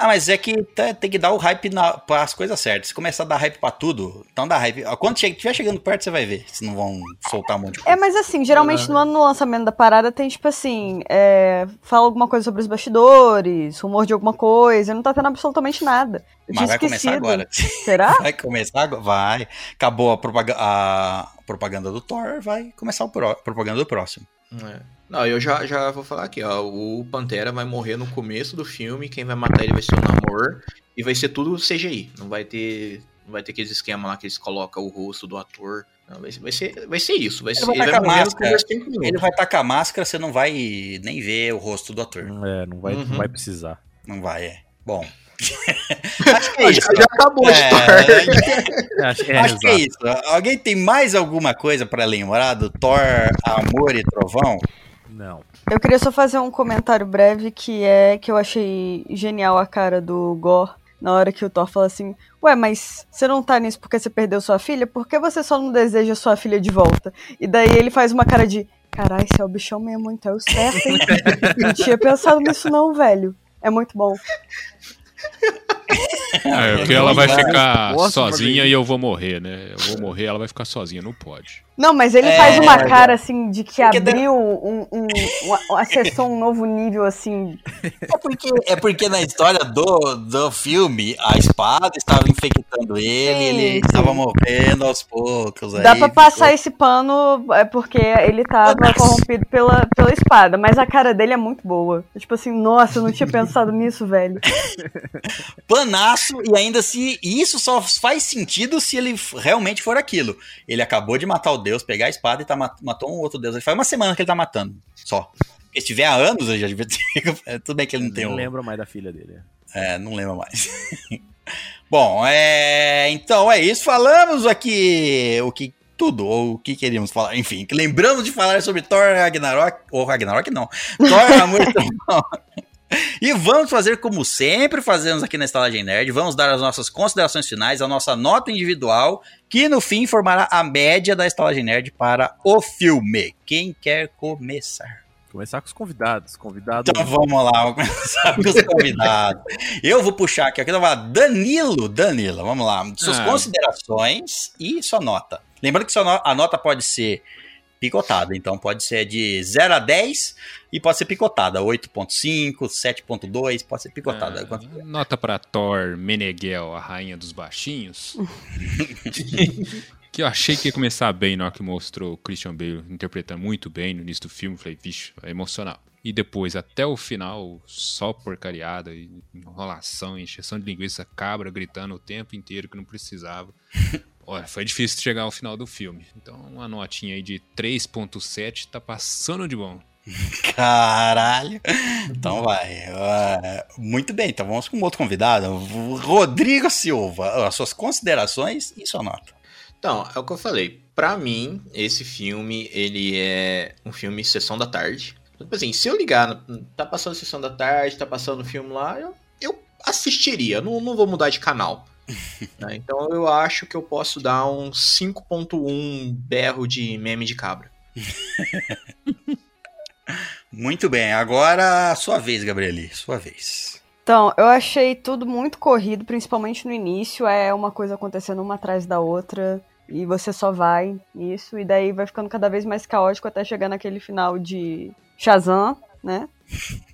Ah, mas é que tá- tem que dar o hype para as coisas certas. Se começar a dar hype pra tudo, então dá hype. Quando estiver chegando perto, você vai ver. Se não vão soltar um monte de É, coisa. mas assim, geralmente no ano do lançamento da parada tem, tipo assim, é, fala alguma coisa sobre os bastidores, rumor de alguma coisa, não tá tendo absolutamente nada. Eu Mas vai começar esquecido. agora. Será? Vai começar agora. Vai. Acabou a, propaga- a propaganda do Thor, vai começar a propaganda do próximo. É. Não, eu já, já vou falar aqui, ó. O Pantera vai morrer no começo do filme, quem vai matar ele vai ser o Namor, e vai ser tudo CGI. Não vai ter. Não vai ter aqueles esquemas lá que eles colocam o rosto do ator. Não, vai, ser- vai, ser, vai ser isso. Vai ser, vai ele vai tacar máscara. Ele vai estar com a máscara, você não vai nem ver o rosto do ator. É, não vai, Uhum. não vai precisar. Não vai, é. Bom. Acho que é isso. já, acabou a história. É, É, acho é, acho que é isso. Alguém tem mais alguma coisa pra lembrar do Thor, Amor e Trovão? Não. Eu queria só fazer um comentário breve que é que eu achei genial a cara do Gore na hora que o Thor fala assim: Ué, mas você não tá nisso porque você perdeu sua filha? Por que você só não deseja sua filha de volta? E daí ele faz uma cara de: Caralho, você é o bichão mesmo, então é o certo, hein? não tinha pensado nisso, não, velho. É muito bom. É, porque ela vai ficar sozinha e eu vou morrer, né? Eu vou morrer, ela vai ficar sozinha, não pode. Não, mas ele É, faz uma mas- cara assim de que abriu um, um, um- acessou um novo nível assim. É porque, é porque na história do, do filme, a espada estava infectando ele, Sim, ele sim. estava morrendo aos poucos. Dá aí pra ficou- passar esse pano é porque ele tava Nossa. corrompido pela, pela espada, mas a cara dele é muito boa. Tipo assim, nossa, eu não tinha pensado nisso, velho. panaço e ainda se isso só faz sentido se ele realmente for aquilo. Ele acabou de matar o deus, pegar a espada e tá, mat- matou um outro deus. Ele faz uma semana que ele tá matando, só. Se tiver há anos, ele já devia ter. Tudo bem que ele não tem Não lembro mais da filha dele. É, não lembro mais. Bom, é, então é isso. Falamos aqui o que tudo, ou o que queríamos falar. Enfim, lembramos de falar sobre Thor Ragnarok, ou Ragnarok não, Thor Amor e Trovão. E vamos fazer como sempre fazemos aqui na Estalagem Nerd. Vamos dar as nossas considerações finais, a nossa nota individual, que no fim formará a média da Estalagem Nerd para o filme. Quem quer começar? Começar com os convidados. Convidado. Então vamos lá, vamos começar com os convidados. Eu vou puxar aqui, aqui falar Danilo, Danilo, vamos lá. Suas Ah. considerações e sua nota. Lembrando que sua no- a nota pode ser picotada, então pode ser de 0 a 10 e pode ser picotada, 8.5, 7.2, pode ser picotada. Ah, nota pra Thor Meneghel, a rainha dos baixinhos. que eu achei que ia começar bem na hora que mostrou o Christian Bale interpretando muito bem no início do filme. Falei, vixe, é emocional. E depois, até o final, só porcariada, enrolação, encheção de linguiça, cabra gritando o tempo inteiro que não precisava. Olha, foi difícil chegar ao final do filme. Então, uma notinha aí de 3.7 tá passando de bom. Caralho. Então vai. Ah, muito bem, então vamos com outro convidado. Rodrigo Silva, as suas considerações e sua nota. Então, é o que eu falei. Pra mim, esse filme, ele é um filme sessão da tarde. Tipo assim, se eu ligar, tá passando sessão da tarde, tá passando o filme lá, eu, eu assistiria. Não, não vou mudar de canal. Né? Então eu acho que eu posso dar um 5.1 berro de meme de cabra. Muito bem, agora sua vez, Gabrieli, sua vez. Então, eu achei tudo muito corrido, principalmente no início. É uma coisa acontecendo uma atrás da outra. E você só vai nisso. E daí vai ficando cada vez mais caótico até chegar naquele final de Shazam, né?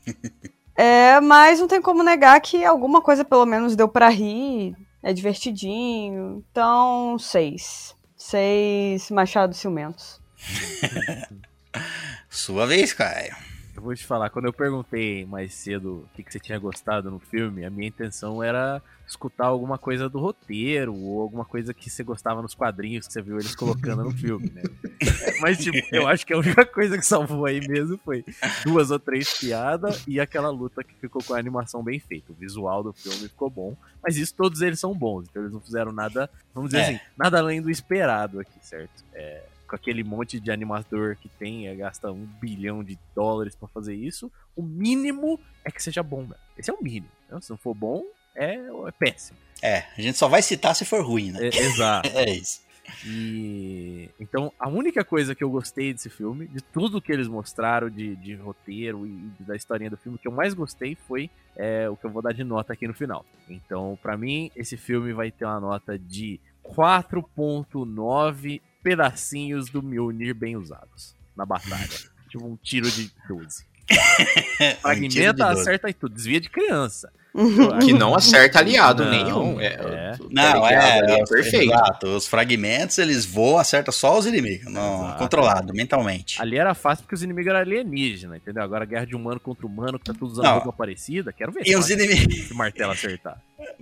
é, mas não tem como negar que alguma coisa pelo menos deu pra rir. É divertidinho. Então, seis. Seis machados ciumentos. Sua vez, Caio. Vou te falar, quando eu perguntei mais cedo o que, que você tinha gostado no filme, a minha intenção era escutar alguma coisa do roteiro ou alguma coisa que você gostava nos quadrinhos que você viu eles colocando no filme, né? Mas, tipo, eu acho que a única coisa que salvou aí mesmo foi duas ou três piadas e aquela luta que ficou com a animação bem feita. O visual do filme ficou bom, mas isso todos eles são bons, então eles não fizeram nada, vamos dizer É. assim, nada além do esperado aqui, certo? É, com aquele monte de animador que tem, é, gasta um bilhão de dólares pra fazer isso, o mínimo é que seja bom, velho. Esse é o mínimo. né? Se não for bom, é, é péssimo. É, a gente só vai citar se for ruim, né? É- exato. É isso. E então a única coisa que eu gostei desse filme, de tudo que eles mostraram de, de roteiro e da historinha do filme, que eu mais gostei foi é, o que eu vou dar de nota aqui no final. Então, pra mim, esse filme vai ter uma nota de 4.9 pedacinhos do Mjolnir bem usados na batalha. tipo um tiro de 12. Um tiro de Fragmenta, 12. acerta e tudo. Desvia de criança. Que não acerta aliado Não, nenhum. É, é. Não, tá é, ligado? os- perfeito. Exato. Os fragmentos, eles voam, acerta só os inimigos. Não, Exato. controlado, mentalmente. Ali era fácil porque os inimigos eram alienígenas, entendeu? Agora guerra de humano contra humano, que tá tudo usando roupa parecida. Quero ver E os inimigos. martelo acertar.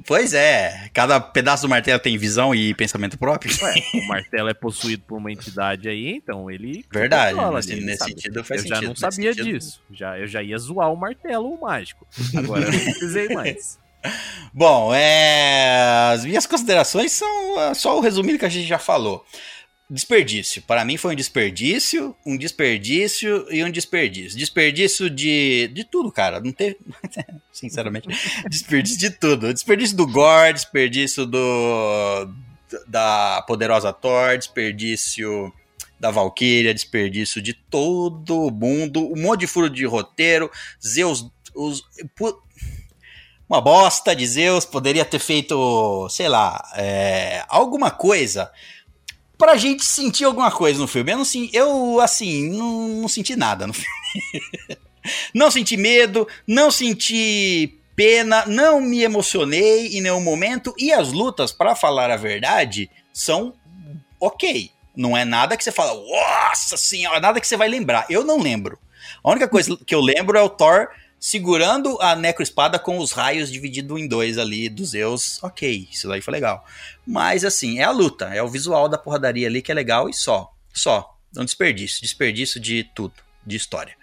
Pois é, cada pedaço do martelo tem visão e pensamento próprio. Ué, o martelo é possuído por uma entidade aí, então ele. Verdade, controla nesse, ali, nesse sabe? sentido faz eu sentido. já não sabia sentido. disso. Já, eu já ia zoar o martelo mágico. Agora eu não precisei mais. Bom, é... as minhas considerações são ah, só o resumido que a gente já falou. Desperdício. Para mim foi um desperdício, um desperdício e um desperdício. Desperdício de, de tudo, cara. Não teve. Sinceramente. desperdício de tudo. Desperdício do Gore, desperdício do. Da poderosa Thor, desperdício da Valkyria, desperdício de todo mundo. Um monte de furo de roteiro. Zeus. Os, uma bosta de Zeus, poderia ter feito, sei lá, é, alguma coisa pra gente sentir alguma coisa no filme. Eu, não, eu assim, não, não senti nada no filme. não senti medo, não senti pena, não me emocionei em nenhum momento. E as lutas, pra falar a verdade, são ok. Não é nada que você fala, nossa senhora, nada que você vai lembrar. Eu não lembro. A única coisa que eu lembro é o Thor segurando a necroespada com os raios dividido em dois ali dos Zeus. Ok, isso daí foi legal. Mas assim, é a luta, é o visual da porradaria ali que é legal e só. Só. Um desperdício. Desperdício de tudo, de história.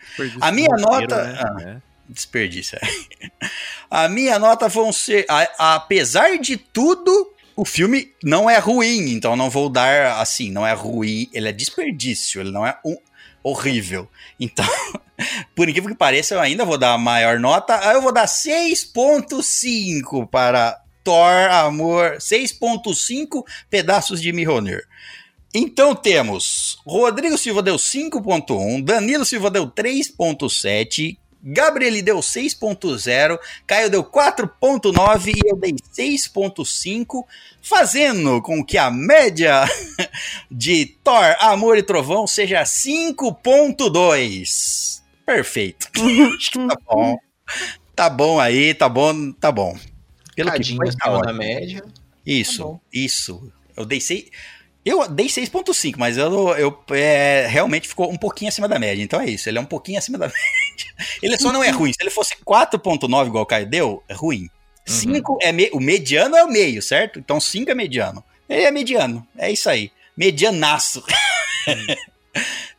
A minha nota- ah. É. Desperdício. é. A minha nota vão ser. a- apesar de tudo, o filme não é ruim, então não vou dar assim, não é ruim, ele é desperdício, ele não é um horrível. Então, por incrível que pareça, eu ainda vou dar a maior nota, eu vou dar 6.5 para Thor, Amor, 6.5 pedaços de Mjolnir. Então temos Rodrigo Silva deu 5.1, Danilo Silva deu 3.7, Gabriele deu 6.0, Caio deu 4.9 e eu dei 6.5, fazendo com que a média de Thor, Amor e Trovão seja 5.2. Perfeito. Acho que tá bom. Tá bom aí, tá bom, tá bom. Pelo que Cadinho foi, tá ótimo. média. Isso, Tá isso. Eu dei 6. Eu dei 6.5, mas eu, eu é, realmente ficou um pouquinho acima da média. Então é isso, ele é um pouquinho acima da média. Ele só não é ruim. Se ele fosse 4.9 igual o Caio deu, é ruim. 5 é me- o mediano é o meio, certo? Então 5 é mediano. Ele é mediano. É isso aí. Medianaço.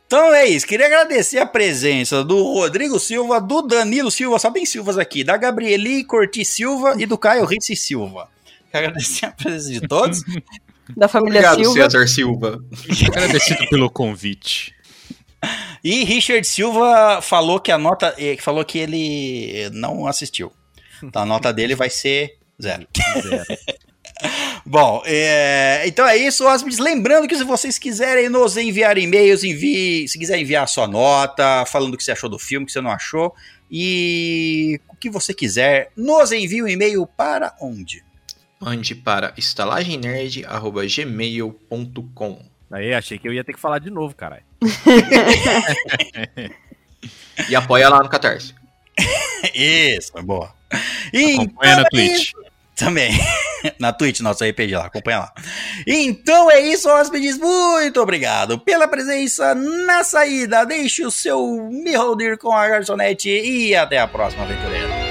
Então é isso, queria agradecer a presença do Rodrigo Silva, do Danilo Silva, só tem Silvas aqui, da Gabrieli Corti Silva e do Caio Ricci Silva. Quero agradecer a presença de todos. Da família Obrigado, Silva. César Silva. Agradecido pelo convite. E Richard Silva falou que a nota. eh, falou que ele não assistiu. Então a nota dele vai ser zero. Zero. Bom, é, então é isso, hóspedes. Lembrando que se vocês quiserem nos enviar e-mails, envie. Se quiser enviar a sua nota, falando o que você achou do filme, o que você não achou. E o que você quiser, nos envie um e-mail para onde? Mande para estalagemnerd.gmail.com Aí achei que eu ia ter que falar de novo, caralho. E apoia lá no Catarse. Isso, boa. E Acompanha na então é Twitch. isso. Também. Na Twitch, nosso RPG lá, acompanha lá. Então é isso, hóspedes. Muito obrigado pela presença na saída. Deixe o seu Mjolnir com a garçonete e até a próxima, aventureiro.